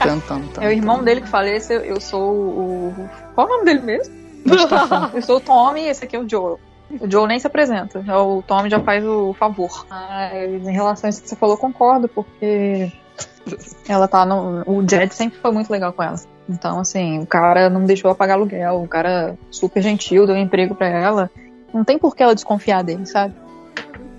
Speaker 8: Tum, tum, tum,
Speaker 7: É o irmão dele que fala, esse eu, eu sou o. o- Qual o nome dele mesmo? [LAUGHS] eu sou o Tommy e esse aqui é o Joe. O Joe nem se apresenta. é O Tommy já faz o favor. Mas em relação a isso que você falou, concordo, porque ela tá no. O Jed sempre foi muito legal com ela. Então, assim, o cara não deixou ela pagar aluguel, o cara super gentil, deu emprego pra ela. Não tem por que ela desconfiar dele, sabe?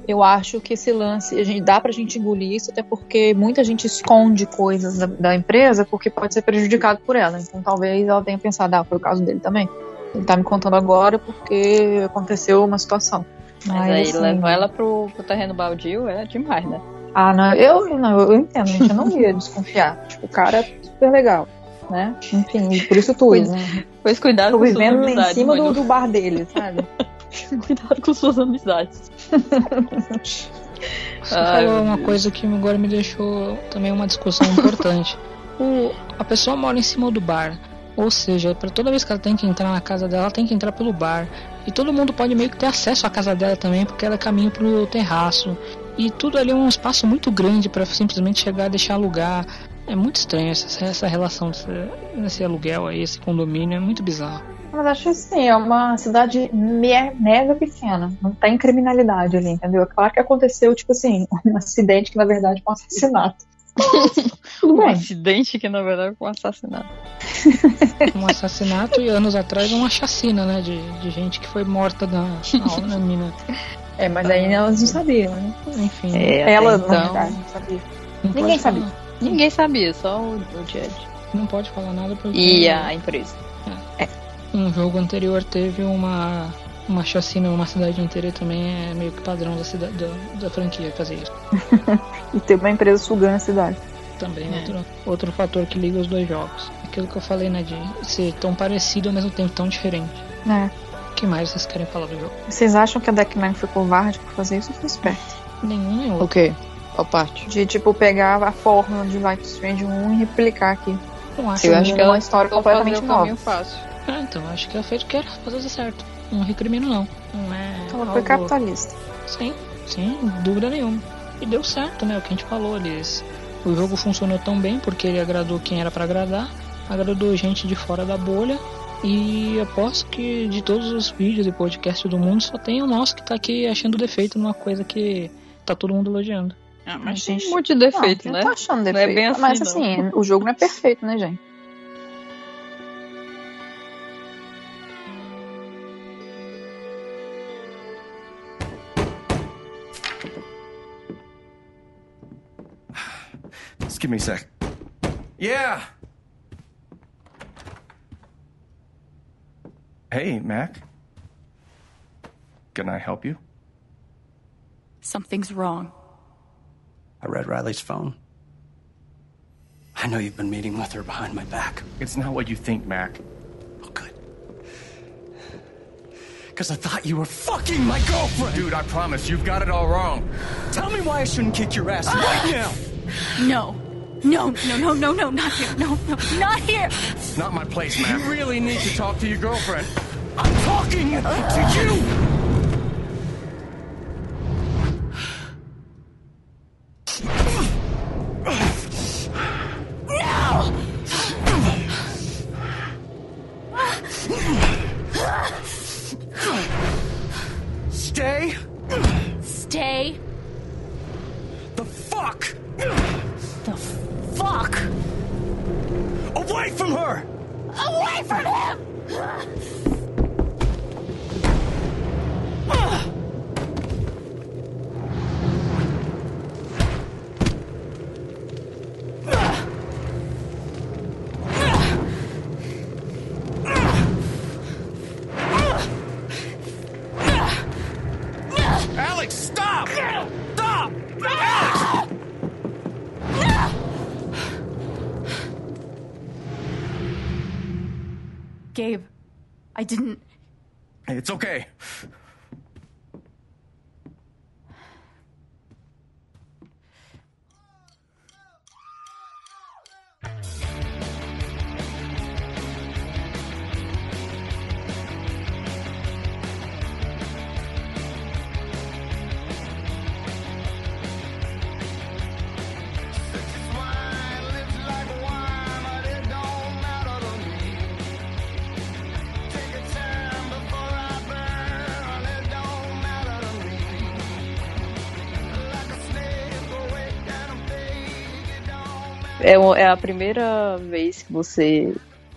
Speaker 7: Eu acho que esse lance, a gente, dá pra gente engolir isso, até porque muita gente esconde coisas da, da empresa porque pode ser prejudicado por ela. Então talvez ela tenha pensado, ah, foi o caso dele também. Ele tá me contando agora porque aconteceu uma situação.
Speaker 8: Mas aí
Speaker 7: assim,
Speaker 8: levar ela pro, pro terreno baldio é demais, né?
Speaker 7: Ah, não, eu, não, eu entendo, gente, eu não ia [LAUGHS] desconfiar. Tipo, o cara é super legal, né? Enfim, por isso tudo, né?
Speaker 8: Pois cuidado
Speaker 7: Tô
Speaker 8: com suas
Speaker 7: vivendo lá em cima do, do bar dele, sabe? [LAUGHS]
Speaker 8: Cuidado com suas amizades.
Speaker 6: Você [LAUGHS]
Speaker 8: Ai,
Speaker 6: falou uma
Speaker 8: Deus.
Speaker 6: coisa que agora me deixou também uma discussão importante. O, a pessoa mora em cima do bar. Ou seja, para toda vez que ela tem que entrar na casa dela, ela tem que entrar pelo bar. E todo mundo pode meio que ter acesso à casa dela também, porque ela é caminho pro terraço. E tudo ali é um espaço muito grande para simplesmente chegar e deixar alugar. É muito estranho essa, essa relação desse, aluguel aí, esse condomínio, é muito bizarro.
Speaker 7: Mas acho assim, é uma cidade me- mega pequena. Não tem criminalidade ali, entendeu? É claro que aconteceu, tipo assim, [LAUGHS] um acidente que na verdade foi um assassinato. Tudo [LAUGHS]
Speaker 8: Um
Speaker 7: bem.
Speaker 8: acidente que na verdade foi um assassinato. [LAUGHS]
Speaker 6: Um assassinato e anos atrás uma chacina, né? De, de gente que foi morta na, na, [LAUGHS] na mina.
Speaker 7: É, mas aí elas não sabiam, né?
Speaker 6: Enfim.
Speaker 8: É,
Speaker 7: Ela,
Speaker 8: até
Speaker 7: na
Speaker 8: então,
Speaker 7: verdade, não sabia.
Speaker 6: não
Speaker 7: Ninguém sabia.
Speaker 6: falar-
Speaker 8: Ninguém sabia, só o, o Jed.
Speaker 6: Não pode falar nada porque.
Speaker 8: E a empresa.
Speaker 6: Um jogo anterior teve uma, uma chacina numa cidade inteira e também é meio que padrão da, cidade, da, da franquia fazer isso. [LAUGHS]
Speaker 7: E ter uma empresa sugando a cidade.
Speaker 6: Também
Speaker 8: É.
Speaker 6: outro, outro fator que liga os dois jogos. Aquilo que eu falei, né, de ser tão parecido ao mesmo tempo tão diferente.
Speaker 7: É.
Speaker 6: O que mais vocês querem falar do jogo?
Speaker 7: Vocês acham que a Deckman foi covarde por fazer isso ou foi esperto?
Speaker 6: Nenhum nem outro.
Speaker 8: O quê? Qual parte?
Speaker 7: De, tipo, pegar a fórmula de Life is Strange 1 e replicar aqui.
Speaker 6: Não acho
Speaker 8: Eu acho que
Speaker 7: uma
Speaker 8: ela
Speaker 7: história completamente nova.
Speaker 8: fácil.
Speaker 6: Ah, então, acho que ela fez o que era fazer certo. Não recrimino não. Não é.
Speaker 7: Ela foi
Speaker 6: algo-
Speaker 7: capitalista.
Speaker 6: Sim, sem dúvida nenhuma. E deu certo, né? O que a gente falou, eles. O jogo funcionou tão bem porque ele agradou quem era pra agradar, agradou gente de fora da bolha. E aposto que de todos os vídeos e podcasts do mundo só tem o nosso que tá aqui achando defeito numa coisa que tá todo mundo elogiando.
Speaker 8: Ah,
Speaker 7: mas tem
Speaker 8: um monte de defeito,
Speaker 7: não,
Speaker 8: né?
Speaker 7: Tô achando
Speaker 8: Não é
Speaker 7: defeito.
Speaker 8: bem assim,
Speaker 7: mas
Speaker 8: não.
Speaker 7: assim, o jogo não é perfeito, né, gente?
Speaker 11: Give me a sec. Yeah. Hey, Mac. Can I help you?
Speaker 1: Something's wrong.
Speaker 12: I read Riley's phone. I know you've been meeting with her behind my back.
Speaker 11: It's not what you think, Mac.
Speaker 12: Oh, good. Because I thought you were fucking my girlfriend.
Speaker 11: Dude, I promise, you've got it all wrong.
Speaker 12: Tell me why I shouldn't kick your ass [SIGHS] right now.
Speaker 1: No. No, no, no, no, no, not here. No, no, not here.
Speaker 11: Not my place, Mac. You really need to talk to your girlfriend.
Speaker 12: I'm talking to you.
Speaker 2: I didn't.
Speaker 11: It's okay.
Speaker 8: É, é a primeira vez que você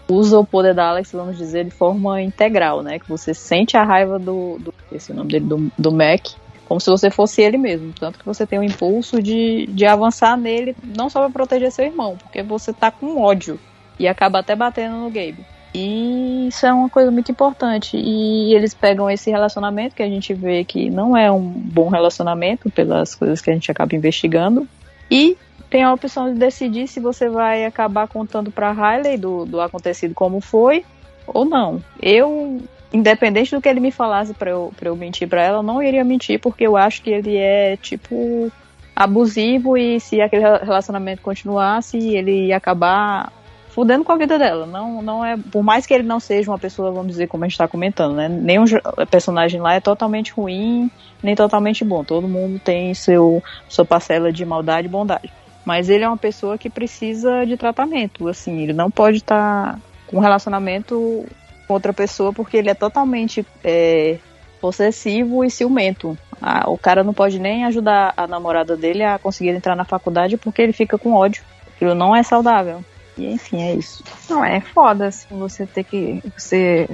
Speaker 8: usa o poder da Alex, vamos dizer, de forma integral, né? Que você sente a raiva do. do esse é o nome dele, do, do Mac, como se você fosse ele mesmo. Tanto que você tem o impulso de, de avançar nele, não só pra proteger seu irmão, porque você tá com ódio e acaba até batendo no Gabe. E isso é uma coisa muito importante. E eles pegam esse relacionamento que a gente vê que não é um bom relacionamento, pelas coisas que a gente acaba investigando, e tem a opção de decidir se você vai acabar contando pra Riley do, do acontecido como foi ou não. Eu, independente do que ele me falasse pra eu, eu mentir pra ela, eu não iria mentir porque eu acho que ele é, tipo, abusivo e se aquele relacionamento continuasse, ele ia acabar fudendo com a vida dela. Não, não é, por mais que ele não seja uma pessoa, vamos dizer, como a gente tá comentando, né? Nenhum personagem lá é totalmente ruim, nem totalmente bom. Todo mundo tem seu sua parcela de maldade e bondade. Mas ele é uma pessoa que precisa de tratamento, assim, ele não pode estar com um relacionamento com outra pessoa porque ele é totalmente é, possessivo e ciumento. Ah, o cara não pode nem ajudar a namorada dele a conseguir entrar na faculdade porque ele fica com ódio. Aquilo não é saudável. E enfim, é isso.
Speaker 7: Não, é foda, assim, você ter que. Você.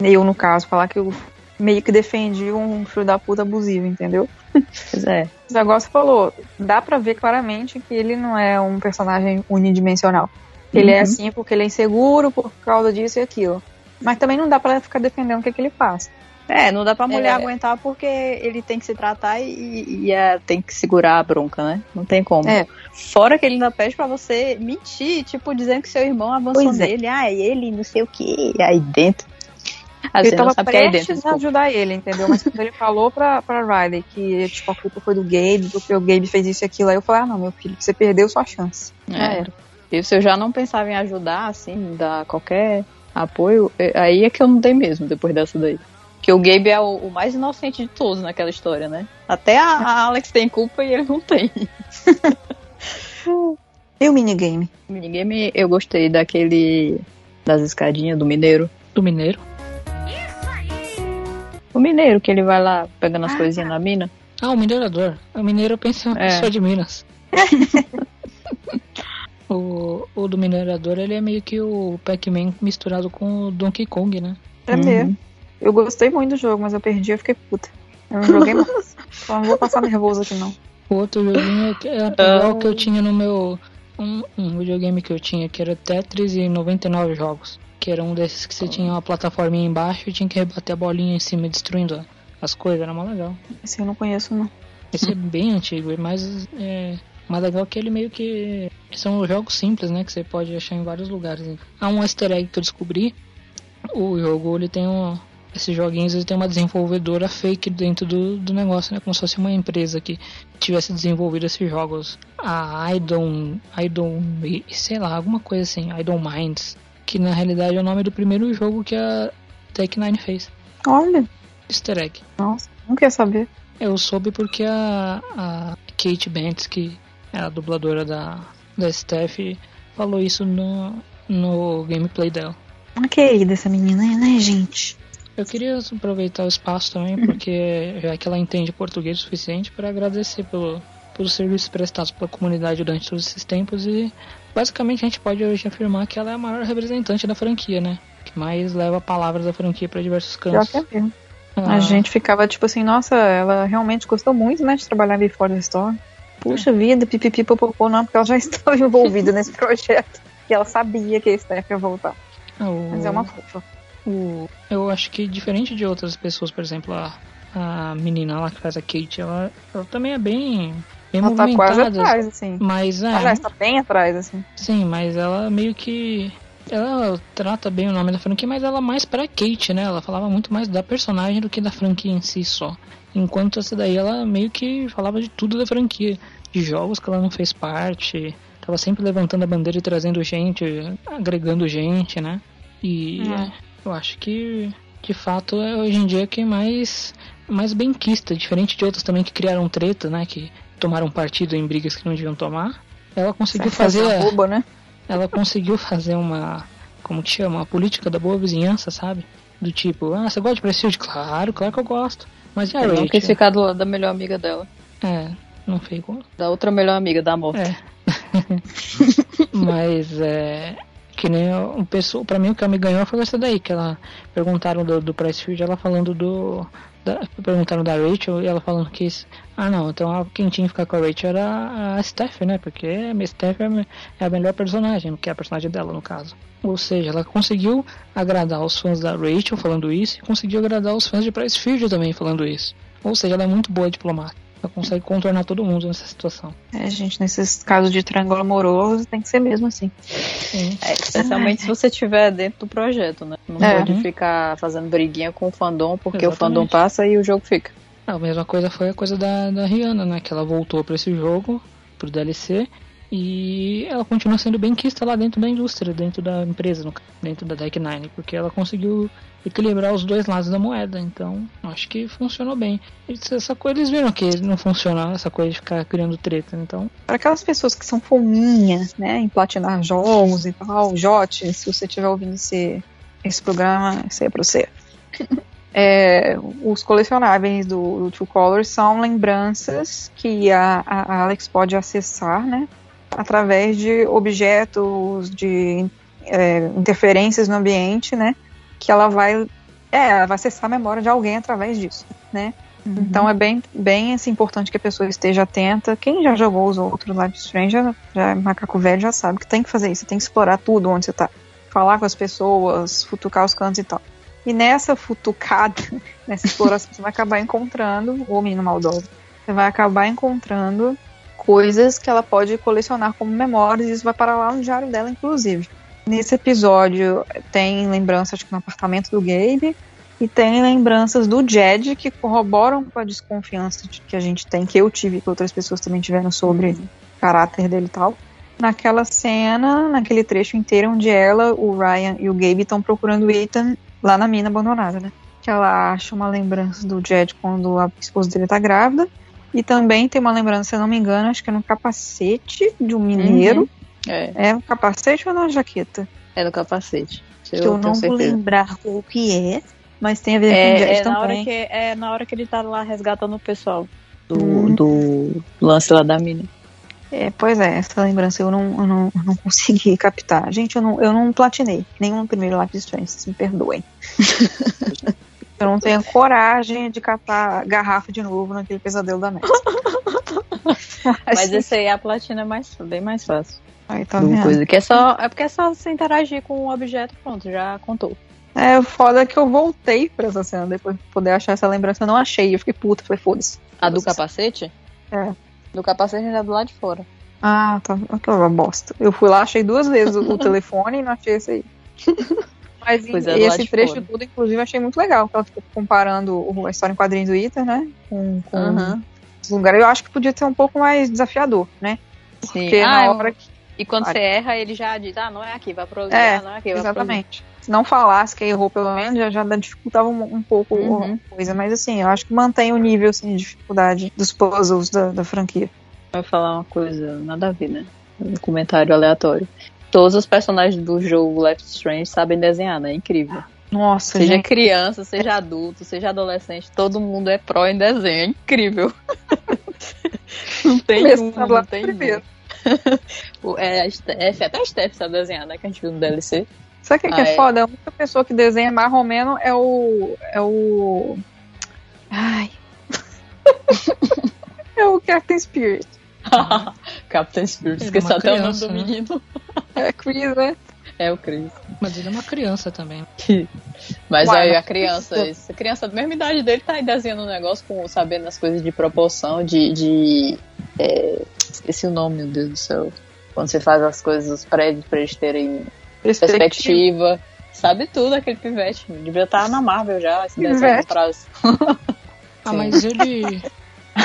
Speaker 7: Eu, no caso, falar que eu meio que defendi um filho da puta abusivo, entendeu?
Speaker 8: Pois é.
Speaker 7: O negócio falou, dá pra ver claramente que ele não é um personagem unidimensional. Ele é
Speaker 8: Uhum.
Speaker 7: assim porque ele é inseguro por causa disso e aquilo. Mas também não dá pra ficar defendendo o que, que ele faz.
Speaker 8: É, não dá pra mulher
Speaker 7: É.
Speaker 8: aguentar porque ele tem que se tratar e, e é, tem que segurar a bronca, né? Não tem como.
Speaker 7: É.
Speaker 8: Fora que ele ainda pede pra você mentir, tipo, dizendo que seu irmão avançou
Speaker 7: Pois é.
Speaker 8: nele. Ah, ele não sei o que, aí dentro. Ah,
Speaker 7: ele
Speaker 8: você não
Speaker 7: tava
Speaker 8: sabe o que é
Speaker 7: prestes a ajudar ele, entendeu? Mas quando ele falou pra, pra Riley que tipo, a culpa foi do Gabe, porque o Gabe fez isso e aquilo, aí eu falei, ah não, meu filho, você perdeu sua chance. Já
Speaker 8: É.
Speaker 7: era.
Speaker 8: E se eu já não pensava em ajudar, assim, dar qualquer apoio, é- aí é que eu não dei mesmo, depois dessa daí. Que o Gabe é o, o mais inocente de todos naquela história, né? Até a, a Alex tem culpa e ele não tem. [LAUGHS]
Speaker 7: E o minigame?
Speaker 8: O minigame eu gostei daquele. das escadinhas do mineiro.
Speaker 6: Do mineiro?
Speaker 8: O mineiro, que ele vai lá pegando as coisinhas na mina.
Speaker 6: Ah, o minerador. O mineiro eu uma
Speaker 8: É.
Speaker 6: pessoa de Minas. [LAUGHS] o, o do minerador, ele é meio que o Pac-Man misturado com o Donkey Kong, né?
Speaker 7: É mesmo. Eu gostei muito do jogo, mas eu perdi, eu fiquei puta. Eu não joguei mais. Só [LAUGHS] não vou passar nervoso aqui, não.
Speaker 6: O outro joguinho que era igual que eu tinha no meu. Um, um videogame que eu tinha, que era Tetris e 99 jogos. Que era um desses que você tinha uma plataforminha embaixo e tinha que rebater a bolinha em cima, destruindo as coisas. Era mó legal.
Speaker 7: Esse eu não conheço, não.
Speaker 6: Esse é bem antigo, é mais, é, mais legal que ele meio que. São jogos simples, né? Que você pode achar em vários lugares. Há um easter egg que eu descobri. O jogo ele tem um. Esses joguinhos ele tem uma desenvolvedora fake dentro do, do negócio, né? Como se fosse uma empresa que tivesse desenvolvido esses jogos. A Idon. Idon. sei lá, alguma coisa assim. Idon Minds. Que na realidade é o nome do primeiro jogo que a Tech Nine fez.
Speaker 7: Olha,
Speaker 6: Easter egg.
Speaker 7: nossa, não quer saber.
Speaker 6: Eu soube porque a, a Kate Bentz, que é a dubladora da, da Steph, falou isso no, no gameplay dela.
Speaker 7: Uma querida essa menina, né, gente?
Speaker 6: Eu queria aproveitar o espaço também, porque já que ela entende português o suficiente, para agradecer pelo, pelos serviços prestados pela comunidade durante todos esses tempos e basicamente a gente pode hoje afirmar que ela é a maior representante da franquia, né? Que mais leva palavras da franquia para diversos cantos.
Speaker 7: que é.
Speaker 6: Ah,
Speaker 7: A gente ficava tipo assim, nossa, ela realmente gostou muito, né, de trabalhar ali fora da história. Puxa vida, pipipi, popopô, não, porque ela já [LAUGHS] estava envolvida nesse projeto. E ela sabia que esse Steph ia voltar.
Speaker 6: o-
Speaker 7: Mas é uma fofa.
Speaker 6: o- eu acho que diferente de outras pessoas, por exemplo, a, a menina lá que faz a Kate, ela, ela também é bem, bem
Speaker 7: Ela tá quase atrás, assim.
Speaker 6: Mas é,
Speaker 7: Aliás, tá bem atrás, assim.
Speaker 6: sim, mas ela meio que ela trata bem o nome da franquia, mas ela é mais pra Kate, né? Ela falava muito mais da personagem do que da franquia em si só. Enquanto essa daí ela meio que falava de tudo da franquia, de jogos que ela não fez parte, tava sempre levantando a bandeira e trazendo gente, agregando gente, né? E
Speaker 7: É.
Speaker 6: eu acho que de fato é hoje em dia quem mais mais benquista, diferente de outros também que criaram treta, né? Que tomaram partido em brigas que não deviam tomar. Ela conseguiu fazer.
Speaker 7: arroba, né?
Speaker 6: Ela conseguiu fazer uma. Como que chama? Uma política da boa vizinhança, sabe? Do tipo, ah, você gosta de Prestige? Claro, claro que eu gosto. Mas e a
Speaker 8: Ela não
Speaker 6: Rachel?
Speaker 8: quis ficar do lado da melhor amiga dela.
Speaker 6: É, não ficou.
Speaker 8: Da outra melhor amiga, da morte.
Speaker 6: É. [LAUGHS] Mas é. Que nem o pessoal. Pra mim o que me ganhou foi essa daí, que ela perguntaram do, do Price Field, ela falando do. Da- perguntaram da Rachel e ela falando que. isso- Ah não, então quem tinha que ficar com a Rachel era a Steph, né? Porque a Steph é é a melhor personagem, que é a personagem dela no caso. Ou seja, ela conseguiu agradar os fãs da Rachel falando isso e conseguiu agradar os fãs de Price Field também falando isso. Ou seja, ela é muito boa diplomata. Ela consegue contornar todo mundo nessa situação.
Speaker 7: É, gente, nesses casos de triângulo amoroso tem que ser mesmo assim.
Speaker 8: É, especialmente se você estiver dentro do projeto, né? Não
Speaker 7: É.
Speaker 8: pode ficar fazendo briguinha com o fandom, porque o
Speaker 6: Exatamente.
Speaker 8: fandom passa e o jogo fica.
Speaker 6: A mesma coisa foi a coisa da, da Rihanna, né? Que ela voltou pra esse jogo, pro DLC, e ela continua sendo bem quista lá dentro da indústria, dentro da empresa, dentro da Deck Nine, porque ela conseguiu equilibrar os dois lados da moeda, então acho que funcionou bem. Essa coisa eles viram que não funciona, essa coisa de ficar criando treta, então.
Speaker 7: Para aquelas pessoas que são fominhas, né, em platinar jogos e tal, Jote, se você estiver ouvindo esse, esse programa, isso é pra você. [LAUGHS] É, os colecionáveis do, do Colors são lembranças que a, a Alex pode acessar, né, através de objetos, de é, interferências no ambiente, né, que ela vai, é, ela vai acessar a memória de alguém através disso, né. Então é bem, bem assim, importante que a pessoa esteja atenta. Quem já jogou os outros Life Strange, já, já é macaco velho, já sabe que tem que fazer isso. Você tem que explorar tudo onde você tá. Falar com as pessoas, futucar os cantos e tal. E nessa futucada, [LAUGHS] nessa exploração, você vai acabar encontrando, o menino maldoso, você vai acabar encontrando coisas que ela pode colecionar como memórias, e isso vai parar lá no diário dela, inclusive. Nesse episódio tem lembrança, acho que no apartamento do Gabe, e tem lembranças do Jed que corroboram com a desconfiança de- que a gente tem, que eu tive, que outras pessoas também tiveram sobre o caráter dele e tal. Naquela cena, naquele trecho inteiro onde ela, o Ryan e o Gabe estão procurando o Ethan lá na mina abandonada, né? Que ela acha uma lembrança do Jed quando a esposa dele tá grávida. E também tem uma lembrança, se eu não me engano, acho que é no capacete de um mineiro.
Speaker 8: Uhum. É,
Speaker 7: É no capacete ou na jaqueta?
Speaker 8: é no capacete.
Speaker 7: que eu, não vou lembrar o que é, mas tem a ver com o
Speaker 8: É, é, na hora
Speaker 7: também.
Speaker 8: que, é na hora que ele tá lá resgatando o pessoal do, do lance lá da mina.
Speaker 7: É, pois é, essa lembrança eu não, eu não, eu não consegui captar. Gente, eu não, eu não platinei nenhum no primeiro Life is Strange, vocês me perdoem. [LAUGHS] eu não tenho coragem de catar garrafa de novo naquele pesadelo da meta. [LAUGHS]
Speaker 8: Mas esse aí a platina é mais, bem mais fácil.
Speaker 7: Aí tá
Speaker 8: coisa. Que é, só, é porque é só você interagir com o objeto, pronto, já contou.
Speaker 7: É, o foda é que eu voltei pra essa cena depois de poder achar essa lembrança. Eu não achei, eu fiquei puta, falei, foda-se.
Speaker 8: A do capacete?
Speaker 7: É.
Speaker 8: Do capacete já do lado de fora.
Speaker 7: Ah, tá. Aquela bosta. Eu fui lá, achei duas vezes o, o [LAUGHS] telefone e não achei esse aí. [LAUGHS] Mas esse trecho
Speaker 8: fora.
Speaker 7: todo, inclusive, achei muito legal. Que ela ficou comparando a história em quadrinhos do Ethan, né? Com, com os lugares. Eu acho que podia ser um pouco mais desafiador, né?
Speaker 8: Sim.
Speaker 7: Porque
Speaker 8: Ah,
Speaker 7: na hora que.
Speaker 8: E quando você erra, ele já diz, ah, não é aqui, vai pro outro
Speaker 7: É,
Speaker 8: lugar, não é aqui,
Speaker 7: exatamente. Se não falasse que errou, pelo menos, já, já dificultava um, um pouco
Speaker 8: Uhum.
Speaker 7: a coisa. Mas assim, eu acho que mantém o nível assim, de dificuldade dos puzzles da, da franquia.
Speaker 8: Vai falar uma coisa nada a ver, né? Um comentário aleatório. Todos os personagens do jogo Life is Strange sabem desenhar, né? É incrível.
Speaker 7: Nossa,
Speaker 8: Seja
Speaker 7: gente.
Speaker 8: criança, seja adulto, seja adolescente, todo mundo é pró em desenho. É incrível. [LAUGHS] não tem
Speaker 7: Começando
Speaker 8: um, não tem
Speaker 7: primeiro. [LAUGHS]
Speaker 8: um. É a Steph, até a Steph sabe desenhar, né? Que a gente viu no DLC.
Speaker 7: Sabe o que, que
Speaker 8: Ah,
Speaker 7: é
Speaker 8: é.
Speaker 7: foda? A única pessoa que desenha mais ou menos é o. É o. Ai. [LAUGHS] é o Captain Spirit.
Speaker 8: Captain Spirit,
Speaker 6: é
Speaker 8: esqueci até o nome do
Speaker 6: né?
Speaker 8: menino. [LAUGHS]
Speaker 7: É Chris, né?
Speaker 8: É o Chris.
Speaker 6: Mas ele é uma criança também.
Speaker 8: Mas
Speaker 7: Uai,
Speaker 8: aí
Speaker 7: mas
Speaker 8: a criança,
Speaker 7: isso-
Speaker 8: essa criança da mesma idade dele tá aí desenhando um negócio com sabendo as coisas de proporção, de. de é, esqueci o nome, meu Deus do céu. Quando você faz as coisas, os prédios pra eles terem perspectiva. Sabe tudo aquele pivete. Devia estar na Marvel já, se desse
Speaker 6: Pivete.
Speaker 8: algum prazo.
Speaker 6: Ah, mas ele. [LAUGHS]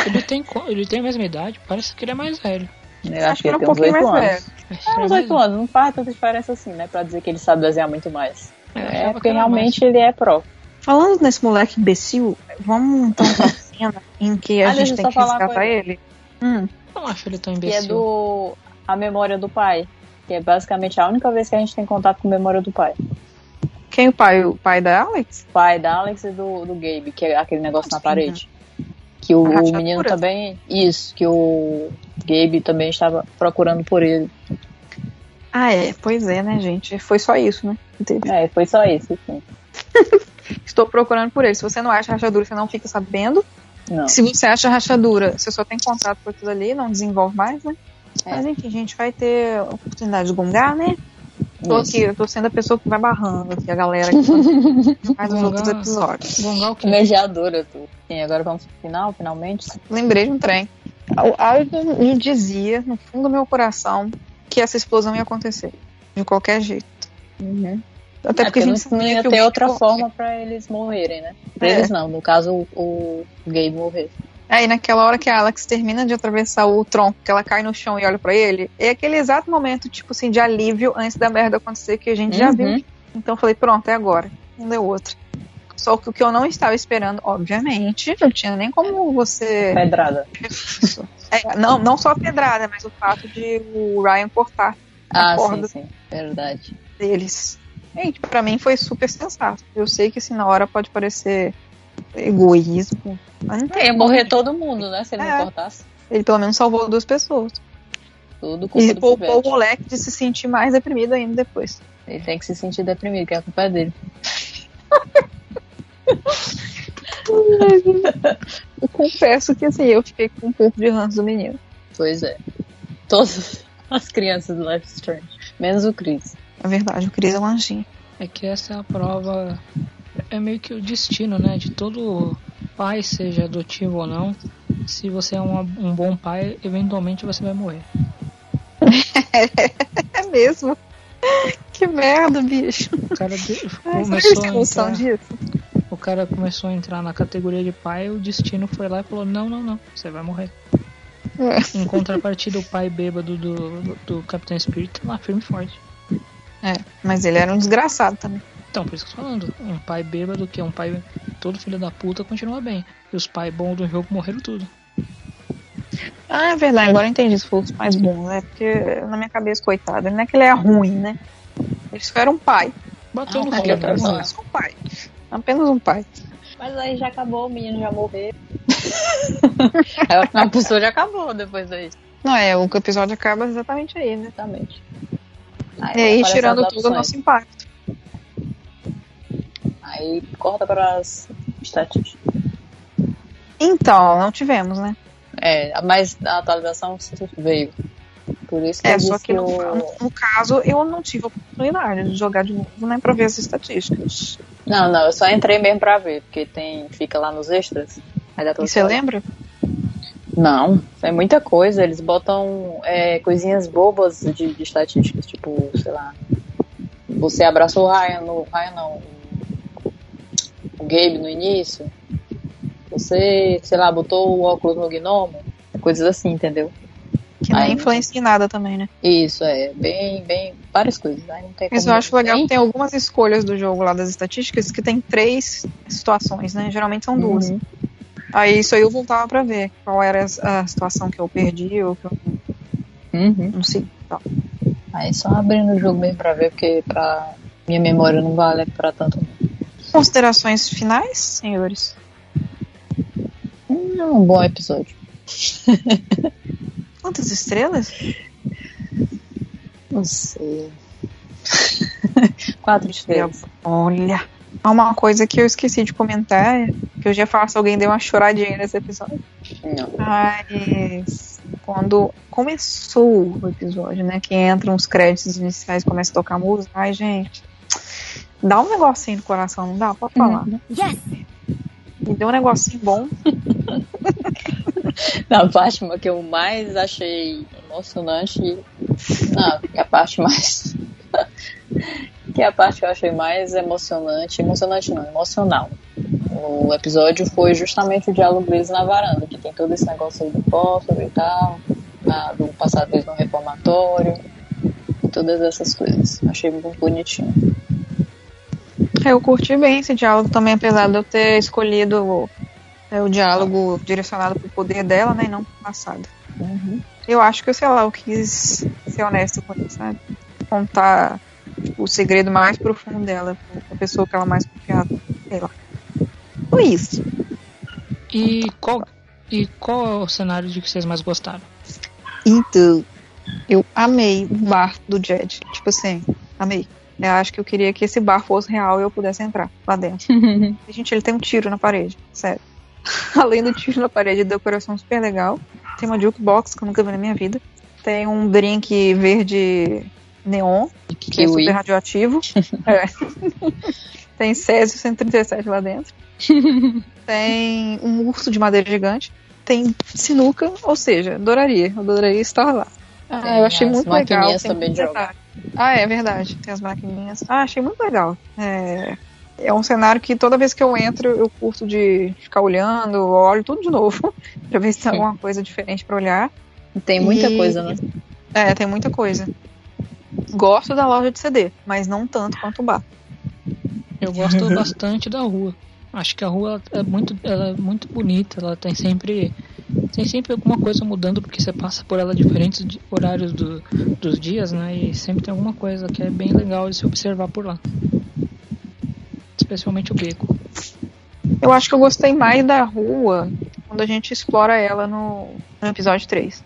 Speaker 6: Ele tem, ele tem a mesma idade, parece que ele é mais velho.
Speaker 8: Eu acho que ele tem uns 8 anos. É, uns 8 anos, não faz tanta diferença assim, né? Pra dizer que ele sabe desenhar muito mais. É, porque realmente ele é pró.
Speaker 7: Falando nesse moleque imbecil, vamos então pra [LAUGHS] cena em que a
Speaker 8: Ah,
Speaker 7: gente tem que resgatar ele. Hum.
Speaker 6: Não acho ele tão
Speaker 8: Que é
Speaker 6: imbecil.
Speaker 8: do A Memória do Pai. Que é basicamente a única vez que a gente tem contato com a Memória do Pai.
Speaker 7: Quem o pai? O pai da Alex?
Speaker 8: Pai da Alex e do, do Gabe, que é aquele negócio na parede. Que o, menino também. Isso, que o Gabe também estava procurando por ele.
Speaker 7: Ah, é. Pois é, né, gente? Foi só isso, né?
Speaker 8: É, foi só isso, sim. [LAUGHS]
Speaker 7: Estou procurando por ele. Se você não acha rachadura, você não fica sabendo.
Speaker 8: Não.
Speaker 7: Se você acha rachadura, você só tem contato com aquilo ali, não desenvolve mais, né?
Speaker 8: É.
Speaker 7: Mas enfim, a gente vai ter oportunidade de gongar, né? Tô aqui, eu tô sendo a pessoa que vai barrando aqui, a galera que faz [LAUGHS] os outros episódios.
Speaker 6: Quê?
Speaker 8: Mediadora, tu. Sim, agora vamos pro final, finalmente.
Speaker 7: Lembrei de um trem. O Alden me dizia, no fundo do meu coração, que essa explosão ia acontecer. De qualquer jeito. Até
Speaker 8: É,
Speaker 7: porque a gente
Speaker 8: não, ia
Speaker 7: que o
Speaker 8: ter outra
Speaker 7: morre.
Speaker 8: forma pra eles morrerem, né? Pra
Speaker 7: É.
Speaker 8: eles não, no caso o, o Gabe morrer.
Speaker 7: Aí naquela hora que a Alex termina de atravessar o tronco, que ela cai no chão e olha pra ele, é aquele exato momento, tipo assim, de alívio antes da merda acontecer que a gente já
Speaker 8: Uhum.
Speaker 7: viu. Então eu falei, pronto, é agora. Não deu outra. Só que o que eu não estava esperando, obviamente, não tinha nem como você.
Speaker 8: Pedrada.
Speaker 7: É, não, não só a pedrada, mas o fato de o Ryan cortar a
Speaker 8: Ah, sim,
Speaker 7: corda
Speaker 8: sim. Verdade.
Speaker 7: deles. E tipo, pra mim foi super sensato. Eu sei que assim, na hora pode parecer egoísmo. Mas não tem
Speaker 8: Ia morrer todo mundo, né? Se ele
Speaker 7: É.
Speaker 8: não cortasse.
Speaker 7: Ele pelo menos salvou duas pessoas.
Speaker 8: Tudo culpa
Speaker 7: E poupou o moleque de se sentir mais deprimido ainda depois.
Speaker 8: Ele tem que se sentir deprimido, que a culpa é dele.
Speaker 7: Eu confesso que assim, eu fiquei com um pouco de ranço do menino.
Speaker 8: Pois é. Todas as crianças do Life is Strange. Menos o Chris.
Speaker 7: É verdade, eu queria um anjinho.
Speaker 6: É que essa é a prova. É meio que o destino, né? De todo pai, seja adotivo ou não. Se você é uma- um bom pai, eventualmente você vai morrer. [LAUGHS]
Speaker 7: É mesmo. Que merda, bicho.
Speaker 6: O cara começou a
Speaker 7: noção disso?
Speaker 6: o cara começou a entrar na categoria de pai, o destino foi lá e falou: Não, não, não, você vai morrer.
Speaker 7: É.
Speaker 6: Em contrapartida, o pai bêbado do, do, do Capitão Spirit tá lá firme e forte.
Speaker 7: É, mas ele era um desgraçado também.
Speaker 6: Então, por isso que eu tô falando. Um pai bêbado, que é um pai todo filho da puta, continua bem. E os pais bons do jogo morreram tudo.
Speaker 7: Ah, é verdade, agora eu entendi se fosse mais bom, né? Porque na minha cabeça, coitado, não é que ele é ruim, né? Ele só era um pai.
Speaker 6: Bateu
Speaker 8: Ah,
Speaker 6: no filho,
Speaker 8: tá,
Speaker 6: né?
Speaker 7: um pai. Apenas um pai.
Speaker 8: Mas aí já acabou, o menino já morreu. aí a pessoa já acabou depois daí.
Speaker 7: Não, é, o episódio acaba exatamente aí, né?
Speaker 8: Exatamente.
Speaker 7: E aí,
Speaker 8: aparecem
Speaker 7: tirando todo o nosso impacto.
Speaker 8: Aí corta para as estatísticas.
Speaker 7: Então, não tivemos, né?
Speaker 8: É, mas a atualização veio. Por isso que
Speaker 7: É, só que no, no caso eu não tive a oportunidade de jogar de novo, né? Pra ver as estatísticas.
Speaker 8: Não, não, eu só entrei mesmo pra ver, porque tem, fica lá nos extras.
Speaker 7: E você lembra?
Speaker 8: Não, é muita coisa. Eles botam é, coisinhas bobas de, de estatísticas, tipo, sei lá. Você abraçou o Ryan no. Ryan não. O- Gabe no início. Você, sei lá, botou o óculos no gnomo. Coisas assim, entendeu?
Speaker 7: Que não influencia em nada também, né?
Speaker 8: Isso, é. Bem, bem. Várias coisas. Aí não tem
Speaker 7: Mas eu acho legal que tem algumas escolhas do jogo lá das estatísticas que tem três situações, né? Geralmente são duas.
Speaker 8: Uhum.
Speaker 7: Aí isso aí eu voltava pra ver qual era a situação que eu perdi ou que eu
Speaker 8: Uhum.
Speaker 7: não sei. Tal.
Speaker 8: Aí só abrindo o jogo mesmo pra ver, porque pra minha memória não vale pra tanto. não.
Speaker 7: Considerações finais, senhores?
Speaker 8: É um bom episódio. [LAUGHS]
Speaker 7: Quantas estrelas?
Speaker 8: Não sei. [LAUGHS] Quatro estrelas.
Speaker 7: Olha. Há uma coisa que eu esqueci de comentar, que eu já falo se alguém deu uma choradinha nesse episódio.
Speaker 8: Não.
Speaker 7: Mas quando começou o episódio, né? Que entram os créditos iniciais começa a tocar música, ai, gente. Dá um negocinho no coração, não dá? Pode falar.
Speaker 4: Yes!
Speaker 7: Me deu um negocinho bom. [LAUGHS]
Speaker 8: Na parte que eu mais achei emocionante. Não, é a parte mais. [LAUGHS] que é a parte que eu achei mais emocionante, emocionante não, emocional. O episódio foi justamente o diálogo deles na varanda, que tem todo esse negócio aí do fósforo e tal, a- do passar deles no reformatório, e todas essas coisas. Achei muito bonitinho.
Speaker 7: Eu curti bem esse diálogo também, apesar de eu ter escolhido é, o diálogo direcionado pro poder dela, né, e não pro passado. Eu acho que, sei lá, eu quis ser honesto com isso, sabe? Contar tipo, o segredo mais profundo dela pra pra pessoa que ela mais confiava, sei lá. Foi isso.
Speaker 6: E qual, e qual é o cenário de que vocês mais gostaram?
Speaker 7: Então, eu amei o bar do Jed. Tipo assim, amei. Eu acho que eu queria que esse bar fosse real e eu pudesse entrar lá dentro. [LAUGHS] Gente, ele tem um tiro na parede, sério. [LAUGHS] Além do tiro na parede, decoração super legal. Tem uma jukebox que eu nunca vi na minha vida. Tem um drink verde neon, que é
Speaker 8: Kiwi.
Speaker 7: super radioativo. [LAUGHS] É. Tem Césio 137 lá dentro. Tem um urso de madeira gigante. Tem sinuca, ou seja, adoraria. Eu adoraria estar lá. Ah, eu achei muito legal. tem
Speaker 8: também.
Speaker 7: Ah, é verdade. Tem as maquininhas. Ah, achei muito legal. É, é um cenário que toda vez que eu entro, eu curto de ficar olhando, olho tudo de novo, [LAUGHS] pra ver se tem alguma coisa diferente pra olhar.
Speaker 8: Tem muita
Speaker 7: E-
Speaker 8: coisa, né?
Speaker 7: É, tem muita coisa. Gosto da loja de CD, mas não tanto quanto o bar.
Speaker 6: Eu gosto [LAUGHS] bastante da rua. Acho que a rua é muito, ela é muito bonita. Ela tem sempre, tem sempre alguma coisa mudando porque você passa por ela diferentes di- horários do, dos dias, né? E sempre tem alguma coisa que é bem legal de se observar por lá. Especialmente o beco.
Speaker 7: Eu acho que eu gostei mais da rua quando a gente explora ela no, no episódio 3.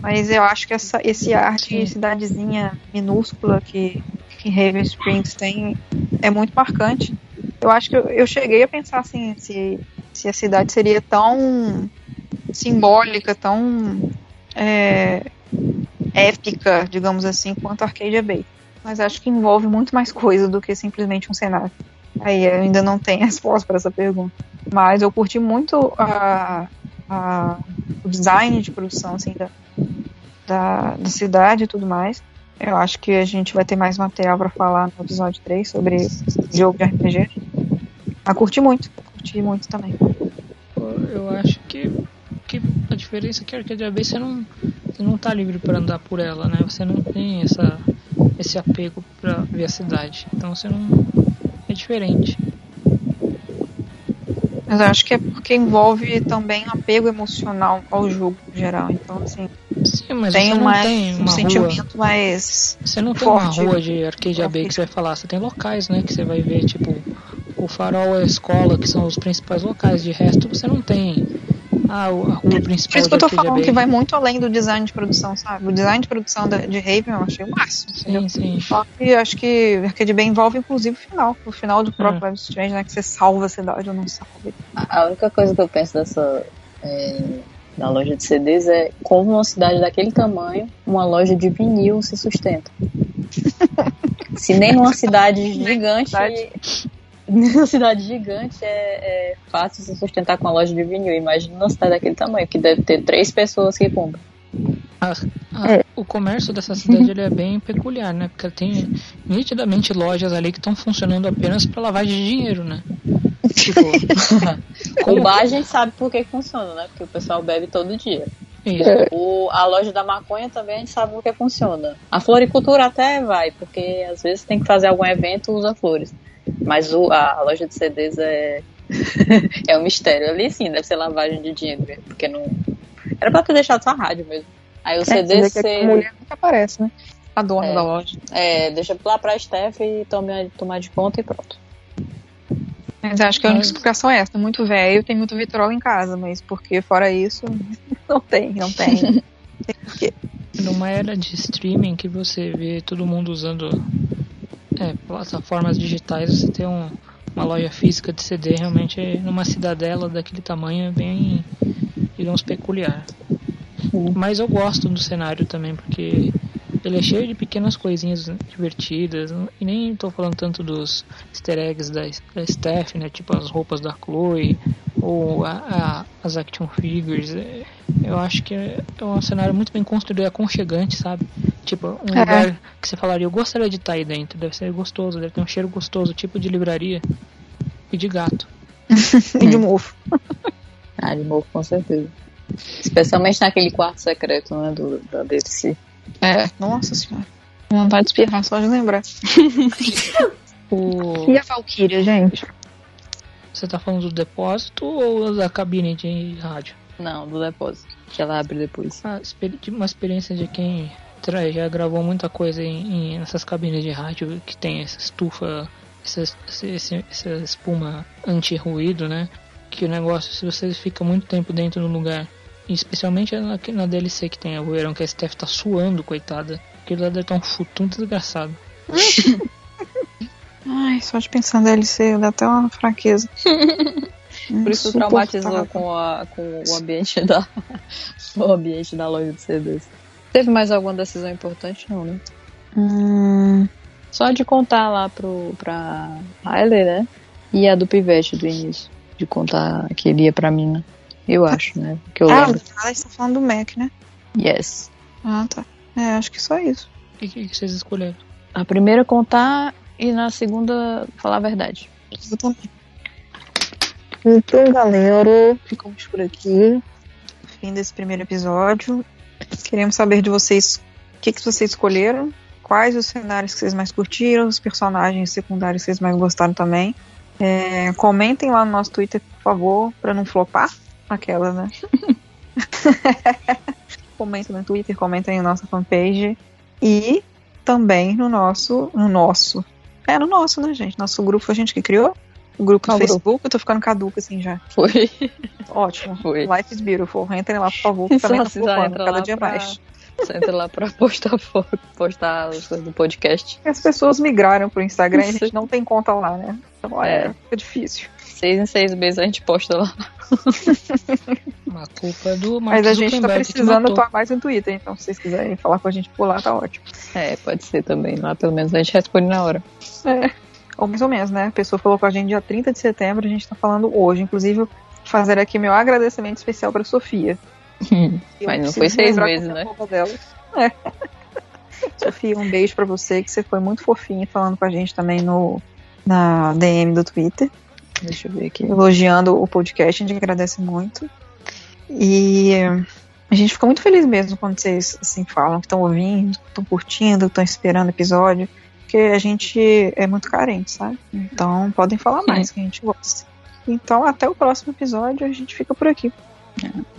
Speaker 7: Mas eu acho que essa, esse ar de cidadezinha minúscula que, que Raven Springs tem é muito marcante. Eu acho que eu, eu cheguei a pensar assim, se, se a cidade seria tão simbólica, tão é, épica, digamos assim, quanto Arcadia Bay. Mas acho que envolve muito mais coisa do que simplesmente um cenário. Aí eu ainda não tenho [LAUGHS] resposta para essa pergunta. Mas eu curti muito a, a- o design de produção assim, da, da, da cidade e tudo mais. Eu acho que a gente vai ter mais material para falar no episódio 3 sobre jogo de RPG. Ah, curti muito. Curti muito também.
Speaker 6: Eu acho que, que a diferença é que a Arcadia Bay você não, você não tá livre para andar por ela, né? Você não tem essa, esse apego pra ver a cidade. Então você não. É diferente.
Speaker 7: Mas eu acho que é porque envolve também apego emocional ao jogo em geral. Então, assim,
Speaker 6: Sim, mas
Speaker 7: tem,
Speaker 6: você não tem
Speaker 7: um sentimento mais.
Speaker 6: Você não tem
Speaker 7: forte.
Speaker 6: uma rua de Arcadia Bay que você vai falar, você tem locais, né? Que você vai ver, tipo, o farol e a escola, que são os principais locais. De resto, você não tem ah, o- a rua
Speaker 7: Por
Speaker 6: principal
Speaker 7: isso que eu tô falando que vai muito além do design de produção, sabe? O design de produção da- de Raven eu achei o máximo.
Speaker 6: Sim, sim.
Speaker 7: Só que eu acho que Arcade Bay envolve inclusive o final. O final do
Speaker 8: É.
Speaker 7: próprio Life is Strange, né? Que você salva a cidade ou não salva.
Speaker 8: A única coisa que eu penso dessa é, da loja de CDs é como uma cidade daquele tamanho, uma loja de vinil se sustenta. [LAUGHS] Se nem numa cidade gigante, numa cidade gigante é, é fácil se sustentar com uma loja de vinil. Imagina uma cidade daquele tamanho, que deve ter três pessoas que compram.
Speaker 6: A- a- O comércio dessa cidade ele é bem peculiar, né? Porque tem nitidamente lojas ali que estão funcionando apenas para lavagem de dinheiro, né? Tipo, [LAUGHS]
Speaker 8: O bar a gente sabe por que que funciona, né? Porque o pessoal bebe todo dia.
Speaker 6: Isso.
Speaker 8: O, a loja da maconha também a gente sabe por que funciona. A floricultura até vai, porque às vezes tem que fazer algum evento usa flores. Mas o, a, loja de CDs é, [LAUGHS] é um mistério. Ali sim, deve ser lavagem de dinheiro porque não. Era pra ter deixado só a rádio mesmo. Aí o
Speaker 7: É,
Speaker 8: CD
Speaker 7: você vê que a mulher nunca aparece, né? A dona
Speaker 8: É.
Speaker 7: da loja.
Speaker 8: É, deixa lá pra Steph e tome, tomar de conta e pronto.
Speaker 7: Mas acho que a única explicação é essa. Muito velho, tem muito vitrola em casa, mas porque fora isso, [LAUGHS] não tem, não tem. [LAUGHS]
Speaker 6: numa era de streaming que você vê todo mundo usando é, plataformas digitais, você ter um, uma loja física de CD realmente numa cidadela daquele tamanho é bem, digamos, peculiar. Mas eu gosto do cenário também, porque ele é cheio de pequenas coisinhas divertidas. E nem tô falando tanto dos easter eggs da, da Steph, né? Tipo as roupas da Chloe ou a, a- as action figures. É, Eu acho que é é um cenário muito bem construído e aconchegante, sabe? Tipo, um
Speaker 13: É.
Speaker 6: lugar que você falaria, eu gostaria de estar aí dentro. Deve ser gostoso, deve ter um cheiro gostoso, tipo de livraria. E de gato. [LAUGHS]
Speaker 7: E de mofo.
Speaker 8: Ah, de novo, com certeza. Especialmente naquele quarto secreto, né, do, da DLC.
Speaker 7: É, nossa senhora. Vontade de espirrar só de lembrar. [LAUGHS]
Speaker 6: O...
Speaker 7: E a Valkyria, gente?
Speaker 6: Você tá falando do depósito ou da cabine de rádio?
Speaker 8: Não, do depósito. Que ela abre depois.
Speaker 6: Ah, uma experiência de quem já gravou muita coisa em, em nessas cabines de rádio que tem essa estufa, essa, esse- essa espuma anti-ruído, né? Que o negócio, se você fica muito tempo dentro do lugar, especialmente na, na DLC que tem o verão que a Steph tá suando, coitada, aquilo lá deve estar um futuro desgraçado. [LAUGHS]
Speaker 7: Ai, só de pensar na DLC dá até uma fraqueza. [LAUGHS]
Speaker 8: Por isso traumatizou com, a, com o ambiente da [LAUGHS] o ambiente da loja de CDs. Teve mais alguma decisão importante? Não, né?
Speaker 7: Hum,
Speaker 8: Só de contar lá pro, pra Riley, né? E a do Pivete do início. De contar que ele ia pra mina. Eu acho, né? Que eu
Speaker 7: ah,
Speaker 8: lembro.
Speaker 7: ela está falando do Mac, né?
Speaker 8: Yes.
Speaker 7: Ah, tá. É, acho que só isso.
Speaker 6: O que, que vocês escolheram?
Speaker 8: A primeira contar e na segunda falar a verdade.
Speaker 7: Eu também. Então, galera, ficamos por aqui. Fim desse primeiro episódio. Queremos saber de vocês o que, que vocês escolheram, quais os cenários que vocês mais curtiram, os personagens secundários que vocês mais gostaram também. É, comentem lá no nosso Twitter, por favor, para não flopar aquela, né? [LAUGHS] comentem no Twitter, comentem na nossa fanpage e também no nosso, no nosso, é no nosso, né, gente? Nosso grupo foi a gente que criou. O grupo
Speaker 8: Qual
Speaker 7: do Facebook, eu tô ficando caduca assim já.
Speaker 8: Foi.
Speaker 7: Ótimo.
Speaker 8: Foi.
Speaker 7: Life is beautiful. Entrem lá, por favor, [LAUGHS] que também tá
Speaker 8: entra
Speaker 7: cada dia
Speaker 8: pra-
Speaker 7: mais.
Speaker 8: Você entra lá pra postar foto, postar as coisas do podcast.
Speaker 7: As pessoas migraram pro Instagram e a gente não tem conta lá, né? Então é,
Speaker 8: É.
Speaker 7: fica difícil.
Speaker 8: Seis em seis meses a gente posta lá. [LAUGHS]
Speaker 6: A culpa é do Mark
Speaker 7: Mas a gente tá precisando atuar mais no Twitter, então se vocês quiserem falar com a gente por lá, tá ótimo.
Speaker 8: É, pode ser também. Lá pelo menos a gente responde na hora.
Speaker 7: É. Ou mais ou menos, né? A pessoa falou com a gente dia 30 de setembro, a gente tá falando hoje. Inclusive, fazer aqui meu agradecimento especial pra Sofia. Eu
Speaker 8: Mas não foi seis meses,
Speaker 7: é
Speaker 8: né?
Speaker 7: dela. É. [LAUGHS] Sofia, um beijo pra você, que você foi muito fofinha falando com a gente também no, na DM do Twitter.
Speaker 8: Deixa eu ver aqui.
Speaker 7: Elogiando o podcast, a gente agradece muito. E a gente fica muito feliz mesmo quando vocês assim falam que estão ouvindo, estão curtindo, estão esperando o episódio. Porque a gente é muito carente, sabe? Então podem falar mais que a gente gosta. Então até o próximo episódio, a gente fica por aqui.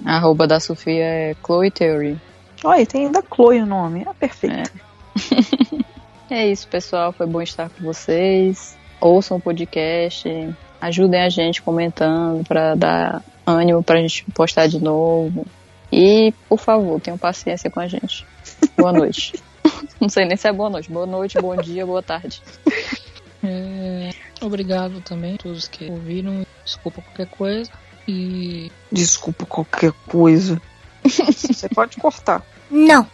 Speaker 8: A arroba da Sofia é Chloe Theory.
Speaker 7: Olha, tem ainda Chloe o nome. É perfeito. [LAUGHS]
Speaker 8: É isso, pessoal. Foi bom estar com vocês. Ouçam o podcast. Ajudem a gente comentando pra dar ânimo pra gente postar de novo. E, por favor, tenham paciência com a gente. Boa noite. [LAUGHS] Não sei nem se é boa noite. Boa noite, bom dia, boa tarde.
Speaker 6: É, obrigado também a todos que ouviram. Desculpa qualquer coisa. E
Speaker 7: Desculpa qualquer coisa. [LAUGHS] Você pode cortar.
Speaker 4: Não.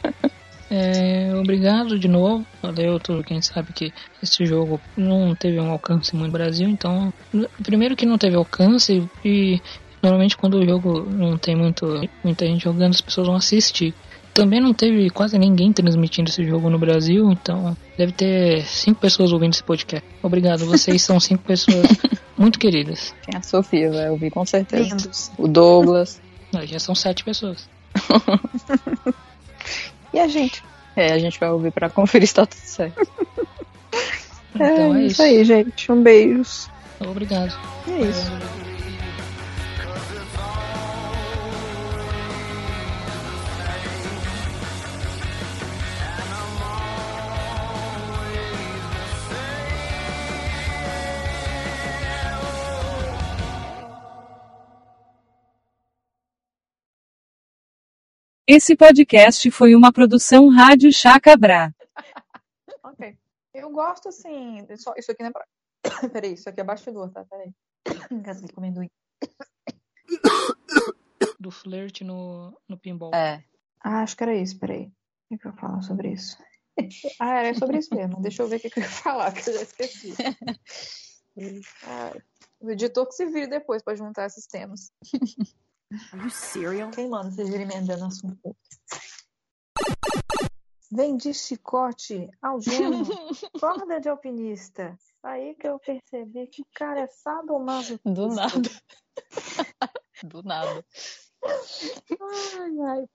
Speaker 6: É, obrigado de novo. Valeu todo quem sabe que esse jogo não teve um alcance muito no Brasil. Então, primeiro que não teve alcance e normalmente quando o jogo não tem muito, muita gente jogando, as pessoas vão assistir. Também não teve quase ninguém transmitindo esse jogo no Brasil, então deve ter cinco pessoas ouvindo esse podcast. Obrigado, vocês são cinco pessoas [LAUGHS] muito queridas.
Speaker 8: Tem a Sofia, vai ouvir com certeza.
Speaker 7: Lindos.
Speaker 8: O Douglas.
Speaker 6: Não, já são sete pessoas. [LAUGHS]
Speaker 7: E a gente?
Speaker 8: É, a gente vai ouvir pra conferir se tá tudo certo. [LAUGHS]
Speaker 6: Então
Speaker 7: é,
Speaker 6: é
Speaker 7: isso
Speaker 6: isso.
Speaker 7: aí, gente. Um beijo.
Speaker 6: Obrigado.
Speaker 7: É isso.
Speaker 14: Esse podcast foi uma produção Rádio Chacabra.
Speaker 7: Ok. Eu gosto, assim. Só, isso aqui não é pra. [COUGHS] Peraí, isso aqui é bastidor, tá? Peraí. [COUGHS] Engasguei com amendoim. [COUGHS]
Speaker 6: Do flerte no, no pinball.
Speaker 8: É.
Speaker 7: Ah, acho que era isso, peraí. O que eu falo sobre isso? [LAUGHS] Ah, era sobre isso mesmo. Deixa eu ver o que, eu ia falar, que eu já esqueci. [LAUGHS] Ah, o editor que se vire depois pra juntar esses temas. [LAUGHS]
Speaker 5: Are you serial?
Speaker 7: Quem manda vocês irem emendando assunto? Vendi chicote, algema, [LAUGHS] corda de alpinista. Aí que eu percebi que o cara é sadomaso.
Speaker 8: Do nada. [LAUGHS] Do nada.
Speaker 7: Ai, ai.
Speaker 6: O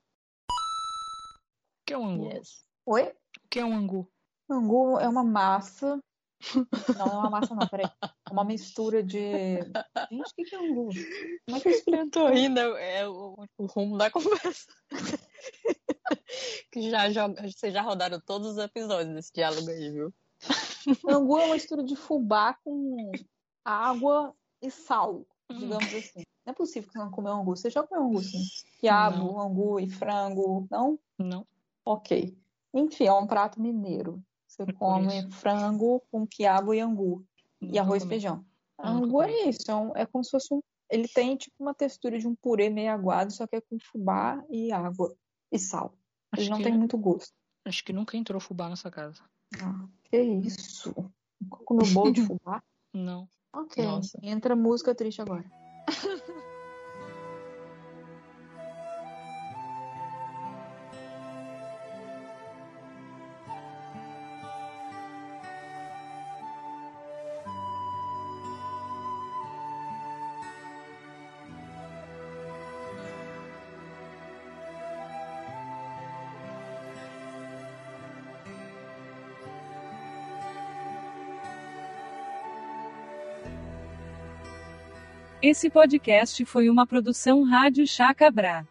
Speaker 6: que é um angu?
Speaker 8: Yes.
Speaker 7: Oi?
Speaker 6: O que é um angu?
Speaker 7: Angu é uma massa. Não, não é uma massa, não, peraí. É uma mistura de. Gente, o que que é angu? Como é que eu explico?
Speaker 8: Eu tô rindo, é o, o rumo da conversa. [LAUGHS] que já, já, vocês já rodaram todos os episódios desse diálogo aí, viu?
Speaker 7: Angu é uma mistura de fubá com água e sal, digamos assim. Não é possível que você não comeu angu. Você já comeu angu, sim? Quiabo, angu e frango, não?
Speaker 6: Não.
Speaker 7: Ok. Enfim, é um prato mineiro. Você
Speaker 6: por
Speaker 7: come frango com quiabo e angu. E arroz e feijão.
Speaker 6: Nunca
Speaker 7: Angu é isso. É, um- é como se fosse um. Ele tem tipo uma textura de um purê meio aguado, só que é com fubá e água e sal. Ele
Speaker 6: Acho
Speaker 7: não
Speaker 6: que,
Speaker 7: tem muito gosto.
Speaker 6: acho que nunca entrou fubá nessa casa.
Speaker 7: Ah, que isso? Nunca comeu bolo de [LAUGHS] fubá?
Speaker 6: Não.
Speaker 7: Ok.
Speaker 8: Nossa.
Speaker 7: Entra música triste agora. [LAUGHS]
Speaker 14: Esse podcast foi uma produção Rádio Chacabra.